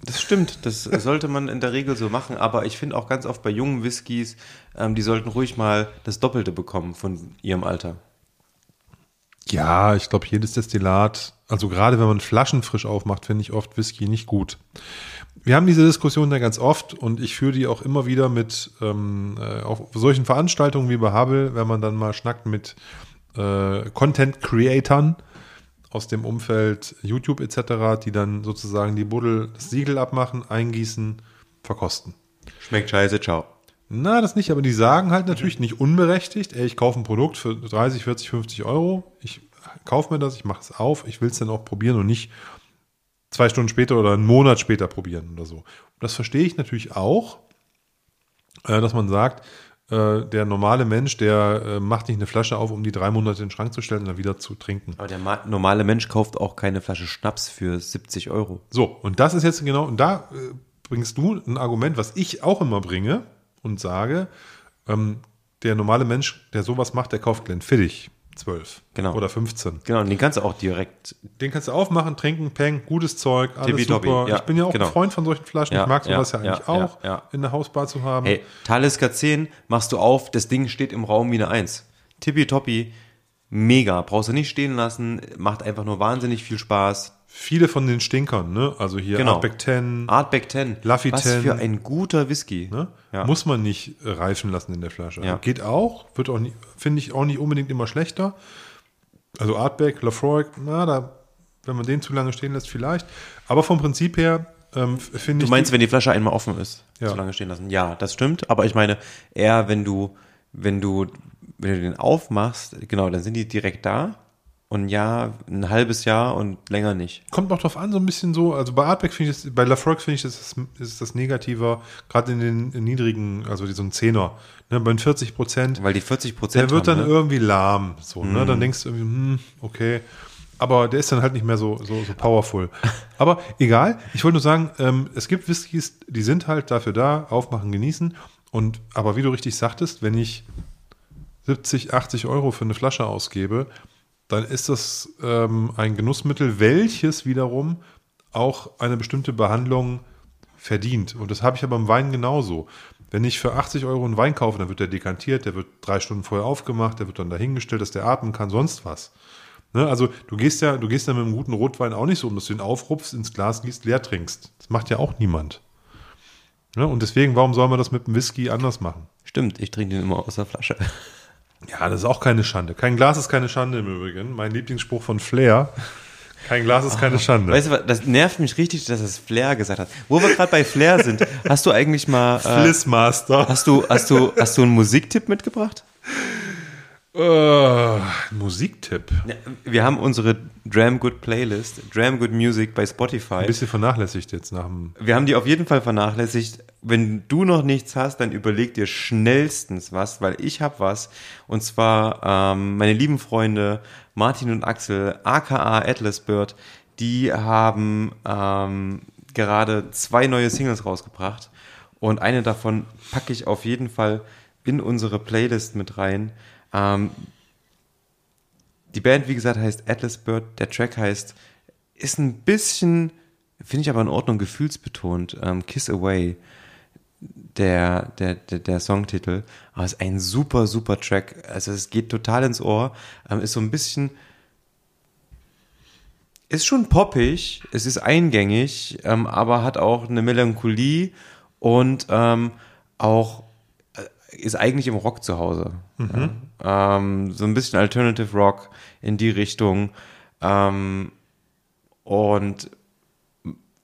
Das stimmt, das sollte man in der Regel so machen, aber ich finde auch ganz oft bei jungen Whiskys, ähm, die sollten ruhig mal das Doppelte bekommen von ihrem Alter. Ja, ich glaube, jedes Destillat, also gerade wenn man Flaschen frisch aufmacht, finde ich oft Whisky nicht gut. Wir haben diese Diskussion da ganz oft und ich führe die auch immer wieder mit ähm, äh, auf solchen Veranstaltungen wie bei Hubble, wenn man dann mal schnackt mit äh, Content-Creatern aus dem Umfeld YouTube etc., die dann sozusagen die Buddel, das Siegel abmachen, eingießen, verkosten. Schmeckt scheiße, ciao. Na, das nicht, aber die sagen halt natürlich nicht unberechtigt, ey, ich kaufe ein Produkt für 30, 40, 50 Euro, ich kaufe mir das, ich mache es auf, ich will es dann auch probieren und nicht zwei Stunden später oder einen Monat später probieren oder so. Das verstehe ich natürlich auch, äh, dass man sagt, äh, der normale Mensch, der äh, macht nicht eine Flasche auf, um die drei Monate in den Schrank zu stellen und dann wieder zu trinken. Aber der ma- normale Mensch kauft auch keine Flasche Schnaps für 70 Euro. So, und das ist jetzt genau, und da äh, bringst du ein Argument, was ich auch immer bringe und sage, ähm, der normale Mensch, der sowas macht, der kauft Glenfiddich 12 Genau. oder 15. Genau, und den kannst du auch direkt. Den kannst du aufmachen, trinken, peng, gutes Zeug, alles Tippitoppi, super. ja, ich bin ja auch genau. ein Freund von solchen Flaschen. Ja, ich mag sowas ja, ja, eigentlich auch, in der Hausbar zu haben. Hey, Talisker 10 machst du auf, das Ding steht im Raum wie eine 1. Tippitoppi, mega. Brauchst du nicht stehen lassen, macht einfach nur wahnsinnig viel Spaß. Viele von den Stinkern, ne? Also hier Genau. Artback 10, Artback 10. Laffy Was 10. für ein guter Whisky. Ne? Ja. Muss man nicht äh, reifen lassen in der Flasche. Ja. Geht auch, wird auch finde ich auch nicht unbedingt immer schlechter. Also Artback, Lafroy, na, da, wenn man den zu lange stehen lässt, vielleicht. Aber vom Prinzip her ähm, finde ich. Du meinst, die- wenn die Flasche einmal offen ist, Ja. so lange stehen lassen? Ja, das stimmt. Aber ich meine, eher wenn du, wenn du, wenn du den aufmachst, genau, dann sind die direkt da. Und ja, ein halbes Jahr und länger nicht. kommt auch drauf an, so ein bisschen so. Also bei Artback finde ich, das, bei Lafroy finde ich, das ist, ist das negativer, gerade in den in niedrigen, also so ein Zehner. Ne, bei den 40 Prozent. Weil die 40 Prozent Der wird dann haben, ne? irgendwie lahm. So, ne? Dann denkst du irgendwie, hm, okay. Aber der ist dann halt nicht mehr so, so, so powerful. Aber egal, ich wollte nur sagen, ähm, es gibt Whiskys, die sind halt dafür da, aufmachen, genießen. Und aber wie du richtig sagtest, wenn ich 70, 80 Euro für eine Flasche ausgebe, dann ist das ähm, ein Genussmittel, welches wiederum auch eine bestimmte Behandlung verdient. Und das habe ich ja beim Wein genauso. Wenn ich für 80 Euro einen Wein kaufe, dann wird der dekantiert, der wird drei Stunden vorher aufgemacht, der wird dann dahingestellt, dass der atmen kann, sonst was. Ne? Also du gehst ja, du gehst ja mit einem guten Rotwein auch nicht so um, dass du ihn aufrupfst, ins Glas gießt, leer trinkst. Das macht ja auch niemand. Ne? Und deswegen, warum soll man das mit dem Whisky anders machen? Stimmt, ich trinke den immer aus der Flasche. Ja, das ist auch keine Schande. Kein Glas ist keine Schande im Übrigen. Mein Lieblingsspruch von Flair. Kein Glas ist keine Schande. Weißt du, was, das nervt mich richtig, dass es Flair gesagt hat. Wo wir gerade bei Flair sind, hast du eigentlich mal, äh, Flissmaster. hast du, hast du, hast du einen Musiktipp mitgebracht? Äh, Musiktipp. Wir haben unsere Dram Good Playlist, Dram Good Music bei Spotify. Ein bisschen vernachlässigt jetzt nach dem. Wir haben die auf jeden Fall vernachlässigt. Wenn du noch nichts hast, dann überleg dir schnellstens was, weil ich habe was. Und zwar ähm, meine lieben Freunde Martin und Axel, aka Atlas Bird, die haben ähm, gerade zwei neue Singles rausgebracht. Und eine davon packe ich auf jeden Fall in unsere Playlist mit rein. Ähm, die Band, wie gesagt, heißt Atlas Bird. Der Track heißt, ist ein bisschen, finde ich aber in Ordnung, gefühlsbetont. Ähm, Kiss Away, der, der, der, der Songtitel. Aber es ist ein super, super Track. Also es geht total ins Ohr. Ähm, ist so ein bisschen, ist schon poppig, es ist eingängig, ähm, aber hat auch eine Melancholie und ähm, auch ist eigentlich im Rock zu Hause. Ja. Ähm, so ein bisschen Alternative Rock in die Richtung. Ähm, und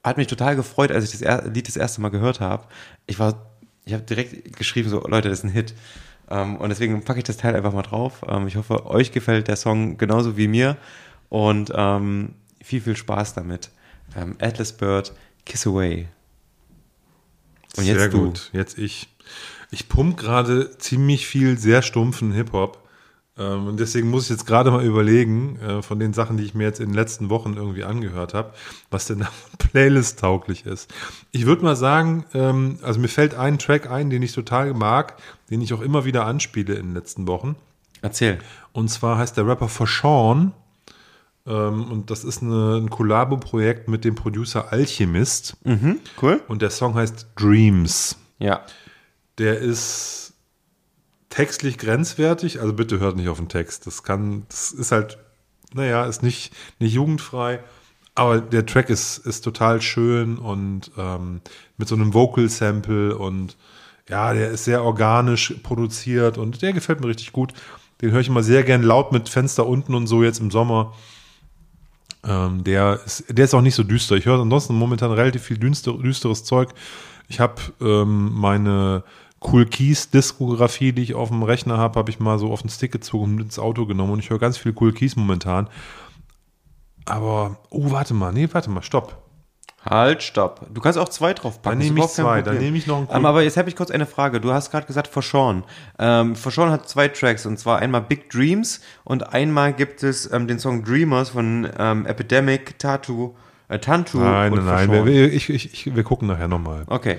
hat mich total gefreut, als ich das er Lied das erste Mal gehört habe. Ich war, ich habe direkt geschrieben, so Leute, das ist ein Hit. Ähm, und deswegen packe ich das Teil einfach mal drauf. Ähm, ich hoffe, euch gefällt der Song genauso wie mir. Und ähm, viel, viel Spaß damit. Ähm, Atlas Bird, Kiss Away. Und jetzt sehr du. gut. Jetzt ich. Ich pump gerade ziemlich viel sehr stumpfen Hip-Hop. Ähm, und deswegen muss ich jetzt gerade mal überlegen, äh, von den Sachen, die ich mir jetzt in den letzten Wochen irgendwie angehört habe, was denn da Playlist tauglich ist. Ich würde mal sagen, ähm, also mir fällt ein Track ein, den ich total mag, den ich auch immer wieder anspiele in den letzten Wochen. Erzähl. Und zwar heißt der Rapper For Sean. Ähm, und das ist eine, ein Kollabo-Projekt mit dem Producer Alchemist. Cool. Und der Song heißt Dreams. Ja. Der ist textlich grenzwertig, also bitte hört nicht auf den Text. Das kann, das ist halt, naja, ist nicht, nicht jugendfrei, aber der Track ist, ist total schön und ähm, mit so einem Vocal-Sample und ja, der ist sehr organisch produziert und der gefällt mir richtig gut. Den höre ich immer sehr gern laut mit Fenster unten und so jetzt im Sommer. Ähm, der, ist, der ist auch nicht so düster. Ich höre ansonsten momentan relativ viel düster, düsteres Zeug. Ich habe ähm, meine Cool Keys Diskografie, die ich auf dem Rechner habe, habe ich mal so auf den Stick gezogen und ins Auto genommen und ich höre ganz viel Cool Keys momentan. Aber, oh, warte mal, nee, warte mal, stopp. Halt, stopp. Du kannst auch zwei draufpacken. Dann nehme ich zwei, dann nehme ich noch einen ähm, Aber jetzt habe ich kurz eine Frage. Du hast gerade gesagt For Sean. Ähm, For Sean hat zwei Tracks und zwar einmal Big Dreams und einmal gibt es ähm, den Song Dreamers von ähm, Epidemic, Tattoo, äh, Tantu Nein, und nein, nein, wir, ich, ich, ich, wir gucken nachher nochmal. Okay.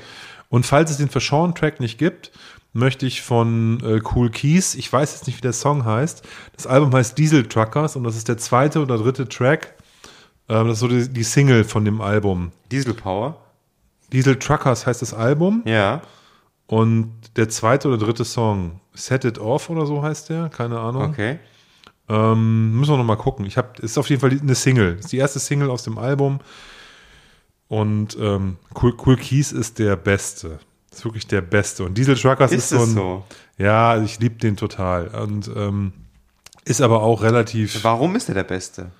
Und falls es den Verschauen-Track nicht gibt, möchte ich von äh, Cool Keys, ich weiß jetzt nicht, wie der Song heißt, das Album heißt Diesel Truckers und das ist der zweite oder dritte Track. Ähm, das ist so die, die Single von dem Album. Diesel Power. Diesel Truckers heißt das Album Ja. und der zweite oder dritte Song, Set It Off oder so heißt der, keine Ahnung. Okay. Ähm, müssen wir noch mal gucken. Ich habe, ist auf jeden Fall eine Single. Ist die erste Single aus dem Album. Und ähm, cool, cool Keys ist der Beste. Ist wirklich der Beste. Und Diesel Truckers ist, Ist so ein. so? Ja, ich liebe den total. Und ähm, ist aber auch relativ. Warum ist er der Beste?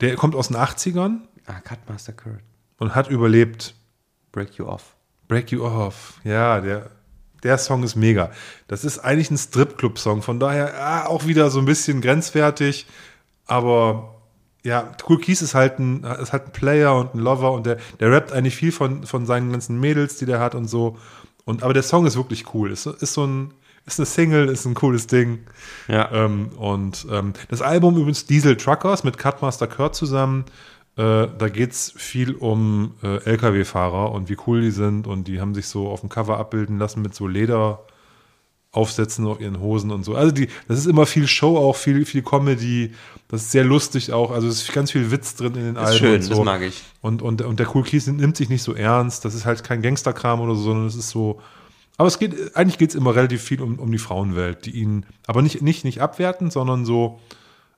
Der kommt aus den 80ern Ah, Cutmaster Kurt. und hat überlebt. Break You Off. Break You Off. Ja, der, der Song ist mega. Das ist eigentlich ein Stripclub-Song. Von daher ah, auch wieder so ein bisschen grenzwertig. Aber ja, Cool Keys ist halt ein, ist halt ein Player und ein Lover und der, der rappt eigentlich viel von, von seinen ganzen Mädels, die der hat und so. Und, aber der Song ist wirklich cool. Ist, ist so ein, ist eine Single, ist ein cooles Ding. Ja. Ähm, und ähm, das Album übrigens Diesel Truckers mit Cutmaster Kurt zusammen. Äh, da geht es viel um äh, LKW-Fahrer und wie cool die sind. Und die haben sich so auf dem Cover abbilden lassen mit so Lederaufsätzen auf ihren Hosen und so. Also die, das ist immer viel Show, auch viel, viel Comedy. Das ist sehr lustig auch. Also es ist ganz viel Witz drin in den Alben. schön, und so. das mag ich. Und, und, und der Cool Keys nimmt sich nicht so ernst. Das ist halt kein Gangsterkram oder so, sondern es ist so. Aber es geht, eigentlich geht es immer relativ viel um, um die Frauenwelt, die ihn, aber nicht, nicht, nicht abwerten, sondern so,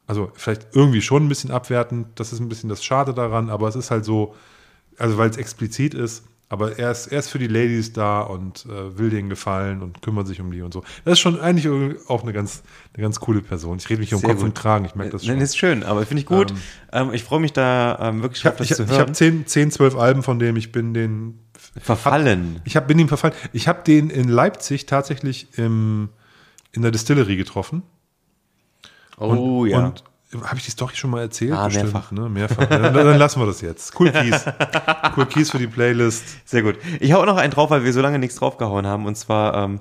also vielleicht irgendwie schon ein bisschen abwertend. Das ist ein bisschen das Schade daran, aber es ist halt so, also weil es explizit ist, aber er ist, er ist für die Ladies da und äh, will denen gefallen und kümmert sich um die und so. Das ist schon eigentlich auch eine ganz, eine ganz coole Person. Ich rede mich hier um Kopf gut. und Kragen, ich merke das Nein, schon. das ist schön, aber finde ich gut. Ähm, ich freue mich da ähm, wirklich Ich habe drauf, ich, das zu ich hab hören. 10, 10, 12 Alben von dem, ich bin den Verfallen. Ich hab, bin ihm verfallen. Ich habe den in Leipzig tatsächlich im, in der Distillery getroffen. Oh und, ja. Und habe ich die Story schon mal erzählt? Ah, mehrfach. Ne? Mehrfach. dann, dann lassen wir das jetzt. Cool Keys. cool Keys für die Playlist. Sehr gut. Ich hau noch einen drauf, weil wir so lange nichts draufgehauen haben. Und zwar, ähm,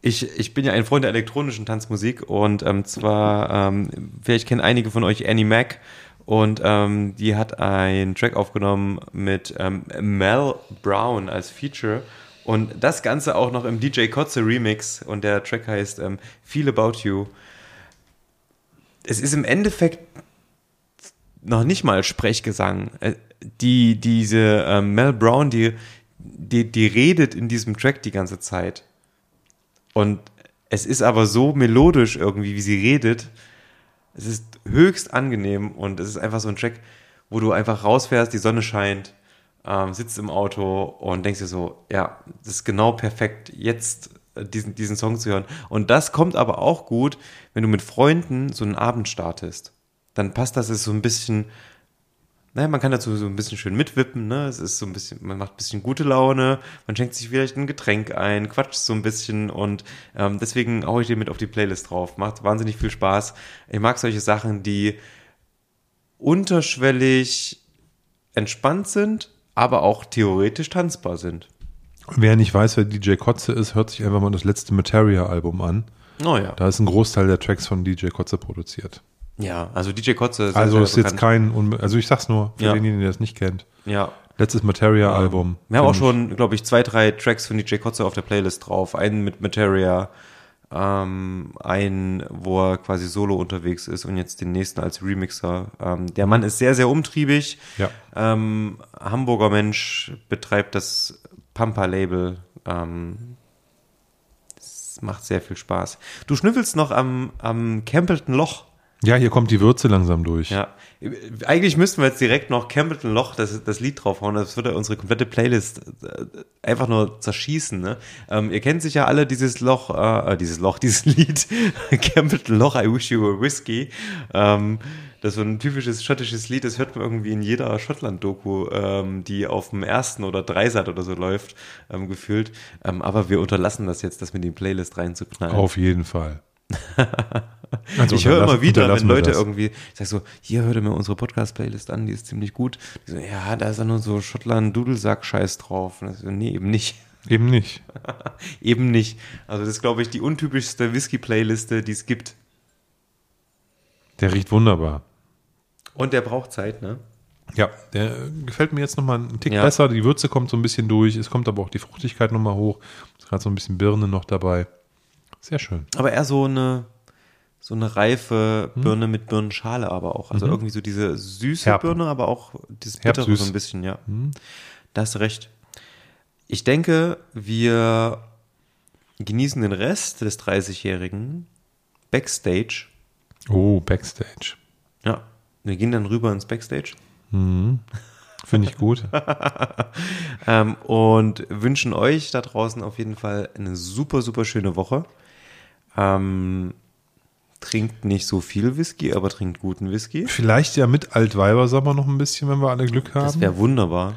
ich, ich bin ja ein Freund der elektronischen Tanzmusik und ähm, zwar, ähm, vielleicht kennen einige von euch Annie Mac und ähm, die hat einen Track aufgenommen mit ähm, Mel Brown als Feature und das Ganze auch noch im DJ Kotze Remix und der Track heißt ähm, Feel About You. Es ist im Endeffekt noch nicht mal Sprechgesang. Äh, Die, diese ähm, Mel Brown, die, die, die redet in diesem Track die ganze Zeit. Und es ist aber so melodisch irgendwie, wie sie redet. Es ist höchst angenehm und es ist einfach so ein Track, wo du einfach rausfährst, die Sonne scheint, ähm, sitzt im Auto und denkst dir so, ja, das ist genau perfekt, jetzt äh, diesen, diesen Song zu hören. Und das kommt aber auch gut, wenn du mit Freunden so einen Abend startest. Dann passt das so ein bisschen, naja, man kann dazu so ein bisschen schön mitwippen, ne? Es ist so ein bisschen, man macht ein bisschen gute Laune, man schenkt sich vielleicht ein Getränk ein, quatscht so ein bisschen und ähm, deswegen haue ich den mit auf die Playlist drauf. Macht wahnsinnig viel Spaß. Ich mag solche Sachen, die unterschwellig entspannt sind, aber auch theoretisch tanzbar sind. Wer nicht weiß, wer DJ Kotze ist, hört sich einfach mal das letzte Materia-Album an. Oh ja. Da ist ein Großteil der Tracks von DJ Kotze produziert. Ja, also DJ Kotze ist Also ist jetzt bekannt. kein, Unbe also ich sag's nur, für Ja. denjenigen, der das nicht kennt. Ja. Letztes Materia-Album. Wir haben auch schon, glaube ich, zwei, drei Tracks von DJ Kotze auf der Playlist drauf. Einen mit Materia, ähm, einen, wo er quasi solo unterwegs ist und jetzt den nächsten als Remixer. Ähm, der Mann ist sehr, sehr umtriebig. Ja. Ähm, Hamburger Mensch betreibt das Pampa-Label. Ähm, es macht sehr viel Spaß. Du schnüffelst noch am, am Campbellton Loch. Ja, hier kommt die Würze langsam durch. Ja, eigentlich müssten wir jetzt direkt noch Campbellton Loch das, das Lied draufhauen. Das würde unsere komplette Playlist äh, einfach nur zerschießen. Ne? Ähm, ihr kennt sicher alle dieses Loch, äh, äh, dieses Loch, dieses Lied Campbellton Loch, I Wish You Were Whiskey. Ähm, das ist so ein typisches schottisches Lied, das hört man irgendwie in jeder Schottland-Doku, ähm, die auf dem ersten oder Dreisat oder so läuft, ähm, gefühlt. Ähm, aber wir unterlassen das jetzt, das mit in die Playlist reinzuknallen. Auf jeden Fall. Also ich höre immer wieder, wenn Leute das. irgendwie, ich sag so, hier hört ihr mir unsere Podcast-Playlist an, die ist ziemlich gut. Die so, ja, da ist ja nur so Schottland-Dudelsack-Scheiß drauf. Und so, nee, eben nicht. Eben nicht. Eben nicht. Also das ist, glaube ich, die untypischste Whisky-Playliste, die es gibt. Der riecht wunderbar. Und der braucht Zeit, ne? Ja, der gefällt mir jetzt nochmal einen Tick Ja. besser. Die Würze kommt so ein bisschen durch. Es kommt aber auch die Fruchtigkeit nochmal hoch. Ist gerade so ein bisschen Birne noch dabei. Sehr schön. Aber eher so eine, so eine reife Hm. Birne mit Birnenschale aber auch. Also irgendwie so diese süße Mhm. Herb. Birne, aber auch das Bittere Herbsüß. so ein bisschen, ja. Hm. Da hast du recht. Ich denke, wir genießen den Rest des 30-Jährigen backstage. Oh, Backstage. Ja, wir gehen dann rüber ins Backstage Finde ich gut. ähm, und wünschen euch da draußen auf jeden Fall eine super, super schöne Woche. Ähm, trinkt nicht so viel Whisky, aber trinkt guten Whisky. Vielleicht ja mit Altweibersommer noch ein bisschen, wenn wir alle Glück haben. Das wäre wunderbar.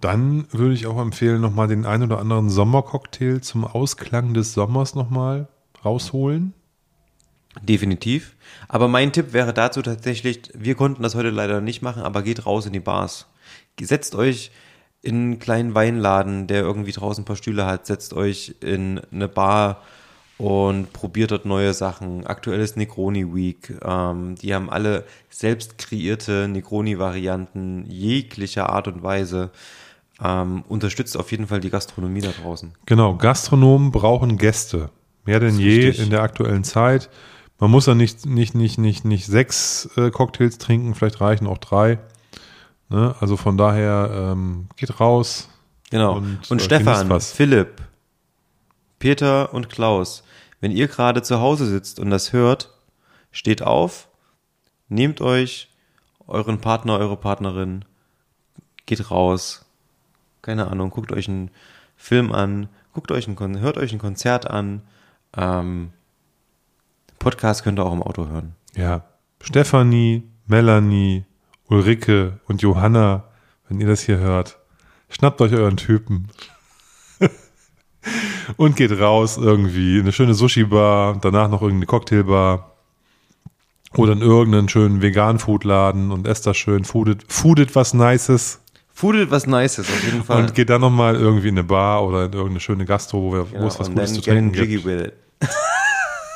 Dann würde ich auch empfehlen, nochmal den ein oder anderen Sommercocktail zum Ausklang des Sommers nochmal rausholen. Definitiv. Aber mein Tipp wäre dazu tatsächlich, wir konnten das heute leider nicht machen, aber geht raus in die Bars. Setzt euch in einen kleinen Weinladen, der irgendwie draußen ein paar Stühle hat, setzt euch in eine Bar und probiert dort neue Sachen. Aktuell ist Negroni Week. Ähm, die haben alle selbst kreierte Negroni-Varianten jeglicher Art und Weise. Ähm, unterstützt auf jeden Fall die Gastronomie da draußen. Genau, Gastronomen brauchen Gäste. Mehr denn je richtig. in der aktuellen Zeit. Man muss ja nicht, nicht, nicht, nicht, nicht sechs äh, Cocktails trinken, vielleicht reichen auch drei. Ne? Also von daher ähm, geht raus. Genau. Und, Und, äh, Stefan. Philipp, Peter und Klaus, wenn ihr gerade zu Hause sitzt und das hört, steht auf, nehmt euch euren Partner, eure Partnerin, geht raus, keine Ahnung, guckt euch einen Film an, guckt euch ein hört euch ein Konzert an, ähm, Podcast könnt ihr auch im Auto hören. Ja, Stefanie, Melanie, Ulrike und Johanna, wenn ihr das hier hört, schnappt euch euren Typen und geht raus irgendwie in eine schöne Sushi-Bar, danach noch irgendeine Cocktailbar oder in irgendeinen schönen Vegan-Food-Laden und esst das schön, foodet, foodet was Nices Foodet was Nices, auf jeden Fall. und geht dann nochmal irgendwie in eine Bar oder in irgendeine schöne Gastro, wo, Genau, es was Gutes zu trinken gibt.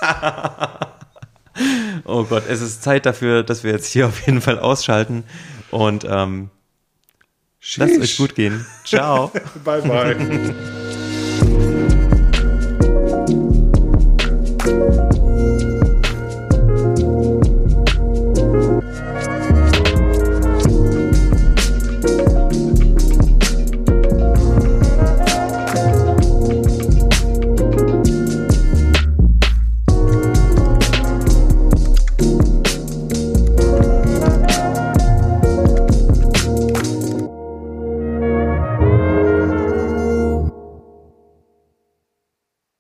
oh Gott, es ist Zeit dafür, dass wir jetzt hier auf jeden Fall ausschalten und ähm, lasst euch gut gehen. Ciao. Bye, bye.